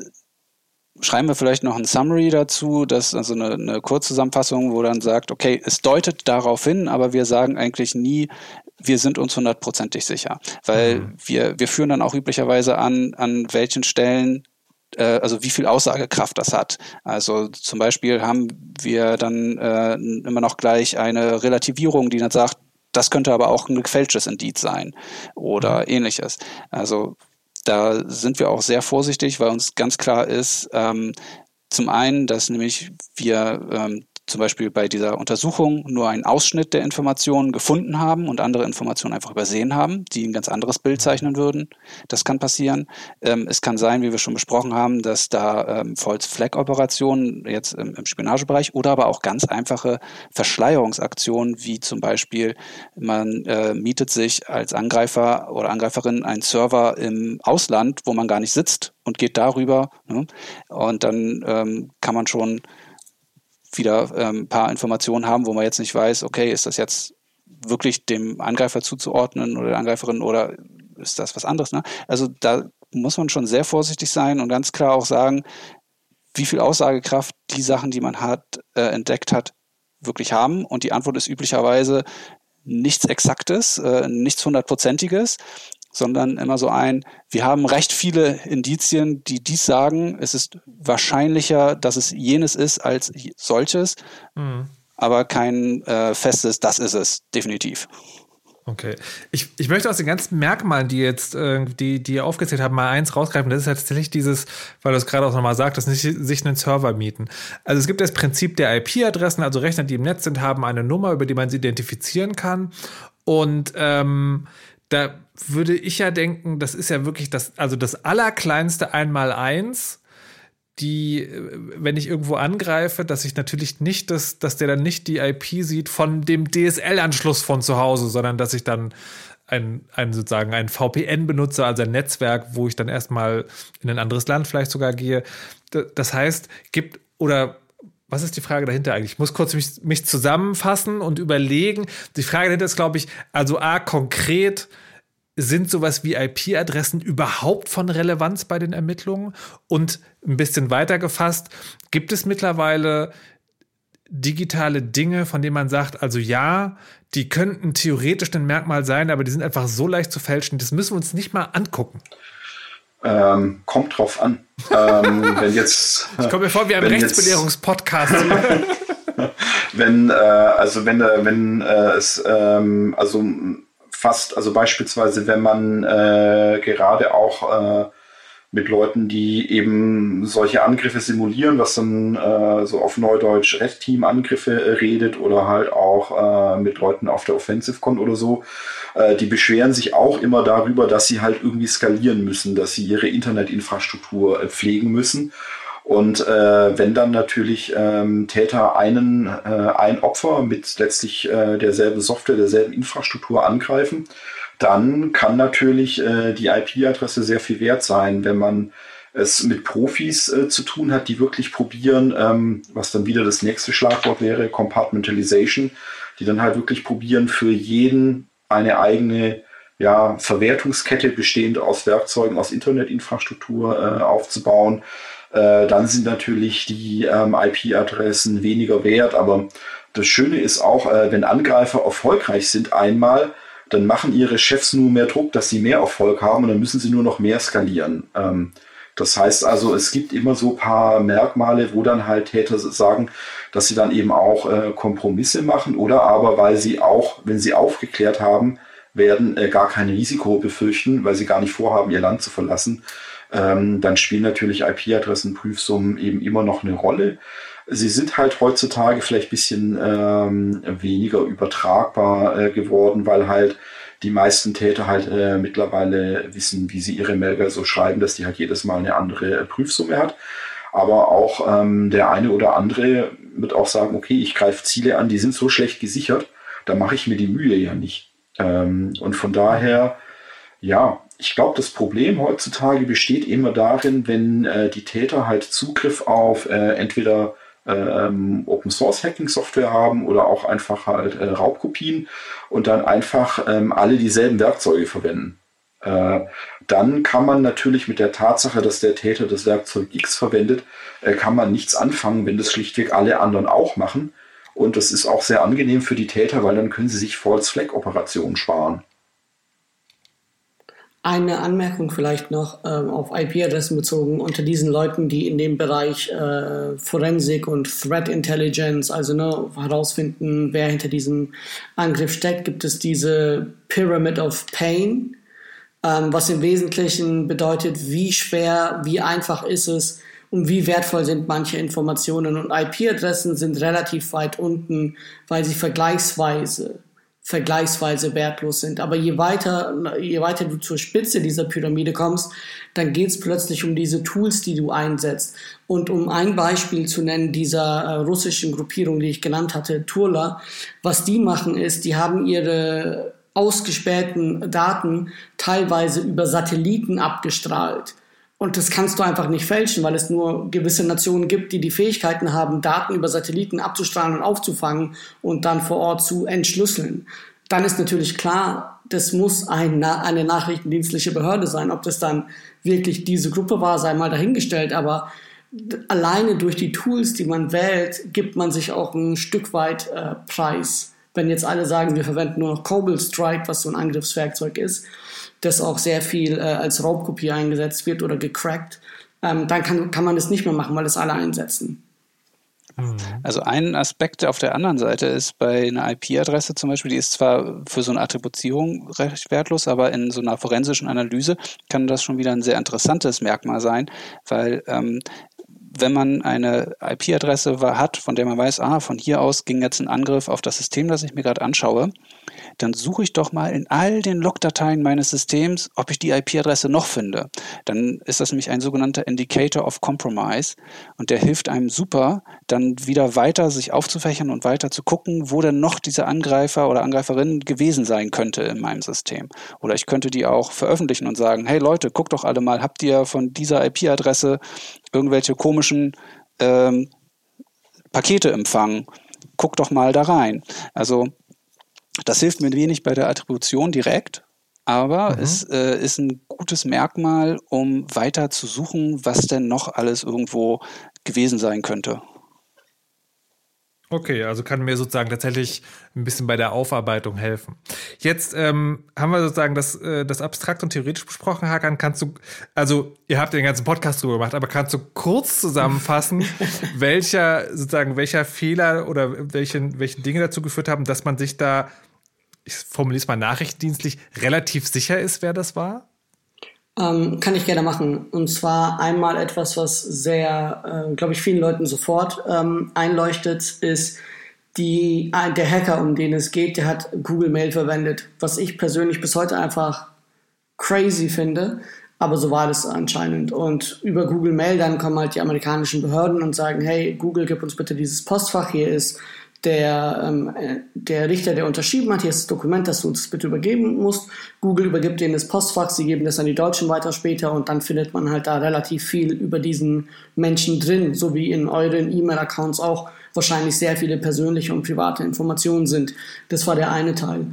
schreiben wir vielleicht noch ein Summary dazu, das also eine, eine Kurzzusammenfassung, wo dann sagt, okay, es deutet darauf hin, aber wir sagen eigentlich nie, wir sind uns hundertprozentig sicher, weil mhm. wir, wir führen dann auch üblicherweise an, an welchen Stellen äh, also wie viel Aussagekraft das hat. Also zum Beispiel haben wir dann äh, immer noch gleich eine Relativierung, die dann sagt, das könnte aber auch ein gefälschtes Indiz sein oder mhm. ähnliches. Also da sind wir auch sehr vorsichtig, weil uns ganz klar ist, ähm, zum einen, dass nämlich wir ähm, zum Beispiel bei dieser Untersuchung nur einen Ausschnitt der Informationen gefunden haben und andere Informationen einfach übersehen haben, die ein ganz anderes Bild zeichnen würden. Das kann passieren. Ähm, es kann sein, wie wir schon besprochen haben, dass da ähm, False-Flag-Operationen jetzt im, im, Spionagebereich oder aber auch ganz einfache Verschleierungsaktionen, wie zum Beispiel man äh, mietet sich als Angreifer oder Angreiferin einen Server im Ausland, wo man gar nicht sitzt und geht darüber. Ne? Und dann ähm, kann man schon wieder ähm, ein paar Informationen haben, wo man jetzt nicht weiß, okay, ist das jetzt wirklich dem Angreifer zuzuordnen oder der Angreiferin oder ist das was anderes? Ne? Also da muss man schon sehr vorsichtig sein und ganz klar auch sagen, wie viel Aussagekraft die Sachen, die man hat, äh, entdeckt hat, wirklich haben. Und die Antwort ist üblicherweise nichts Exaktes, äh, nichts Hundertprozentiges, sondern immer so ein, wir haben recht viele Indizien, die dies sagen. Es ist wahrscheinlicher, dass es jenes ist als solches, mhm. aber kein äh, festes, das ist es, definitiv. Okay. Ich, ich möchte aus den ganzen Merkmalen, die jetzt, äh, die, die ihr aufgezählt habt, mal eins rausgreifen. Das ist halt tatsächlich dieses, weil du es gerade auch nochmal sagst, dass nicht sich einen Server mieten. Also es gibt das Prinzip der IP-Adressen, also Rechner, die im Netz sind, haben eine Nummer, über die man sie identifizieren kann. Und ähm, da würde ich ja denken, das ist ja wirklich das, also das allerkleinste Einmaleins die, wenn ich irgendwo angreife, dass ich natürlich nicht, das, dass der dann nicht die IP sieht von dem DSL-Anschluss von zu Hause, sondern dass ich dann ein, ein sozusagen ein VPN benutze, also ein Netzwerk, wo ich dann erstmal in ein anderes Land vielleicht sogar gehe. Das heißt, gibt oder was ist die Frage dahinter eigentlich? Ich muss kurz mich, mich zusammenfassen und überlegen. Die Frage dahinter ist, glaube ich, also A, konkret, sind sowas wie IP-Adressen überhaupt von Relevanz bei den Ermittlungen? Und ein bisschen weiter gefasst, gibt es mittlerweile digitale Dinge, von denen man sagt, also ja, die könnten theoretisch ein Merkmal sein, aber die sind einfach so leicht zu fälschen, das müssen wir uns nicht mal angucken. Ähm, kommt drauf an. ähm, wenn jetzt, ich komme mir vor wie ein Rechtsbelehrungspodcast. wenn, äh, also wenn, äh, wenn äh, es, ähm, also fast, also beispielsweise, wenn man äh, gerade auch äh, mit Leuten, die eben solche Angriffe simulieren, was dann äh, so auf Neudeutsch Red Team Angriffe äh, redet oder halt auch äh, mit Leuten auf der Offensive Con oder so, äh, die beschweren sich auch immer darüber, dass sie halt irgendwie skalieren müssen, dass sie ihre Internetinfrastruktur äh, pflegen müssen und äh, wenn dann natürlich ähm, Täter einen, äh, ein Opfer mit letztlich äh, derselben Software, derselben Infrastruktur angreifen, dann kann natürlich äh, die IP-Adresse sehr viel wert sein, wenn man es mit Profis äh, zu tun hat, die wirklich probieren, ähm, was dann wieder das nächste Schlagwort wäre, Compartmentalization, die dann halt wirklich probieren, für jeden eine eigene ja, Verwertungskette bestehend aus Werkzeugen, aus Internetinfrastruktur äh, aufzubauen äh, dann sind natürlich die ähm, IP-Adressen weniger wert. Aber das Schöne ist auch, äh, wenn Angreifer erfolgreich sind einmal, dann machen ihre Chefs nur mehr Druck, dass sie mehr Erfolg haben und dann müssen sie nur noch mehr skalieren. Ähm, das heißt also, es gibt immer so paar Merkmale, wo dann halt Täter sagen, dass sie dann eben auch äh, Kompromisse machen oder aber, weil sie auch, wenn sie aufgeklärt haben, werden äh, gar kein Risiko befürchten, weil sie gar nicht vorhaben, ihr Land zu verlassen ähm, dann spielen natürlich IP-Adressenprüfsummen eben immer noch eine Rolle. Sie sind halt heutzutage vielleicht bisschen ähm, weniger übertragbar äh, geworden, weil halt die meisten Täter halt äh, mittlerweile wissen, wie sie ihre Mail so schreiben, dass die halt jedes Mal eine andere äh, Prüfsumme hat. Aber auch ähm, der eine oder andere wird auch sagen, okay, ich greife Ziele an, die sind so schlecht gesichert, da mache ich mir die Mühe ja nicht. Ähm, und von daher, ja, ich glaube, das Problem heutzutage besteht immer darin, wenn äh, die Täter halt Zugriff auf äh, entweder ähm, Open Source Hacking Software haben oder auch einfach halt äh, Raubkopien und dann einfach ähm, alle dieselben Werkzeuge verwenden. Äh, dann kann man natürlich mit der Tatsache, dass der Täter das Werkzeug X verwendet, äh, kann man nichts anfangen, wenn das schlichtweg alle anderen auch machen. Und das ist auch sehr angenehm für die Täter, weil dann können sie sich False Flag Operationen sparen. Eine Anmerkung vielleicht noch ähm, auf IP-Adressen bezogen. Unter diesen Leuten, die in dem Bereich äh, Forensik und Threat Intelligence, also ne, herausfinden, wer hinter diesem Angriff steckt, gibt es diese Pyramid of Pain, ähm, was im Wesentlichen bedeutet, wie schwer, wie einfach ist es und wie wertvoll sind manche Informationen. Und IP-Adressen sind relativ weit unten, weil sie vergleichsweise vergleichsweise wertlos sind. Aber je weiter, je weiter du zur Spitze dieser Pyramide kommst, dann geht es plötzlich um diese Tools, die du einsetzt. Und um ein Beispiel zu nennen, dieser äh, russischen Gruppierung, die ich genannt hatte, Turla, was die machen ist, die haben ihre ausgespähten Daten teilweise über Satelliten abgestrahlt. Und das kannst du einfach nicht fälschen, weil es nur gewisse Nationen gibt, die die Fähigkeiten haben, Daten über Satelliten abzustrahlen und aufzufangen und dann vor Ort zu entschlüsseln. Dann ist natürlich klar, das muss ein, eine nachrichtendienstliche Behörde sein. Ob das dann wirklich diese Gruppe war, sei mal dahingestellt. Aber alleine durch die Tools, die man wählt, gibt man sich auch ein Stück weit äh, Preis. Wenn jetzt alle sagen, wir verwenden nur noch Cobalt Strike, was so ein Angriffswerkzeug ist, das auch sehr viel äh, als Raubkopie eingesetzt wird oder gecrackt, ähm, dann kann, kann man das nicht mehr machen, weil es alle einsetzen. Mhm. Also ein Aspekt auf der anderen Seite ist bei einer IP-Adresse zum Beispiel, die ist zwar für so eine Attributierung recht wertlos, aber in so einer forensischen Analyse kann das schon wieder ein sehr interessantes Merkmal sein, weil ähm, wenn man eine IP-Adresse hat, von der man weiß, ah, von hier aus ging jetzt ein Angriff auf das System, das ich mir gerade anschaue, dann suche ich doch mal in all den Logdateien meines Systems, ob ich die IP-Adresse noch finde. Dann ist das nämlich ein sogenannter Indicator of Compromise und der hilft einem super, dann wieder weiter sich aufzufächern und weiter zu gucken, wo denn noch dieser Angreifer oder Angreiferin gewesen sein könnte in meinem System. Oder ich könnte die auch veröffentlichen und sagen, hey Leute, guckt doch alle mal, habt ihr von dieser IP-Adresse irgendwelche komischen ähm, Pakete empfangen? Guckt doch mal da rein. Also das hilft mir wenig bei der Attribution direkt, aber mhm. es äh, ist ein gutes Merkmal, um weiter zu suchen, was denn noch alles irgendwo gewesen sein könnte. Okay, also kann mir sozusagen tatsächlich ein bisschen bei der Aufarbeitung helfen. Jetzt ähm, haben wir sozusagen das, äh, das abstrakt und theoretisch besprochen, Hakan. Kannst du, also ihr habt den ganzen Podcast drüber gemacht, aber kannst du kurz zusammenfassen, welcher sozusagen welcher Fehler oder welche, welche Dinge dazu geführt haben, dass man sich da, ich formuliere es mal nachrichtendienstlich, relativ sicher ist, wer das war? Ähm, kann ich gerne machen. Und zwar einmal etwas, was sehr, äh, glaube ich, vielen Leuten sofort ähm, einleuchtet, ist die, der Hacker, um den es geht, der hat Google Mail verwendet, was ich persönlich bis heute einfach crazy finde. Aber so war das anscheinend. Und über Google Mail dann kommen halt die amerikanischen Behörden und sagen, hey, Google, gib uns bitte dieses Postfach. Hier ist der, ähm, äh, der Richter, der unterschrieben hat, hier ist das Dokument, das du uns bitte übergeben musst. Google übergibt denen das Postfach, sie geben das an die Deutschen weiter später und dann findet man halt da relativ viel über diesen Menschen drin, so wie in euren E-Mail-Accounts auch wahrscheinlich sehr viele persönliche und private Informationen sind. Das war der eine Teil.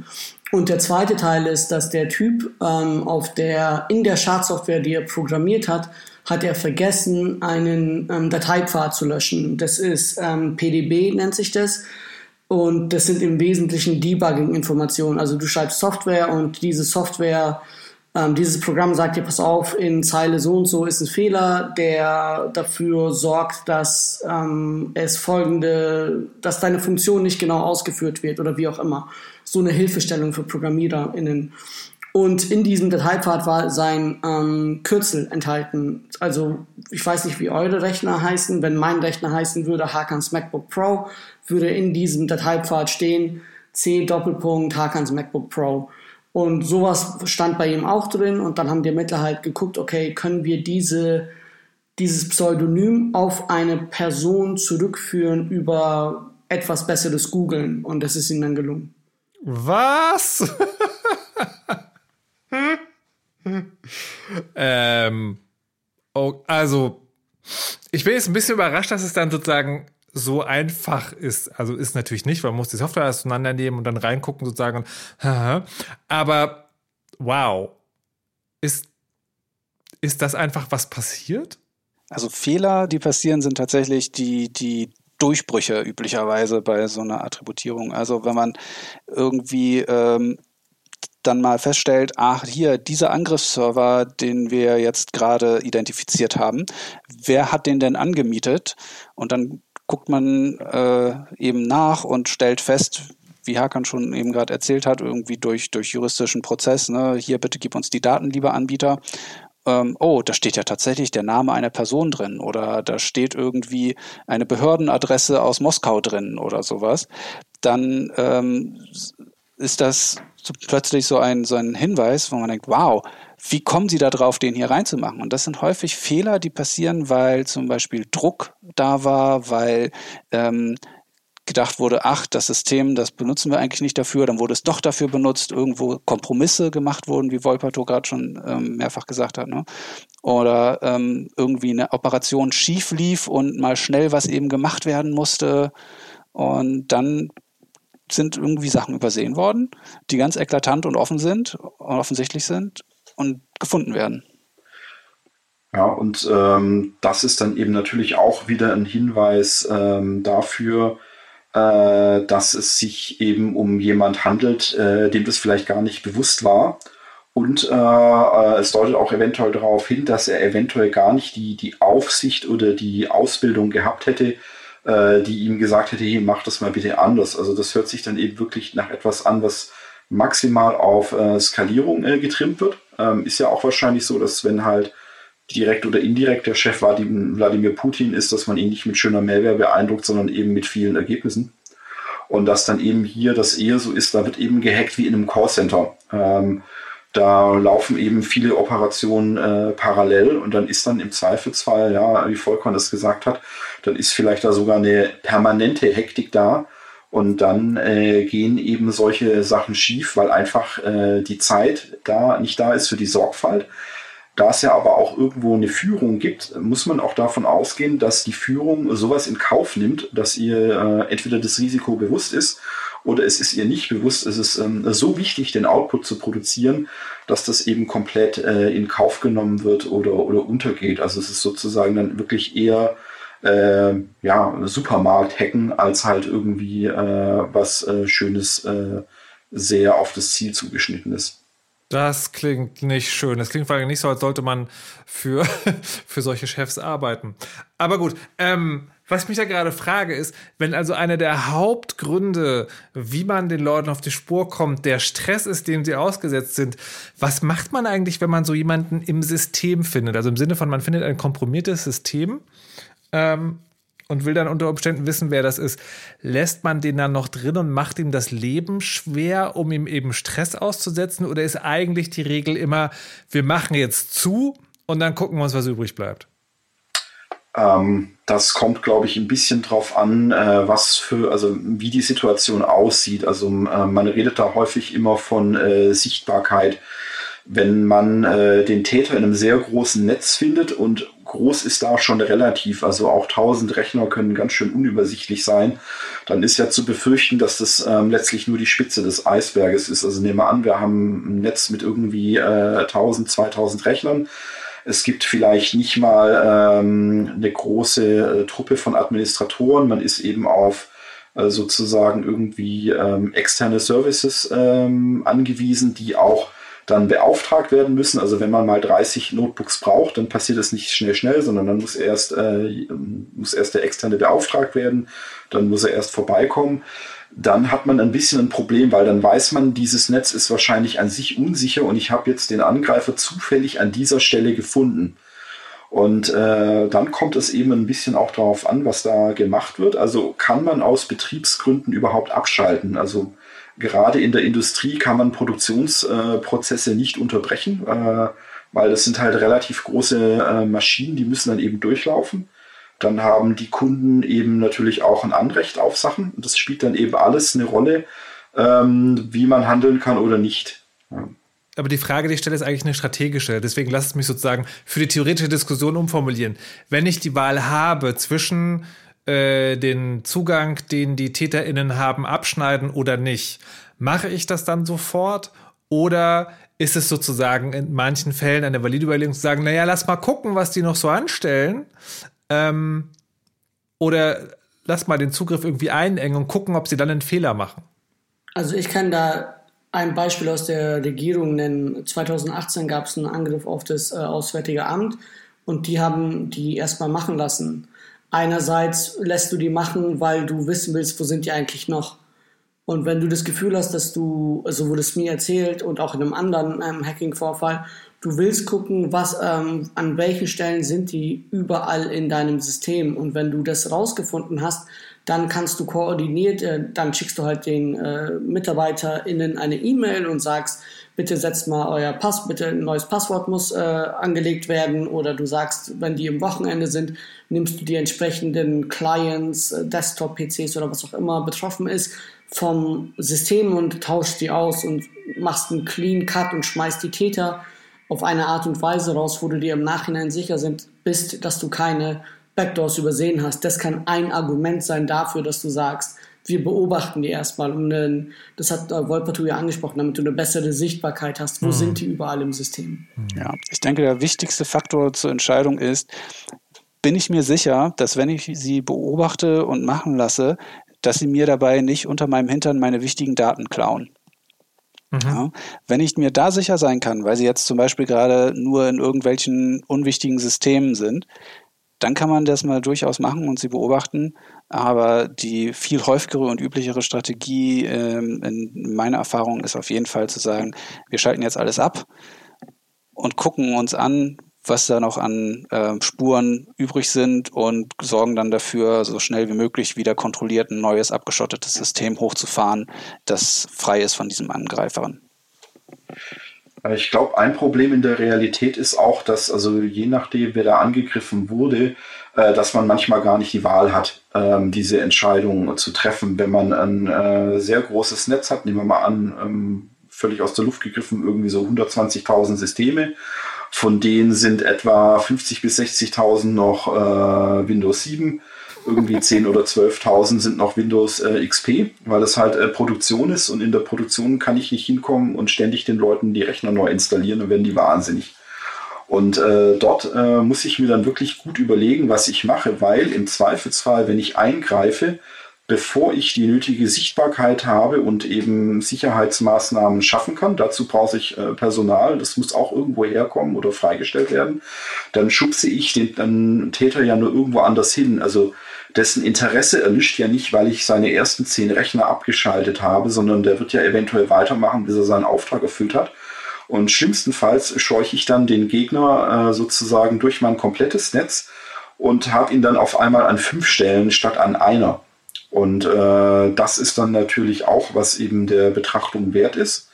Und der zweite Teil ist, dass der Typ ähm, auf der, in der Schadsoftware, die er programmiert hat, hat er vergessen, einen ähm, Dateipfad zu löschen. Das ist ähm, PDB, nennt sich das. Und das sind im Wesentlichen Debugging-Informationen. Also du schreibst Software und diese Software, ähm, dieses Programm sagt dir, pass auf, in Zeile so und so ist ein Fehler, der dafür sorgt, dass ähm, es folgende, dass deine Funktion nicht genau ausgeführt wird oder wie auch immer. So eine Hilfestellung für ProgrammiererInnen. Und in diesem Dateipfad war sein ähm, Kürzel enthalten. Also ich weiß nicht, wie eure Rechner heißen. Wenn mein Rechner heißen würde Hakans MacBook Pro, würde in diesem Dateipfad stehen C Doppelpunkt Hakans MacBook Pro. Und sowas stand bei ihm auch drin. Und dann haben die Ermittler halt geguckt, okay, können wir diese, dieses Pseudonym auf eine Person zurückführen über etwas besseres googeln. Und das ist ihnen dann gelungen. Was? ähm, oh, also, ich bin jetzt ein bisschen überrascht, dass es dann sozusagen so einfach ist. Also ist natürlich nicht, weil man muss die Software auseinandernehmen und dann reingucken sozusagen. Aber wow, ist, ist das einfach was passiert? Also Fehler, die passieren, sind tatsächlich die, die Durchbrüche üblicherweise bei so einer Attributierung. Also wenn man irgendwie ähm, dann mal feststellt, ach hier, dieser Angriffsserver, den wir jetzt gerade identifiziert haben, wer hat den denn angemietet? Und dann guckt man äh, eben nach und stellt fest, wie Hakan schon eben gerade erzählt hat, irgendwie durch, durch juristischen Prozess, ne, hier bitte gib uns die Daten, lieber Anbieter. Ähm, oh, da steht ja tatsächlich der Name einer Person drin oder da steht irgendwie eine Behördenadresse aus Moskau drin oder sowas. Dann ähm, ist das plötzlich so ein, so ein Hinweis, wo man denkt, wow, wie kommen Sie da drauf, den hier reinzumachen? Und das sind häufig Fehler, die passieren, weil zum Beispiel Druck da war, weil ähm, gedacht wurde, ach, das System, das benutzen wir eigentlich nicht dafür, dann wurde es doch dafür benutzt, irgendwo Kompromisse gemacht wurden, wie Wolperto gerade schon ähm, mehrfach gesagt hat, ne? oder ähm, irgendwie eine Operation schief lief und mal schnell was eben gemacht werden musste und dann sind irgendwie Sachen übersehen worden, die ganz eklatant und offen sind und offensichtlich sind und gefunden werden. Ja, und ähm, das ist dann eben natürlich auch wieder ein Hinweis ähm, dafür, äh, dass es sich eben um jemand handelt, äh, dem das vielleicht gar nicht bewusst war. Und äh, äh, es deutet auch eventuell darauf hin, dass er eventuell gar nicht die, die Aufsicht oder die Ausbildung gehabt hätte, äh, die ihm gesagt hätte, hey, mach das mal bitte anders. Also das hört sich dann eben wirklich nach etwas an, was maximal auf äh, Skalierung äh, getrimmt wird. Ähm, ist ja auch wahrscheinlich so, dass wenn halt direkt oder indirekt der Chef Wladimir Putin ist, dass man ihn nicht mit schöner Mehrwehr beeindruckt, sondern eben mit vielen Ergebnissen. Und dass dann eben hier das eher so ist, da wird eben gehackt wie in einem Callcenter. Ähm, da laufen eben viele Operationen äh, parallel und dann ist dann im Zweifelsfall, ja, wie Volkan das gesagt hat, dann ist vielleicht da sogar eine permanente Hektik da und dann äh, gehen eben solche Sachen schief, weil einfach äh, die Zeit da nicht da ist für die Sorgfalt. Da es ja aber auch irgendwo eine Führung gibt, muss man auch davon ausgehen, dass die Führung sowas in Kauf nimmt, dass ihr äh, entweder das Risiko bewusst ist oder es ist ihr nicht bewusst. Es ist ähm, so wichtig, den Output zu produzieren, dass das eben komplett äh, in Kauf genommen wird oder, oder untergeht. Also es ist sozusagen dann wirklich eher äh, ja, Supermarkt-Hacken als halt irgendwie äh, was äh, Schönes, äh, sehr auf das Ziel zugeschnitten ist. Das klingt nicht schön. Das klingt vor allem nicht so, als sollte man für, für solche Chefs arbeiten. Aber gut, ähm, was mich da gerade frage, ist, wenn also einer der Hauptgründe, wie man den Leuten auf die Spur kommt, der Stress ist, dem sie ausgesetzt sind, was macht man eigentlich, wenn man so jemanden im System findet? Also im Sinne von, man findet ein komprimiertes System ähm, und will dann unter Umständen wissen, wer das ist, lässt man den dann noch drin und macht ihm das Leben schwer, um ihm eben Stress auszusetzen? Oder ist eigentlich die Regel immer, wir machen jetzt zu und dann gucken wir uns, was übrig bleibt? Ähm, das kommt, glaube ich, ein bisschen drauf an, äh, was für, also wie die Situation aussieht. Also äh, man redet da häufig immer von äh, Sichtbarkeit. Wenn man äh, den Täter in einem sehr großen Netz findet und groß ist da schon relativ, also auch 1000 Rechner können ganz schön unübersichtlich sein, dann ist ja zu befürchten, dass das ähm, letztlich nur die Spitze des Eisberges ist. Also nehmen wir an, wir haben ein Netz mit irgendwie äh, 1000, 2000 Rechnern. Es gibt vielleicht nicht mal ähm, eine große äh, Truppe von Administratoren. Man ist eben auf äh, sozusagen irgendwie ähm, externe Services ähm, angewiesen, die auch dann beauftragt werden müssen. Also wenn man mal 30 Notebooks braucht, dann passiert das nicht schnell, schnell, sondern dann muss erst, äh, muss erst der externe beauftragt werden, dann muss er erst vorbeikommen. Dann hat man ein bisschen ein Problem, weil dann weiß man, dieses Netz ist wahrscheinlich an sich unsicher und ich habe jetzt den Angreifer zufällig an dieser Stelle gefunden. Und äh, dann kommt es eben ein bisschen auch darauf an, was da gemacht wird. Also kann man aus Betriebsgründen überhaupt abschalten? Also gerade in der Industrie kann man Produktionsprozesse nicht unterbrechen, äh, weil das sind halt relativ große äh, Maschinen, die müssen dann eben durchlaufen. Dann haben die Kunden eben natürlich auch ein Anrecht auf Sachen. Und das spielt dann eben alles eine Rolle, ähm, wie man handeln kann oder nicht. Aber die Frage, die ich stelle, ist eigentlich eine strategische. Deswegen lasst es mich sozusagen für die theoretische Diskussion umformulieren. Wenn ich die Wahl habe zwischen äh, den Zugang, den die TäterInnen haben, abschneiden oder nicht. Mache ich das dann sofort oder ist es sozusagen in manchen Fällen eine valide Überlegung zu sagen, naja, lass mal gucken, was die noch so anstellen. Ähm, oder lass mal den Zugriff irgendwie einengen und gucken, ob sie dann einen Fehler machen. Also ich kann da ein Beispiel aus der Regierung nennen. 2018 gab es einen Angriff auf das äh, Auswärtige Amt und die haben die erstmal machen lassen. Einerseits lässt du die machen, weil du wissen willst, wo sind die eigentlich noch. Und wenn du das Gefühl hast, dass du, so wurde es mir erzählt und auch in einem anderen ähm, Hacking-Vorfall, Du willst gucken, was, ähm, an welchen Stellen sind die überall in deinem System. Und wenn du das rausgefunden hast, dann kannst du koordiniert, äh, dann schickst du halt den äh, MitarbeiterInnen eine E-Mail und sagst, bitte setzt mal euer Pass, bitte ein neues Passwort muss äh, angelegt werden oder du sagst, wenn die im Wochenende sind, nimmst du die entsprechenden Clients, äh, Desktop-PCs oder was auch immer betroffen ist vom System und tauschst die aus und machst einen Clean Cut und schmeißt die Täter auf eine Art und Weise raus, wo du dir im Nachhinein sicher sind, bist, dass du keine Backdoors übersehen hast. Das kann ein Argument sein dafür, dass du sagst, wir beobachten die erstmal. Und äh, das hat äh, Wolpertu ja angesprochen, damit du eine bessere Sichtbarkeit hast. Wo mhm. sind die überall im System? Ja, ich denke, der wichtigste Faktor zur Entscheidung ist, bin ich mir sicher, dass wenn ich sie beobachte und machen lasse, dass sie mir dabei nicht unter meinem Hintern meine wichtigen Daten klauen. Mhm. Ja, wenn ich mir da sicher sein kann, weil sie jetzt zum Beispiel gerade nur in irgendwelchen unwichtigen Systemen sind, dann kann man das mal durchaus machen und sie beobachten. Aber die viel häufigere und üblichere Strategie ähm, in meiner Erfahrung ist auf jeden Fall zu sagen, wir schalten jetzt alles ab und gucken uns an, was da noch an äh, Spuren übrig sind und sorgen dann dafür, so schnell wie möglich wieder kontrolliert ein neues abgeschottetes System hochzufahren, das frei ist von diesem Angreifern. Ich glaube, ein Problem in der Realität ist auch, dass, also je nachdem, wer da angegriffen wurde, äh, dass man manchmal gar nicht die Wahl hat, ähm, diese Entscheidung zu treffen. Wenn man ein äh, sehr großes Netz hat, nehmen wir mal an, ähm, völlig aus der Luft gegriffen, irgendwie so 120.000 Systeme von denen sind etwa 50 bis 60.000 noch äh, Windows 7. Irgendwie 10 oder 12.000 sind noch Windows äh, XP, weil das halt äh, Produktion ist und in der Produktion kann ich nicht hinkommen und ständig den Leuten die Rechner neu installieren und werden die wahnsinnig. Und äh, dort äh, muss ich mir dann wirklich gut überlegen, was ich mache, weil im Zweifelsfall, wenn ich eingreife, bevor ich die nötige Sichtbarkeit habe und eben Sicherheitsmaßnahmen schaffen kann. Dazu brauche ich äh, Personal, das muss auch irgendwo herkommen oder freigestellt werden. Dann schubse ich den, den Täter ja nur irgendwo anders hin. Also dessen Interesse erlischt ja nicht, weil ich seine ersten zehn Rechner abgeschaltet habe, sondern der wird ja eventuell weitermachen, bis er seinen Auftrag erfüllt hat. Und schlimmstenfalls scheuche ich dann den Gegner äh, sozusagen durch mein komplettes Netz und habe ihn dann auf einmal an fünf Stellen statt an einer. Und äh, das ist dann natürlich auch, was eben der Betrachtung wert ist.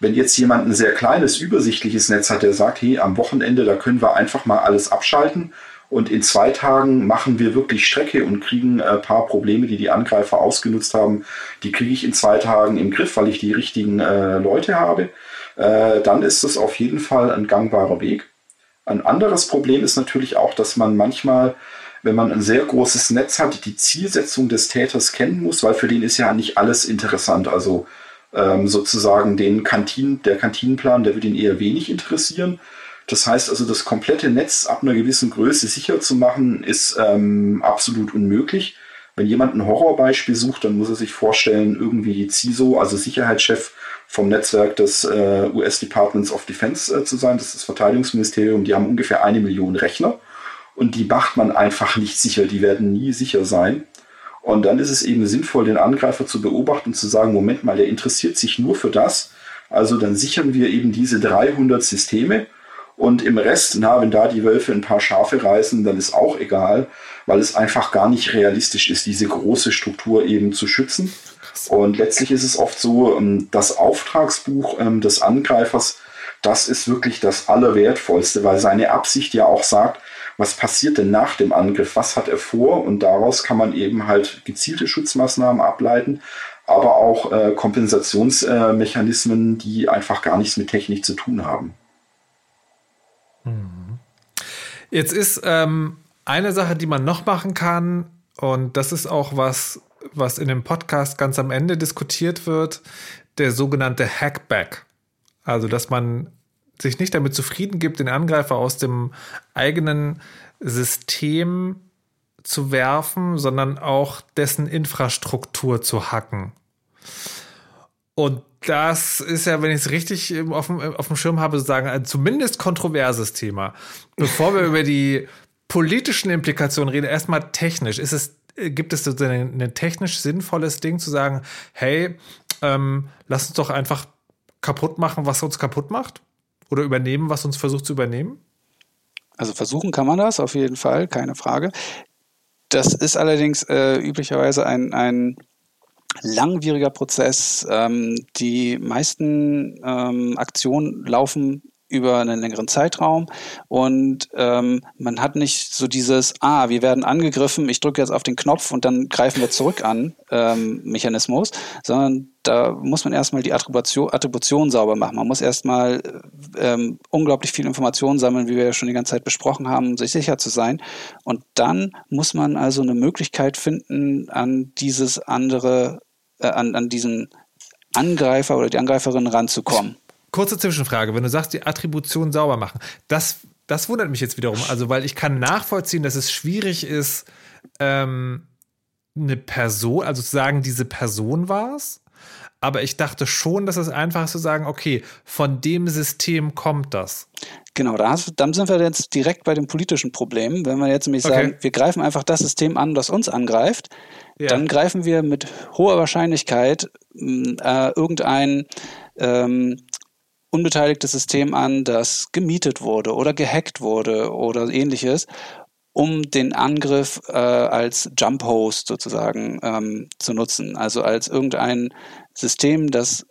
Wenn jetzt jemand ein sehr kleines, übersichtliches Netz hat, der sagt, hey, am Wochenende, da können wir einfach mal alles abschalten und in zwei Tagen machen wir wirklich Strecke und kriegen ein paar Probleme, die die Angreifer ausgenutzt haben, die kriege ich in zwei Tagen im Griff, weil ich die richtigen äh, Leute habe, äh, dann ist das auf jeden Fall ein gangbarer Weg. Ein anderes Problem ist natürlich auch, dass man manchmal wenn man ein sehr großes Netz hat, die Zielsetzung des Täters kennen muss, weil für den ist ja nicht alles interessant. Also ähm, sozusagen den Kantin, der Kantinenplan, der wird ihn eher wenig interessieren. Das heißt also, das komplette Netz ab einer gewissen Größe sicher zu machen, ist ähm, absolut unmöglich. Wenn jemand ein Horrorbeispiel sucht, dann muss er sich vorstellen, irgendwie CISO, also Sicherheitschef vom Netzwerk des äh, US Departments of Defense äh, zu sein. Das ist das Verteidigungsministerium. Die haben ungefähr eine Million Rechner und die macht man einfach nicht sicher. Die werden nie sicher sein. Und dann ist es eben sinnvoll, den Angreifer zu beobachten und zu sagen, Moment mal, der interessiert sich nur für das. Also dann sichern wir eben diese 300 Systeme und im Rest, na, wenn da die Wölfe ein paar Schafe reißen, dann ist auch egal, weil es einfach gar nicht realistisch ist, diese große Struktur eben zu schützen. Und letztlich ist es oft so, ähm, das Auftragsbuch ähm, des Angreifers, das ist wirklich das Allerwertvollste, weil seine Absicht ja auch sagt, was passiert denn nach dem Angriff, was hat er vor und daraus kann man eben halt gezielte Schutzmaßnahmen ableiten, aber auch äh, Kompensationsmechanismen, äh, die einfach gar nichts mit Technik zu tun haben. Mhm. Jetzt ist ähm, eine Sache, die man noch machen kann, und das ist auch was, was in dem Podcast ganz am Ende diskutiert wird, der sogenannte Hackback. Also, dass man sich nicht damit zufrieden gibt, den Angreifer aus dem eigenen System zu werfen, sondern auch dessen Infrastruktur zu hacken. Und das ist ja, wenn ich es richtig auf dem, auf dem Schirm habe, sagen, ein zumindest kontroverses Thema. Bevor wir über die politischen Implikationen reden, erstmal technisch. Ist es, gibt es so ein, ein technisch sinnvolles Ding zu sagen, hey, ähm, lass uns doch einfach kaputt machen, was uns kaputt macht? Oder übernehmen, was uns versucht zu übernehmen? Also versuchen kann man das auf jeden Fall, keine Frage. Das ist allerdings äh, üblicherweise ein, ein langwieriger Prozess. Ähm, die meisten ähm, Aktionen laufen über einen längeren Zeitraum und ähm, man hat nicht so dieses, ah, wir werden angegriffen, ich drücke jetzt auf den Knopf und dann greifen wir zurück an ähm, Mechanismus, sondern da muss man erstmal die Attribution, Attribution sauber machen. Man muss erstmal ähm, unglaublich viel Informationen sammeln, wie wir ja schon die ganze Zeit besprochen haben, um sich sicher zu sein. Und dann muss man also eine Möglichkeit finden, an dieses andere, äh, an, an diesen Angreifer oder die Angreiferin ranzukommen kurze Zwischenfrage, wenn du sagst, die Attribution sauber machen, das, das wundert mich jetzt wiederum. Also, weil ich kann nachvollziehen, dass es schwierig ist, ähm, eine Person, also zu sagen, diese Person war es. Aber ich dachte schon, dass es einfach ist zu sagen, okay, von dem System kommt das. Genau, da hast, dann sind wir jetzt direkt bei den politischen Problemen. Wenn wir jetzt nämlich okay. sagen, wir greifen einfach das System an, das uns angreift, ja. dann greifen wir mit hoher Wahrscheinlichkeit äh, irgendein ähm, unbeteiligtes System an, das gemietet wurde oder gehackt wurde oder ähnliches, um den Angriff äh, als Jump Host sozusagen ähm, zu nutzen. Also als irgendein System, das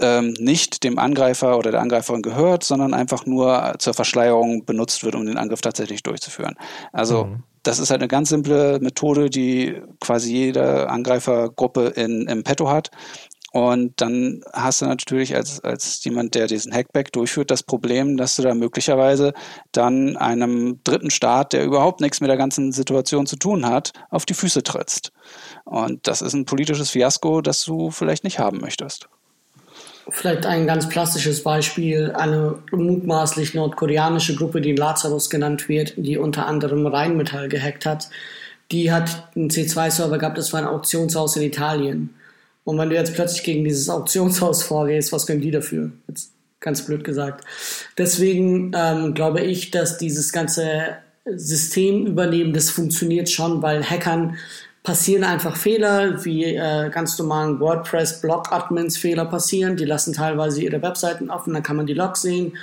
ähm, nicht dem Angreifer oder der Angreiferin gehört, sondern einfach nur zur Verschleierung benutzt wird, um den Angriff tatsächlich durchzuführen. Also mhm. das ist halt eine ganz simple Methode, die quasi jede Angreifergruppe in, im Petto hat. Und dann hast du natürlich als, als jemand, der diesen Hackback durchführt, das Problem, dass du da möglicherweise dann einem dritten Staat, der überhaupt nichts mit der ganzen Situation zu tun hat, auf die Füße trittst. Und das ist ein politisches Fiasko, das du vielleicht nicht haben möchtest. Vielleicht ein ganz plastisches Beispiel, eine mutmaßlich nordkoreanische Gruppe, die Lazarus genannt wird, die unter anderem Rheinmetall gehackt hat. Die hat einen C2-Server gehabt, das war ein Auktionshaus in Italien und wenn du jetzt plötzlich gegen dieses Auktionshaus vorgehst, was können die dafür? Jetzt ganz blöd gesagt. Deswegen ähm, glaube ich, dass dieses ganze System übernehmen, das funktioniert schon, weil Hackern passieren einfach Fehler, wie äh, ganz normalen WordPress-Blog-Admins Fehler passieren. Die lassen teilweise ihre Webseiten offen, dann kann man die Logs sehen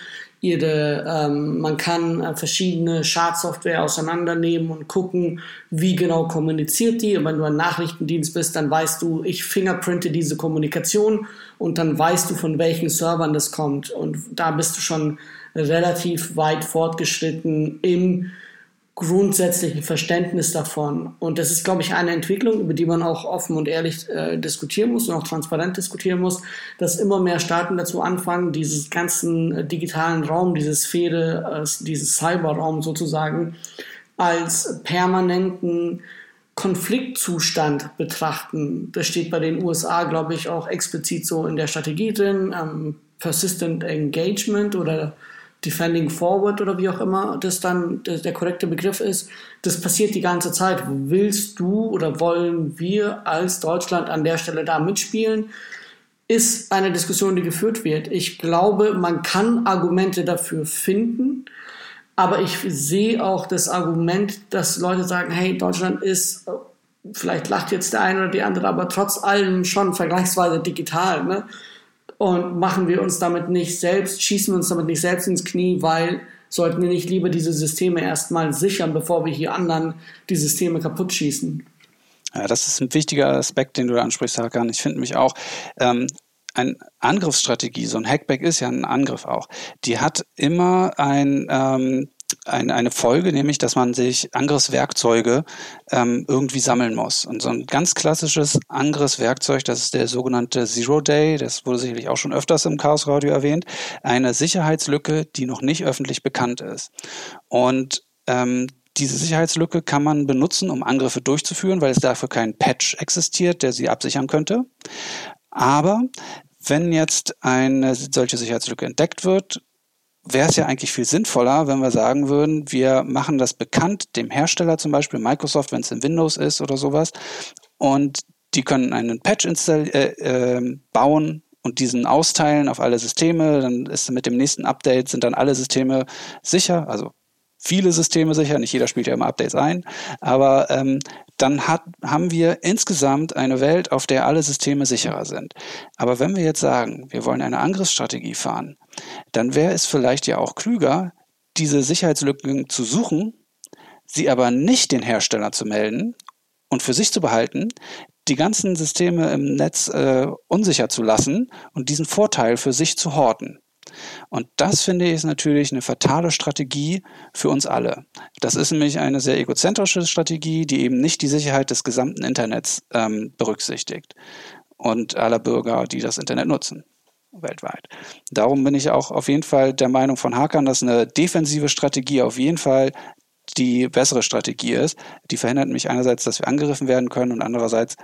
ihre, ähm, man kann äh, verschiedene Schadsoftware auseinandernehmen und gucken, wie genau kommuniziert die. Und wenn du ein Nachrichtendienst bist, dann weißt du, ich fingerprinte diese Kommunikation und dann weißt du, von welchen Servern das kommt. Und da bist du schon relativ weit fortgeschritten im grundsätzlichen Verständnis davon. Und das ist, glaube ich, eine Entwicklung, über die man auch offen und ehrlich äh, diskutieren muss und auch transparent diskutieren muss, dass immer mehr Staaten dazu anfangen, dieses ganzen äh, digitalen Raum, diese Sphäre, äh, dieses Cyberraum sozusagen, als permanenten Konfliktzustand betrachten. Das steht bei den USA, glaube ich, auch explizit so in der Strategie drin. Ähm, Persistent Engagement oder Defending Forward oder wie auch immer das dann der, der, korrekte Begriff ist, das passiert die ganze Zeit. Willst du oder wollen wir als Deutschland an der Stelle da mitspielen? Ist eine Diskussion, die geführt wird. Ich glaube, man kann Argumente dafür finden, aber ich sehe auch das Argument, dass Leute sagen, hey, Deutschland ist, vielleicht lacht jetzt der eine oder die andere, aber trotz allem schon vergleichsweise digital. Ne? Und machen wir uns damit nicht selbst, schießen wir uns damit nicht selbst ins Knie, weil sollten wir nicht lieber diese Systeme erstmal sichern, bevor wir hier anderen die Systeme kaputt schießen? Ja, das ist ein wichtiger Aspekt, den du da ansprichst, Hakan. Ich finde mich auch, ähm, eine Angriffsstrategie, so ein Hackback ist ja ein Angriff auch, die hat immer ein, ähm, ein, eine Folge, nämlich, dass man sich Angriffswerkzeuge ähm, irgendwie sammeln muss. Und so ein ganz klassisches Angriffswerkzeug, das ist der sogenannte Zero Day, das wurde sicherlich auch schon öfters im Chaos Radio erwähnt, eine Sicherheitslücke, die noch nicht öffentlich bekannt ist. Und ähm, diese Sicherheitslücke kann man benutzen, um Angriffe durchzuführen, weil es dafür kein Patch existiert, der sie absichern könnte. Aber wenn jetzt eine solche Sicherheitslücke entdeckt wird, wäre es ja eigentlich viel sinnvoller, wenn wir sagen würden, wir machen das bekannt dem Hersteller zum Beispiel Microsoft, wenn es in Windows ist oder sowas, und die können einen Patch äh, äh, bauen und diesen austeilen auf alle Systeme. Dann ist mit dem nächsten Update sind dann alle Systeme sicher, also viele Systeme sicher. Nicht jeder spielt ja immer Updates ein, aber ähm, dann hat, haben wir insgesamt eine Welt, auf der alle Systeme sicherer sind. Aber wenn wir jetzt sagen, wir wollen eine Angriffsstrategie fahren, dann wäre es vielleicht ja auch klüger, diese Sicherheitslücken zu suchen, sie aber nicht den Hersteller zu melden und für sich zu behalten, die ganzen Systeme im Netz äh, unsicher zu lassen und diesen Vorteil für sich zu horten. Und das finde ich ist natürlich eine fatale Strategie für uns alle. Das ist nämlich eine sehr egozentrische Strategie, die eben nicht die Sicherheit des gesamten Internets ähm, berücksichtigt und aller Bürger, die das Internet nutzen weltweit. Darum bin ich auch auf jeden Fall der Meinung von Hackern, dass eine defensive Strategie auf jeden Fall die bessere Strategie ist. Die verhindert nämlich einerseits, dass wir angegriffen werden können und andererseits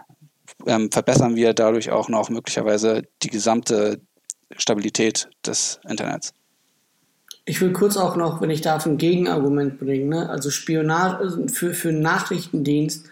ähm, verbessern wir dadurch auch noch möglicherweise die gesamte Stabilität des Internets. Ich will kurz auch noch, wenn ich darf, ein Gegenargument bringen. Ne? Also Spionage für, für einen Nachrichtendienst,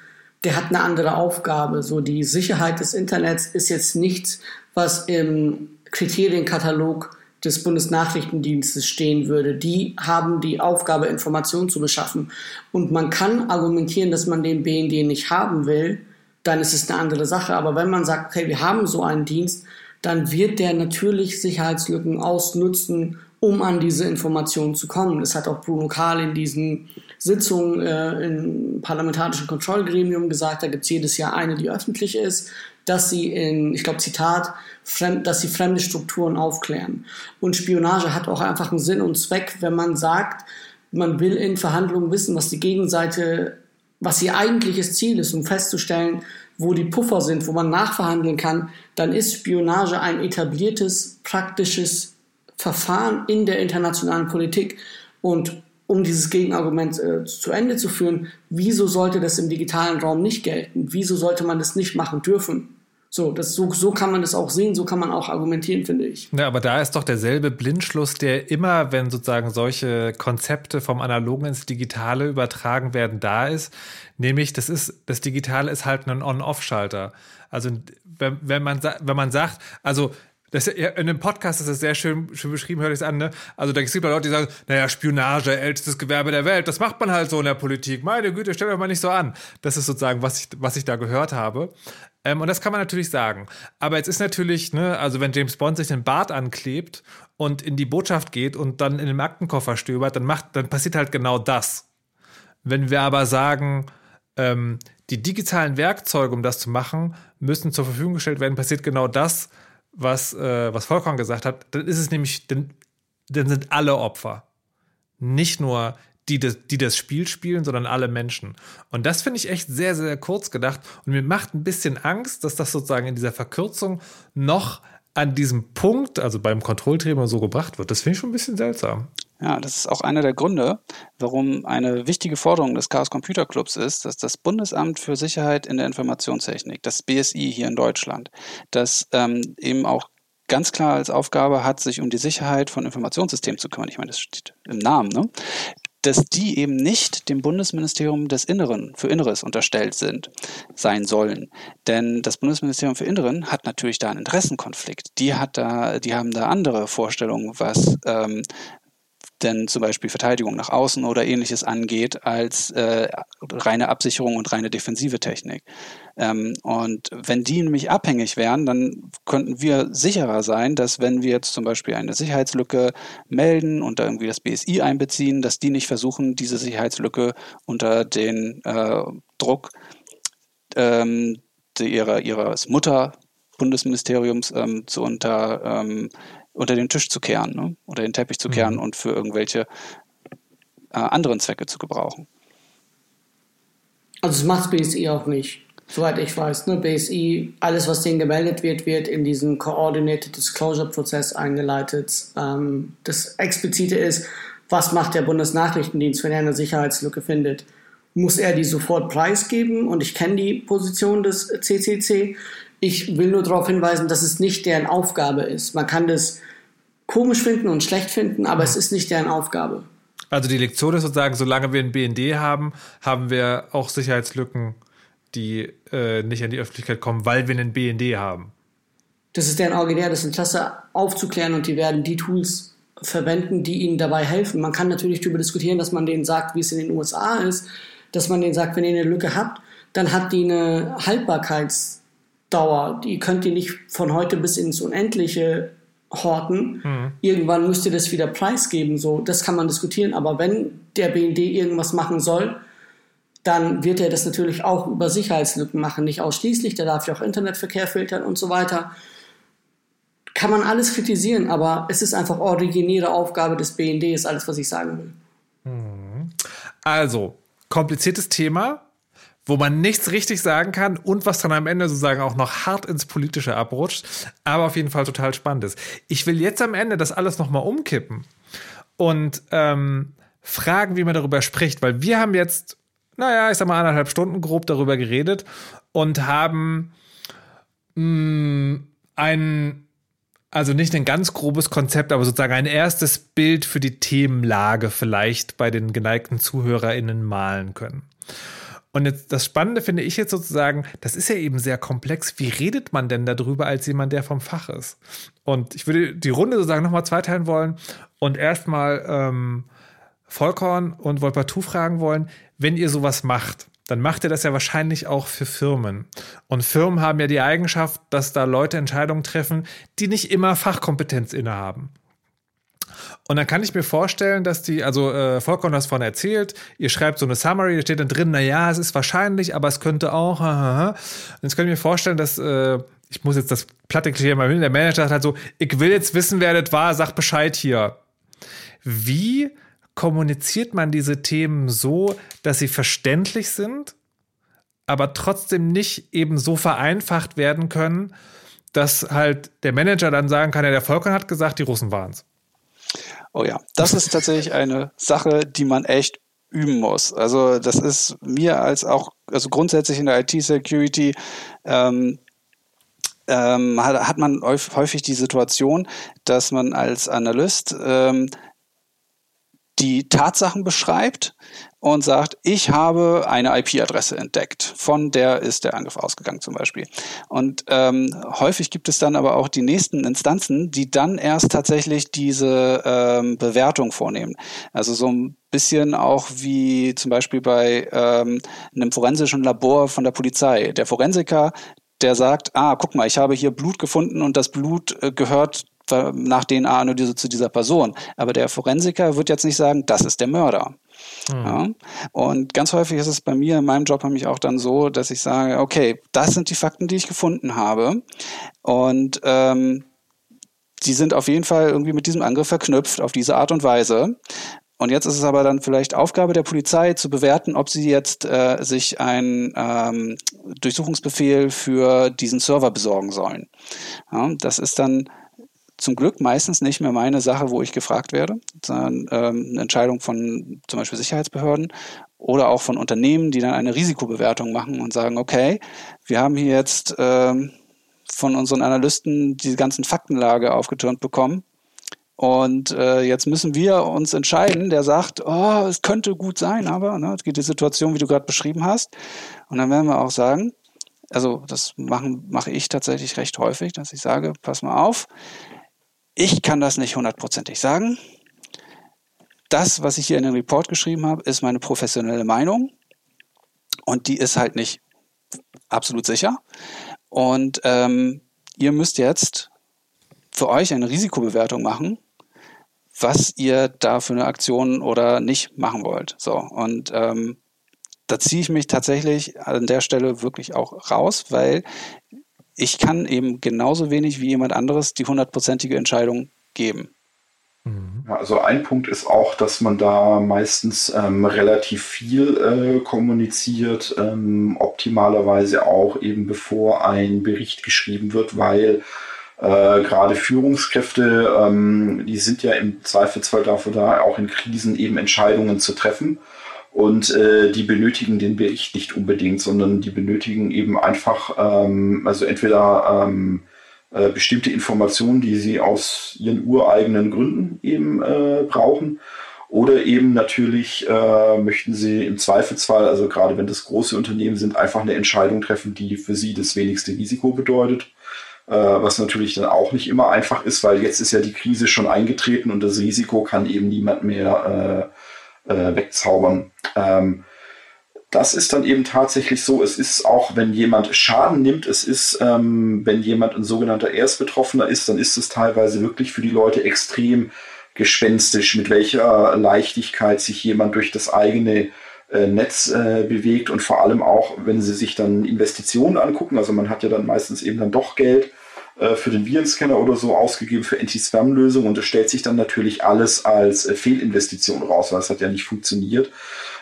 der hat eine andere Aufgabe. So die Sicherheit des Internets ist jetzt nichts, was im Kriterienkatalog des Bundesnachrichtendienstes stehen würde. Die haben die Aufgabe, Informationen zu beschaffen. Und man kann argumentieren, dass man den BND nicht haben will, dann ist es eine andere Sache. Aber wenn man sagt, okay, wir haben so einen Dienst, dann wird der natürlich Sicherheitslücken ausnutzen, um an diese Informationen zu kommen. Das hat auch Bruno Kahl in diesen Sitzungen äh, im parlamentarischen Kontrollgremium gesagt. Da gibt es jedes Jahr eine, die öffentlich ist, dass sie in, ich glaube, Zitat, fremd, dass sie fremde Strukturen aufklären. Und Spionage hat auch einfach einen Sinn und Zweck, wenn man sagt, man will in Verhandlungen wissen, was die Gegenseite, was ihr eigentliches Ziel ist, um festzustellen, wo die Puffer sind, wo man nachverhandeln kann, dann ist Spionage ein etabliertes, praktisches Verfahren in der internationalen Politik. Und um dieses Gegenargument äh, zu Ende zu führen, wieso sollte das im digitalen Raum nicht gelten? Wieso sollte man das nicht machen dürfen? So, das, so, so kann man das auch sehen, so kann man auch argumentieren, finde ich. Ja, aber da ist doch derselbe Blindschluss, der immer, wenn sozusagen solche Konzepte vom Analogen ins Digitale übertragen werden, da ist. Nämlich, das ist, das Digitale ist halt ein On-Off-Schalter. Also, wenn, wenn man, wenn man sagt, also, das, in dem Podcast ist das sehr schön, schön beschrieben, hört es an, ne? Also da gibt es Leute, die sagen, naja, Spionage, ältestes Gewerbe der Welt, das macht man halt so in der Politik. Meine Güte, stell euch mal nicht so an. Das ist sozusagen, was ich, was ich da gehört habe. Ähm, und das kann man natürlich sagen. Aber jetzt ist natürlich, ne, also wenn James Bond sich den Bart anklebt und in die Botschaft geht und dann in den Aktenkoffer stöbert, dann macht, dann passiert halt genau das. Wenn wir aber sagen, ähm, die digitalen Werkzeuge, um das zu machen, müssen zur Verfügung gestellt werden, passiert genau das, was, äh, was Volkan gesagt hat. Dann ist es nämlich, dann, dann sind alle Opfer. Nicht nur die die das Spiel spielen, sondern alle Menschen. Und das finde ich echt sehr, sehr kurz gedacht. Und mir macht ein bisschen Angst, dass das sozusagen in dieser Verkürzung noch an diesem Punkt, also beim Kontrollträger so gebracht wird. Das finde ich schon ein bisschen seltsam. Ja, das ist auch einer der Gründe, warum eine wichtige Forderung des Chaos Computer Clubs ist, dass das Bundesamt für Sicherheit in der Informationstechnik, das BSI hier in Deutschland, das ähm, eben auch ganz klar als Aufgabe hat, sich um die Sicherheit von Informationssystemen zu kümmern. Ich meine, das steht im Namen, ne? dass die eben nicht dem Bundesministerium des Inneren für Inneres unterstellt sind, sein sollen. Denn das Bundesministerium für Inneren hat natürlich da einen Interessenkonflikt. Die hat da, die haben da andere Vorstellungen, was ähm, denn zum Beispiel Verteidigung nach außen oder ähnliches angeht, als äh, reine Absicherung und reine defensive Technik. Ähm, und wenn die nämlich abhängig wären, dann könnten wir sicherer sein, dass wenn wir jetzt zum Beispiel eine Sicherheitslücke melden und da irgendwie das BSI einbeziehen, dass die nicht versuchen, diese Sicherheitslücke unter den äh, Druck ähm, ihrer, ihres Mutterbundesministeriums ähm, zu unter ähm, unter den Tisch zu kehren ne? oder den Teppich zu kehren mhm. und für irgendwelche äh, anderen Zwecke zu gebrauchen. Also das macht BSI auch nicht, soweit ich weiß. Ne? BSI, alles was denen gemeldet wird, wird in diesen Coordinated Disclosure Prozess eingeleitet. Ähm, das Explizite ist, was macht der Bundesnachrichtendienst, wenn er eine Sicherheitslücke findet? Muss er die sofort preisgeben? Und ich kenne die Position des CCC. Ich will nur darauf hinweisen, dass es nicht deren Aufgabe ist. Man kann das komisch finden und schlecht finden, aber es ist nicht deren Aufgabe. Also die Lektion ist sozusagen, solange wir ein BND haben, haben wir auch Sicherheitslücken, die äh, nicht an die Öffentlichkeit kommen, weil wir einen BND haben. Das ist deren originär das Interesse aufzuklären und die werden die Tools verwenden, die ihnen dabei helfen. Man kann natürlich darüber diskutieren, dass man denen sagt, wie es in den USA ist, dass man denen sagt, wenn ihr eine Lücke habt, dann hat die eine Haltbarkeitsdauer. Die könnt ihr nicht von heute bis ins Unendliche horten. Mhm. Irgendwann müsst ihr das wieder preisgeben. So, das kann man diskutieren. Aber wenn der BND irgendwas machen soll, dann wird er das natürlich auch über Sicherheitslücken machen. Nicht ausschließlich, der darf ja auch Internetverkehr filtern und so weiter. Kann man alles kritisieren, aber es ist einfach originäre Aufgabe des BND, ist alles, was ich sagen will. Mhm. Also, kompliziertes Thema, wo man nichts richtig sagen kann und was dann am Ende sozusagen auch noch hart ins Politische abrutscht, aber auf jeden Fall total spannend ist. Ich will jetzt am Ende das alles nochmal umkippen und ähm, fragen, wie man darüber spricht, weil wir haben jetzt, naja, ich sag mal anderthalb Stunden grob darüber geredet und haben mh, mm, ein also nicht ein ganz grobes Konzept, aber sozusagen ein erstes Bild für die Themenlage vielleicht bei den geneigten ZuhörerInnen malen können. Und jetzt das Spannende finde ich jetzt sozusagen, das ist ja eben sehr komplex. Wie redet man denn darüber als jemand, der vom Fach ist? Und ich würde die Runde sozusagen nochmal zweiteilen wollen und erstmal ähm, Vollkorn und Wolpertu fragen wollen, wenn ihr sowas macht, dann macht ihr das ja wahrscheinlich auch für Firmen. Und Firmen haben ja die Eigenschaft, dass da Leute Entscheidungen treffen, die nicht immer Fachkompetenz innehaben. Und dann kann ich mir vorstellen, dass die, also äh, Volker hat das von erzählt, ihr schreibt so eine Summary, da steht dann drin, na ja, es ist wahrscheinlich, aber es könnte auch, haha. Und jetzt könnt ihr mir vorstellen, dass, äh, ich muss jetzt das platte Klischee mal hin, der Manager sagt halt so, ich will jetzt wissen, wer das war, sag Bescheid hier. Wie kommuniziert man diese Themen so, dass sie verständlich sind, aber trotzdem nicht eben so vereinfacht werden können, dass halt der Manager dann sagen kann, ja, der Volker hat gesagt, die Russen waren es. Oh ja, das ist tatsächlich eine Sache, die man echt üben muss. Also das ist mir als auch, also grundsätzlich in der IT-Security ähm, ähm, hat, hat, man häufig die Situation, dass man als Analyst ähm, die Tatsachen beschreibt und sagt, ich habe eine IP-Adresse entdeckt, von der ist der Angriff ausgegangen zum Beispiel. Und ähm, häufig gibt es dann aber auch die nächsten Instanzen, die dann erst tatsächlich diese ähm, Bewertung vornehmen. Also so ein bisschen auch wie zum Beispiel bei ähm, einem forensischen Labor von der Polizei. Der Forensiker, der sagt, ah, guck mal, ich habe hier Blut gefunden und das Blut äh, gehört nach DNA-Analyse zu dieser Person. Aber der Forensiker wird jetzt nicht sagen, das ist der Mörder. Mhm. Ja? Und ganz häufig ist es bei mir in meinem Job nämlich auch dann so, dass ich sage, okay, das sind die Fakten, die ich gefunden habe. Und ähm, die sind auf jeden Fall irgendwie mit diesem Angriff verknüpft, auf diese Art und Weise. Und jetzt ist es aber dann vielleicht Aufgabe der Polizei zu bewerten, ob sie jetzt äh, sich einen ähm, Durchsuchungsbefehl für diesen Server besorgen sollen. Ja, das ist dann zum Glück meistens nicht mehr meine Sache, wo ich gefragt werde, sondern ähm, eine Entscheidung von zum Beispiel Sicherheitsbehörden oder auch von Unternehmen, die dann eine Risikobewertung machen und sagen, okay, wir haben hier jetzt ähm, von unseren Analysten die ganzen Faktenlage aufgetürmt bekommen. Und äh, jetzt müssen wir uns entscheiden, der sagt, oh, es könnte gut sein, aber ne, es geht die Situation, wie du gerade beschrieben hast. Und dann werden wir auch sagen, also das machen, mache ich tatsächlich recht häufig, dass ich sage, pass mal auf, ich kann das nicht hundertprozentig sagen. Das, was ich hier in den Report geschrieben habe, ist meine professionelle Meinung. Und die ist halt nicht absolut sicher. Und ähm, ihr müsst jetzt für euch eine Risikobewertung machen, was ihr da für eine Aktion oder nicht machen wollt. So, und ähm, da ziehe ich mich tatsächlich an der Stelle wirklich auch raus, weil ich kann eben genauso wenig wie jemand anderes die hundertprozentige Entscheidung geben. Mhm. Ja, also ein Punkt ist auch, dass man da meistens ähm, relativ viel äh, kommuniziert, ähm, optimalerweise auch eben bevor ein Bericht geschrieben wird, weil äh, gerade Führungskräfte, ähm, die sind ja im Zweifelsfall dafür da, auch in Krisen eben Entscheidungen zu treffen. Und äh, die benötigen den Bericht nicht unbedingt, sondern die benötigen eben einfach, ähm, also entweder ähm, äh, bestimmte Informationen, die sie aus ihren ureigenen Gründen eben äh, brauchen, oder eben natürlich äh, möchten sie im Zweifelsfall, also gerade wenn das große Unternehmen sind, einfach eine Entscheidung treffen, die für sie das wenigste Risiko bedeutet. Äh, was natürlich dann auch nicht immer einfach ist, weil jetzt ist ja die Krise schon eingetreten und das Risiko kann eben niemand mehr äh, wegzaubern. Ähm, das ist dann eben tatsächlich so. Es ist auch, wenn jemand Schaden nimmt, es ist, ähm, wenn jemand ein sogenannter Erstbetroffener ist, dann ist es teilweise wirklich für die Leute extrem gespenstisch, mit welcher Leichtigkeit sich jemand durch das eigene äh, Netz äh, bewegt und vor allem auch, wenn sie sich dann Investitionen angucken. Also man hat ja dann meistens eben dann doch Geld äh, für den Virenscanner oder so ausgegeben für Anti-Spam-Lösungen und es stellt sich dann natürlich alles als äh, Fehlinvestition raus, weil es hat ja nicht funktioniert.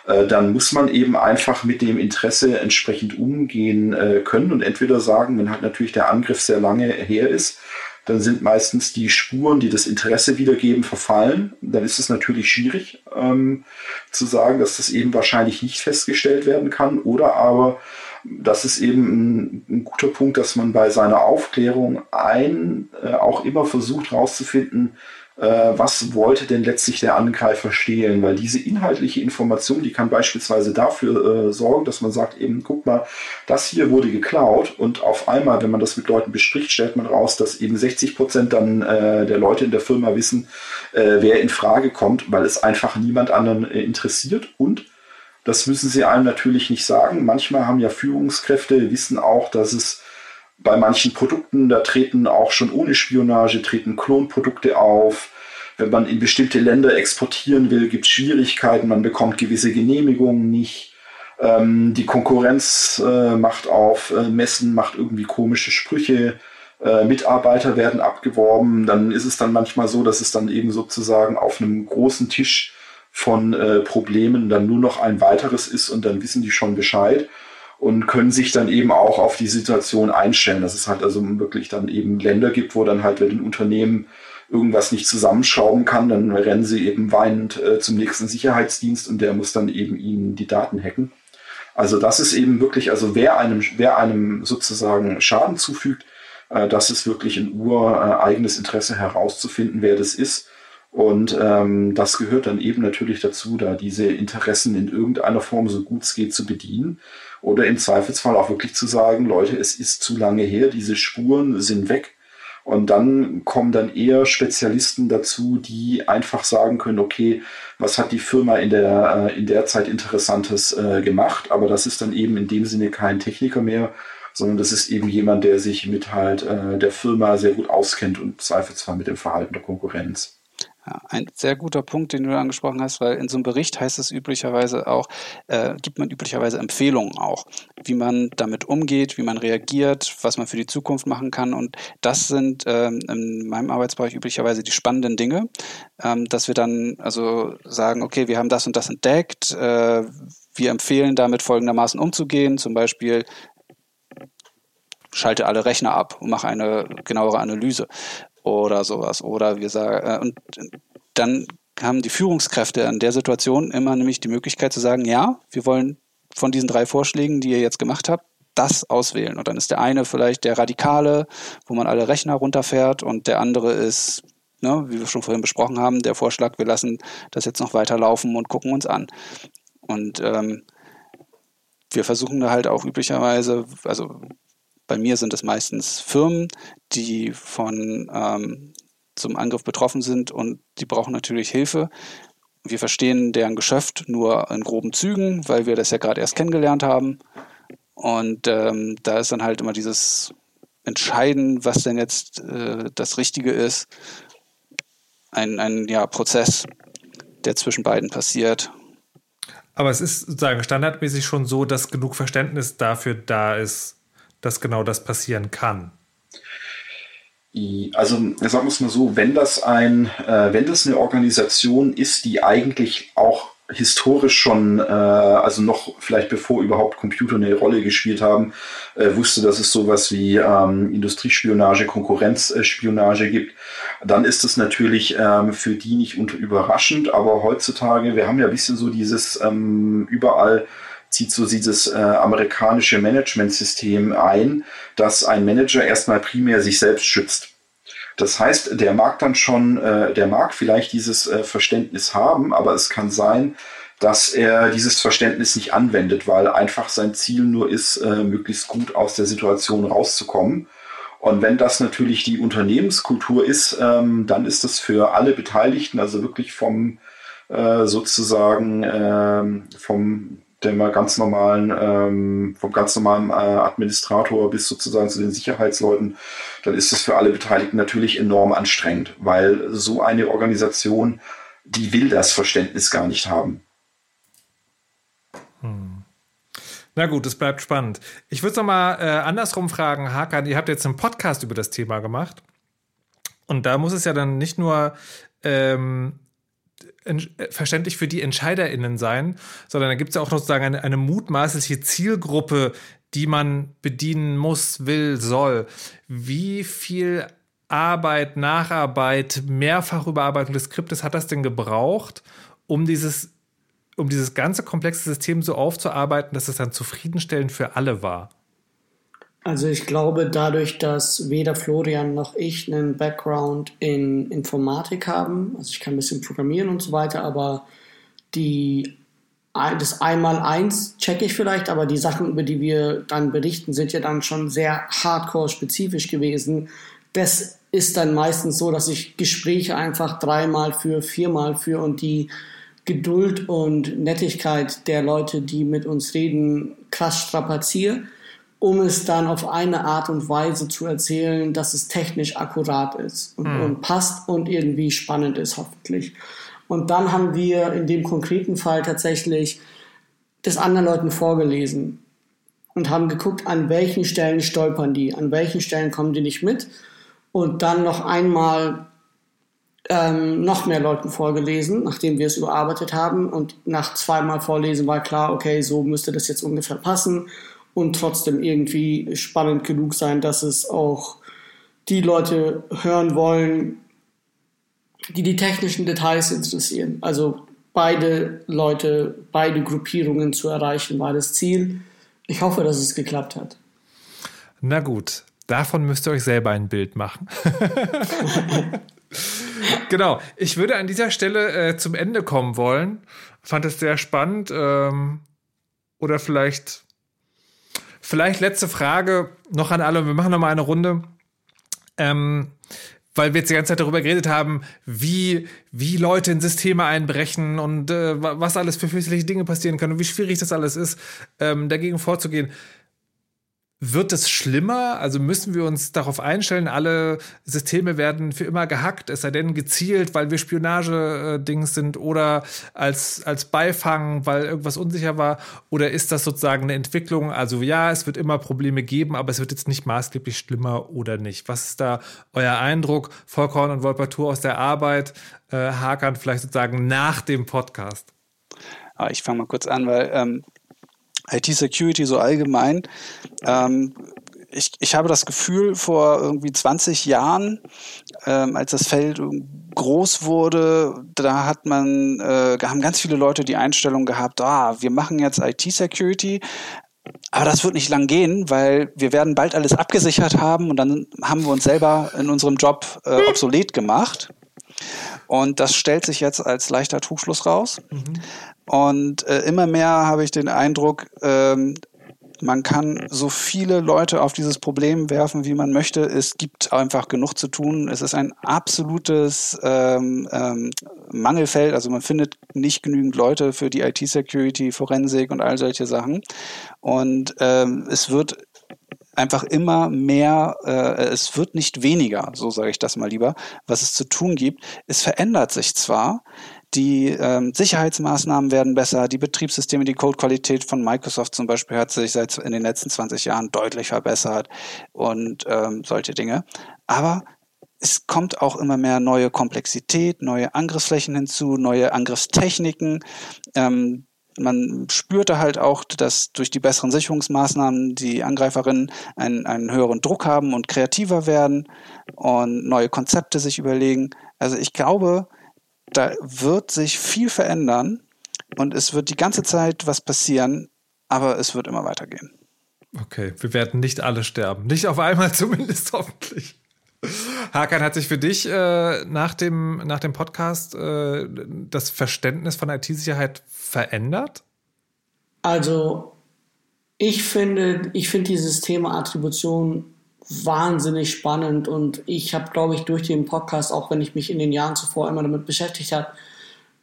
Äh, dann muss man eben einfach mit dem Interesse entsprechend umgehen äh, können und entweder sagen, wenn halt natürlich der Angriff sehr lange her ist, dann sind meistens die Spuren, die das Interesse wiedergeben, verfallen. Dann ist es natürlich schwierig ähm, zu sagen, dass das eben wahrscheinlich nicht festgestellt werden kann. Oder aber, das ist eben ein, ein guter Punkt, dass man bei seiner Aufklärung ein äh, auch immer versucht herauszufinden, äh, was wollte denn letztlich der Angreifer stehlen? Weil diese inhaltliche Information, die kann beispielsweise dafür äh, sorgen, dass man sagt, eben, guck mal, das hier wurde geklaut und auf einmal, wenn man das mit Leuten bespricht, stellt man raus, dass eben 60 Prozent dann äh, der Leute in der Firma wissen, äh, wer in Frage kommt, weil es einfach niemand anderen äh, interessiert und das müssen sie einem natürlich nicht sagen. Manchmal haben ja Führungskräfte, wissen auch, dass es bei manchen Produkten, da treten auch schon ohne Spionage, treten Klonprodukte auf. Wenn man in bestimmte Länder exportieren will, gibt es Schwierigkeiten, man bekommt gewisse Genehmigungen nicht. Ähm, die Konkurrenz äh, macht auf äh, Messen, macht irgendwie komische Sprüche. Äh, Mitarbeiter werden abgeworben. Dann ist es dann manchmal so, dass es dann eben sozusagen auf einem großen Tisch von äh, Problemen dann nur noch ein weiteres ist und dann wissen die schon Bescheid und können sich dann eben auch auf die Situation einstellen, dass es halt also wirklich dann eben Länder gibt, wo dann halt, wenn ein Unternehmen irgendwas nicht zusammenschrauben kann, dann rennen sie eben weinend äh, zum nächsten Sicherheitsdienst und der muss dann eben ihnen die Daten hacken. Also das ist eben wirklich, also wer einem, wer einem sozusagen Schaden zufügt, äh, das ist wirklich ein ureigenes Interesse herauszufinden, wer das ist. Und ähm, das gehört dann eben natürlich dazu, da diese Interessen in irgendeiner Form so gut es geht zu bedienen. Oder im Zweifelsfall auch wirklich zu sagen, Leute, es ist zu lange her, diese Spuren sind weg. Und dann kommen dann eher Spezialisten dazu, die einfach sagen können, okay, was hat die Firma in der, äh, in der Zeit Interessantes äh, gemacht? Aber das ist dann eben in dem Sinne kein Techniker mehr, sondern das ist eben jemand, der sich mit halt äh, der Firma sehr gut auskennt und im Zweifelsfall mit dem Verhalten der Konkurrenz. Ja, ein sehr guter Punkt, den du angesprochen hast, weil in so einem Bericht heißt es üblicherweise auch, äh, gibt man üblicherweise Empfehlungen auch, wie man damit umgeht, wie man reagiert, was man für die Zukunft machen kann. Und das sind ähm, in meinem Arbeitsbereich üblicherweise die spannenden Dinge, ähm, dass wir dann also sagen, okay, wir haben das und das entdeckt, äh, wir empfehlen damit folgendermaßen umzugehen, zum Beispiel schalte alle Rechner ab und mache eine genauere Analyse oder sowas. Oder wir sagen, äh, und dann haben die Führungskräfte in der Situation immer nämlich die Möglichkeit zu sagen, ja, wir wollen von diesen drei Vorschlägen, die ihr jetzt gemacht habt, das auswählen. Und dann ist der eine vielleicht der Radikale, wo man alle Rechner runterfährt und der andere ist, ne, wie wir schon vorhin besprochen haben, der Vorschlag, wir lassen das jetzt noch weiterlaufen und gucken uns an. Und ähm, wir versuchen da halt auch üblicherweise, also bei mir sind es meistens Firmen, die von ähm, zum Angriff betroffen sind und die brauchen natürlich Hilfe. Wir verstehen deren Geschäft nur in groben Zügen, weil wir das ja gerade erst kennengelernt haben. Und ähm, da ist dann halt immer dieses Entscheiden, was denn jetzt äh, das Richtige ist, ein, ein ja, Prozess, der zwischen beiden passiert. Aber es ist sozusagen standardmäßig schon so, dass genug Verständnis dafür da ist, dass genau das passieren kann? Also sagen wir es mal so, wenn das ein, äh, wenn das eine Organisation ist, die eigentlich auch historisch schon, äh, also noch vielleicht bevor überhaupt Computer eine Rolle gespielt haben, äh, wusste, dass es sowas wie ähm, Industriespionage, Konkurrenzspionage gibt, dann ist es natürlich ähm, für die nicht unter überraschend. Aber heutzutage, wir haben ja ein bisschen so dieses ähm, überall zieht so dieses äh, amerikanische Managementsystem ein, dass ein Manager erstmal primär sich selbst schützt. Das heißt, der mag dann schon, äh, der mag vielleicht dieses äh, Verständnis haben, aber es kann sein, dass er dieses Verständnis nicht anwendet, weil einfach sein Ziel nur ist, äh, möglichst gut aus der Situation rauszukommen. Und wenn das natürlich die Unternehmenskultur ist, ähm, dann ist das für alle Beteiligten, also wirklich vom äh, sozusagen ähm, vom dem ganz normalen, ähm, vom ganz normalen äh, Administrator bis sozusagen zu den Sicherheitsleuten, dann ist das für alle Beteiligten natürlich enorm anstrengend, weil so eine Organisation, die will das Verständnis gar nicht haben. Hm. Na gut, es bleibt spannend. Ich würde es nochmal äh, andersrum fragen, Hakan, ihr habt jetzt einen Podcast über das Thema gemacht. Und da muss es ja dann nicht nur ähm, verständlich für die EntscheiderInnen sein, sondern da gibt es ja auch noch sozusagen eine, eine mutmaßliche Zielgruppe, die man bedienen muss, will, soll. Wie viel Arbeit, Nacharbeit, Mehrfachüberarbeitung des Skriptes hat das denn gebraucht, um dieses, um dieses ganze komplexe System so aufzuarbeiten, dass es dann zufriedenstellend für alle war? Also ich glaube, dadurch, dass weder Florian noch ich einen Background in Informatik haben, also ich kann ein bisschen programmieren und so weiter, aber die das Einmal-Eins checke ich vielleicht, aber die Sachen, über die wir dann berichten, sind ja dann schon sehr hardcore-spezifisch gewesen. Das ist dann meistens so, dass ich Gespräche einfach dreimal für, viermal für und die Geduld und Nettigkeit der Leute, die mit uns reden, krass strapaziere um es dann auf eine Art und Weise zu erzählen, dass es technisch akkurat ist und, mhm. und, passt und irgendwie spannend ist, hoffentlich. Und dann haben wir in dem konkreten Fall tatsächlich das anderen Leuten vorgelesen und haben geguckt, an welchen Stellen stolpern die, an welchen Stellen kommen die nicht mit und dann noch einmal ähm, noch mehr Leuten vorgelesen, nachdem wir es überarbeitet haben und nach zweimal Vorlesen war klar, okay, so müsste das jetzt ungefähr passen und trotzdem irgendwie spannend genug sein, dass es auch die Leute hören wollen, die die technischen Details interessieren. Also beide Leute, beide Gruppierungen zu erreichen, war das Ziel. Ich hoffe, dass es geklappt hat. Na gut, davon müsst ihr euch selber ein Bild machen. genau, ich würde an dieser Stelle äh, zum Ende kommen wollen. Fand es sehr spannend. Ähm, oder vielleicht Vielleicht letzte Frage noch an alle. Wir machen noch mal eine Runde. Ähm, weil wir jetzt die ganze Zeit darüber geredet haben, wie, wie Leute in Systeme einbrechen und äh, was alles für fürchterliche Dinge passieren können und wie schwierig das alles ist, ähm, dagegen vorzugehen. Wird es schlimmer? Also müssen wir uns darauf einstellen, alle Systeme werden für immer gehackt, es sei denn gezielt, weil wir Spionage-Dings sind oder als, als Beifang, weil irgendwas unsicher war? Oder ist das sozusagen eine Entwicklung? Also ja, es wird immer Probleme geben, aber es wird jetzt nicht maßgeblich schlimmer oder nicht. Was ist da euer Eindruck, Volkorn und Volpatur aus der Arbeit, äh, Hakan vielleicht sozusagen nach dem Podcast? Ah, ich fange mal kurz an, weil ähm, IT-Security so allgemein. Ähm, ich, ich habe das Gefühl, vor irgendwie 20 Jahren, ähm, als das Feld groß wurde, da hat man, äh, haben ganz viele Leute die Einstellung gehabt, ah, wir machen jetzt IT-Security, aber das wird nicht lang gehen, weil wir werden bald alles abgesichert haben und dann haben wir uns selber in unserem Job äh, obsolet gemacht. Und das stellt sich jetzt als leichter Trugschluss raus. Mhm. Und äh, immer mehr habe ich den Eindruck, ähm, man kann so viele Leute auf dieses Problem werfen, wie man möchte. Es gibt einfach genug zu tun. Es ist ein absolutes ähm, ähm, Mangelfeld. Also man findet nicht genügend Leute für die IT-Security, Forensik und all solche Sachen. Und ähm, es wird einfach immer mehr, äh, es wird nicht weniger, so sage ich das mal lieber, was es zu tun gibt. Es verändert sich zwar, die ähm, Sicherheitsmaßnahmen werden besser, die Betriebssysteme, die Codequalität von Microsoft zum Beispiel hat sich seit in den letzten 20 Jahren deutlich verbessert und ähm, solche Dinge. Aber es kommt auch immer mehr neue Komplexität, neue Angriffsflächen hinzu, neue Angriffstechniken. Ähm, man spürte halt auch, dass durch die besseren Sicherungsmaßnahmen die Angreiferinnen einen, einen höheren Druck haben und kreativer werden und neue Konzepte sich überlegen. Also ich glaube, da wird sich viel verändern und es wird die ganze Zeit was passieren, aber es wird immer weitergehen. Okay, wir werden nicht alle sterben. Nicht auf einmal zumindest, hoffentlich. Hakan, hat sich für dich äh, nach, dem, nach dem Podcast äh, das Verständnis von IT-Sicherheit verändert? Also, ich finde, ich finde dieses Thema Attribution wahnsinnig spannend und ich habe, glaube ich, durch den Podcast, auch wenn ich mich in den Jahren zuvor immer damit beschäftigt habe,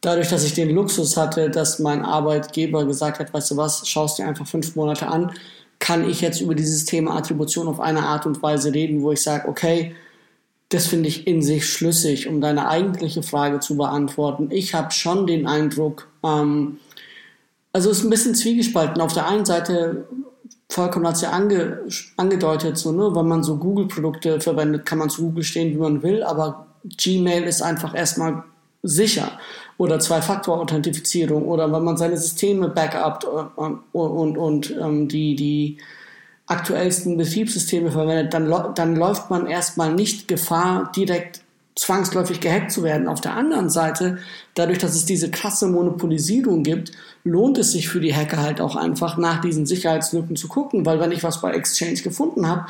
dadurch, dass ich den Luxus hatte, dass mein Arbeitgeber gesagt hat, weißt du was, schaust dir einfach fünf Monate an, kann ich jetzt über dieses Thema Attribution auf eine Art und Weise reden, wo ich sage, okay, das finde ich in sich schlüssig, um deine eigentliche Frage zu beantworten. Ich habe schon den Eindruck, ähm, also es ist ein bisschen zwiegespalten. Auf der einen Seite, vollkommen hat es ja ange, angedeutet, so, ne, wenn man so Google-Produkte verwendet, kann man zu Google stehen, wie man will, aber Gmail ist einfach erstmal sicher. Oder Zwei-Faktor-Authentifizierung. Oder wenn man seine Systeme backupt und, und, und, und ähm, die, die aktuellsten Betriebssysteme verwendet, dann, dann läuft man erstmal nicht Gefahr, direkt zwangsläufig gehackt zu werden. Auf der anderen Seite, dadurch, dass es diese krasse Monopolisierung gibt, lohnt es sich für die Hacker halt auch einfach nach diesen Sicherheitslücken zu gucken, weil wenn ich was bei Exchange gefunden habe,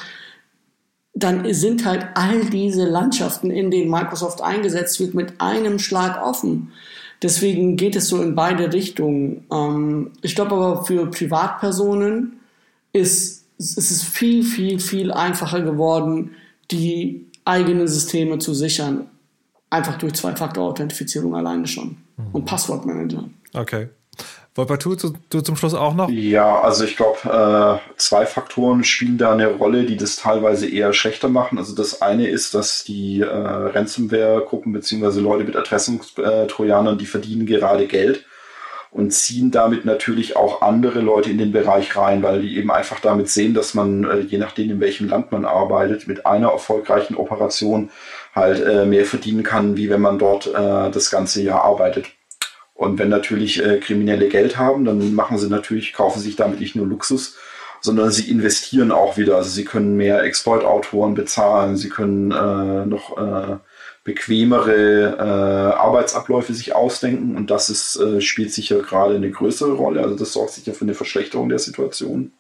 dann sind halt all diese Landschaften, in denen Microsoft eingesetzt wird, mit einem Schlag offen. Deswegen geht es so in beide Richtungen. Ähm, ich glaube aber für Privatpersonen ist es ist viel, viel, viel einfacher geworden, die eigenen Systeme zu sichern. Einfach durch Zwei-Faktor-Authentifizierung alleine schon. Mhm. Und Passwortmanager. Okay. Wolpertu, du, du zum Schluss auch noch? Ja, also ich glaube, äh, zwei Faktoren spielen da eine Rolle, die das teilweise eher schlechter machen. Also das eine ist, dass die äh, Ransomware-Gruppen beziehungsweise Leute mit Erpressungstrojanern, die verdienen gerade Geld und ziehen damit natürlich auch andere Leute in den Bereich rein, weil die eben einfach damit sehen, dass man, äh, je nachdem in welchem Land man arbeitet, mit einer erfolgreichen Operation halt äh, mehr verdienen kann, wie wenn man dort äh, das ganze Jahr arbeitet. Und wenn natürlich Kriminelle Geld haben, dann machen sie natürlich, kaufen sich damit nicht nur Luxus, sondern sie investieren auch wieder. Also sie können mehr Exploit-Autoren bezahlen, sie können äh, noch äh, bequemere äh, Arbeitsabläufe sich ausdenken und das ist, äh, spielt sicher gerade eine größere Rolle. Also das sorgt sicher für eine Verschlechterung der Situation.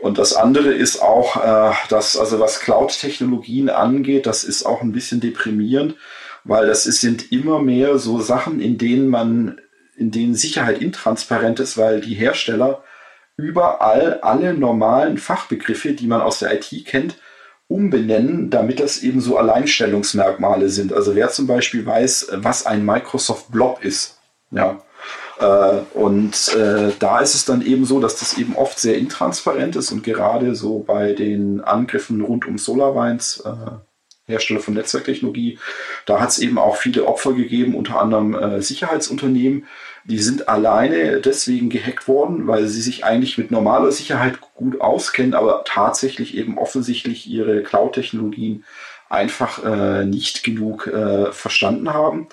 Und das andere ist auch, äh, dass, also was Cloud-Technologien angeht, das ist auch ein bisschen deprimierend weil das ist, sind immer mehr so Sachen, in denen man, in denen Sicherheit intransparent ist, weil die Hersteller überall alle normalen Fachbegriffe, die man aus der IT kennt, umbenennen, damit das eben so Alleinstellungsmerkmale sind. Also wer zum Beispiel weiß, was ein Microsoft Blob ist, ja, äh, und äh, da ist es dann eben so, dass das eben oft sehr intransparent ist und gerade so bei den Angriffen rund um SolarWinds, äh, Hersteller von Netzwerktechnologie. Da hat es eben auch viele Opfer gegeben, unter anderem äh, Sicherheitsunternehmen. Die sind alleine deswegen gehackt worden, weil sie sich eigentlich mit normaler Sicherheit gut auskennen, aber tatsächlich eben offensichtlich ihre Cloud-Technologien einfach äh, nicht genug äh, verstanden haben.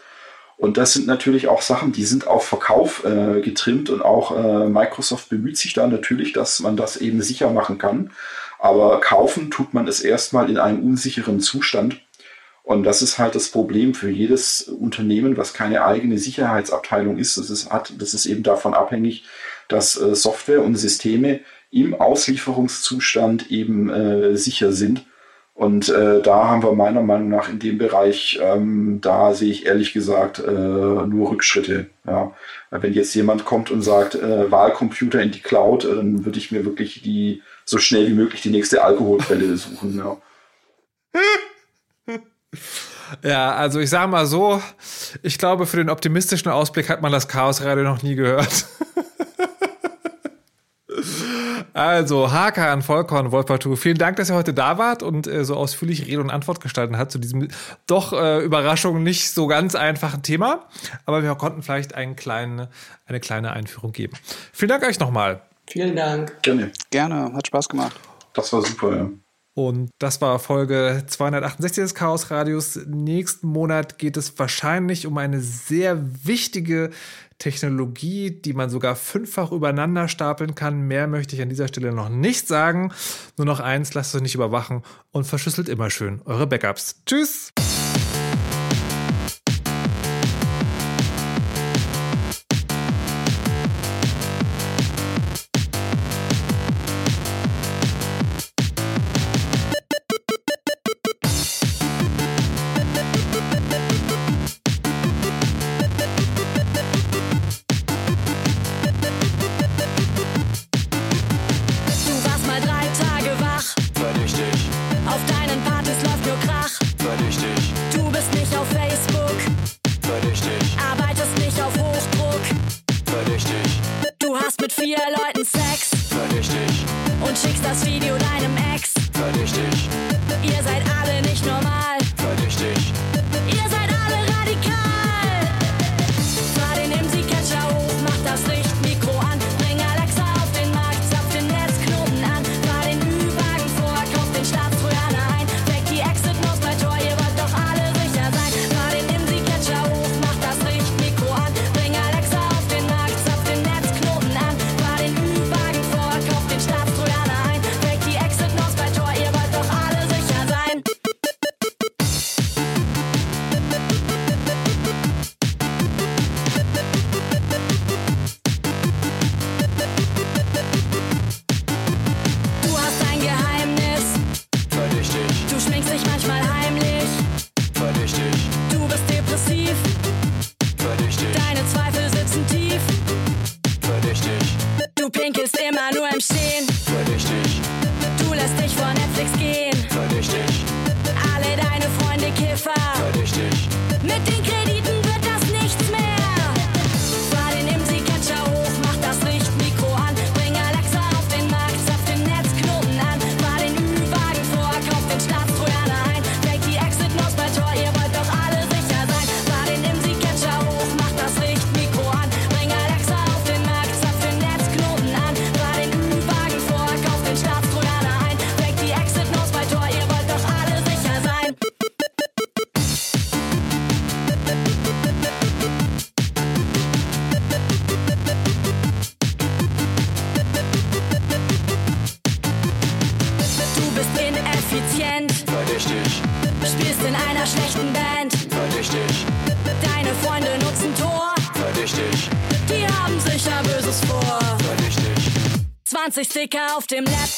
Und das sind natürlich auch Sachen, die sind auf Verkauf äh, getrimmt und auch äh, Microsoft bemüht sich da natürlich, dass man das eben sicher machen kann. Aber kaufen tut man es erstmal in einem unsicheren Zustand. Und das ist halt das Problem für jedes Unternehmen, was keine eigene Sicherheitsabteilung ist. Das ist, hat, das ist eben davon abhängig, dass äh, Software und Systeme im Auslieferungszustand eben äh, sicher sind. Und äh, da haben wir meiner Meinung nach in dem Bereich, ähm, da sehe ich ehrlich gesagt äh, nur Rückschritte. Ja. Wenn jetzt jemand kommt und sagt, äh, Wahlcomputer in die Cloud, äh, dann würde ich mir wirklich die so schnell wie möglich die nächste Alkoholquelle suchen. Ja. Ja, also ich sage mal so, ich glaube, für den optimistischen Ausblick hat man das Chaosradio noch nie gehört. Also, Hakan, Volkon, Wolpertu, vielen Dank, dass ihr heute da wart und äh, so ausführlich Rede und Antwort gestalten hat zu diesem doch äh, Überraschung nicht so ganz einfachen Thema. Aber wir konnten vielleicht einen kleinen, eine kleine Einführung geben. Vielen Dank euch nochmal. Vielen Dank. Gerne. Gerne, hat Spaß gemacht. Das war super, ja. Und das war Folge 268 des Chaos Radios. Nächsten Monat geht es wahrscheinlich um eine sehr wichtige Technologie, die man sogar fünffach übereinander stapeln kann. Mehr möchte ich an dieser Stelle noch nicht sagen. Nur noch eins, lasst euch nicht überwachen und verschlüsselt immer schön eure Backups. Tschüss! 20 Sticker auf dem Laptop,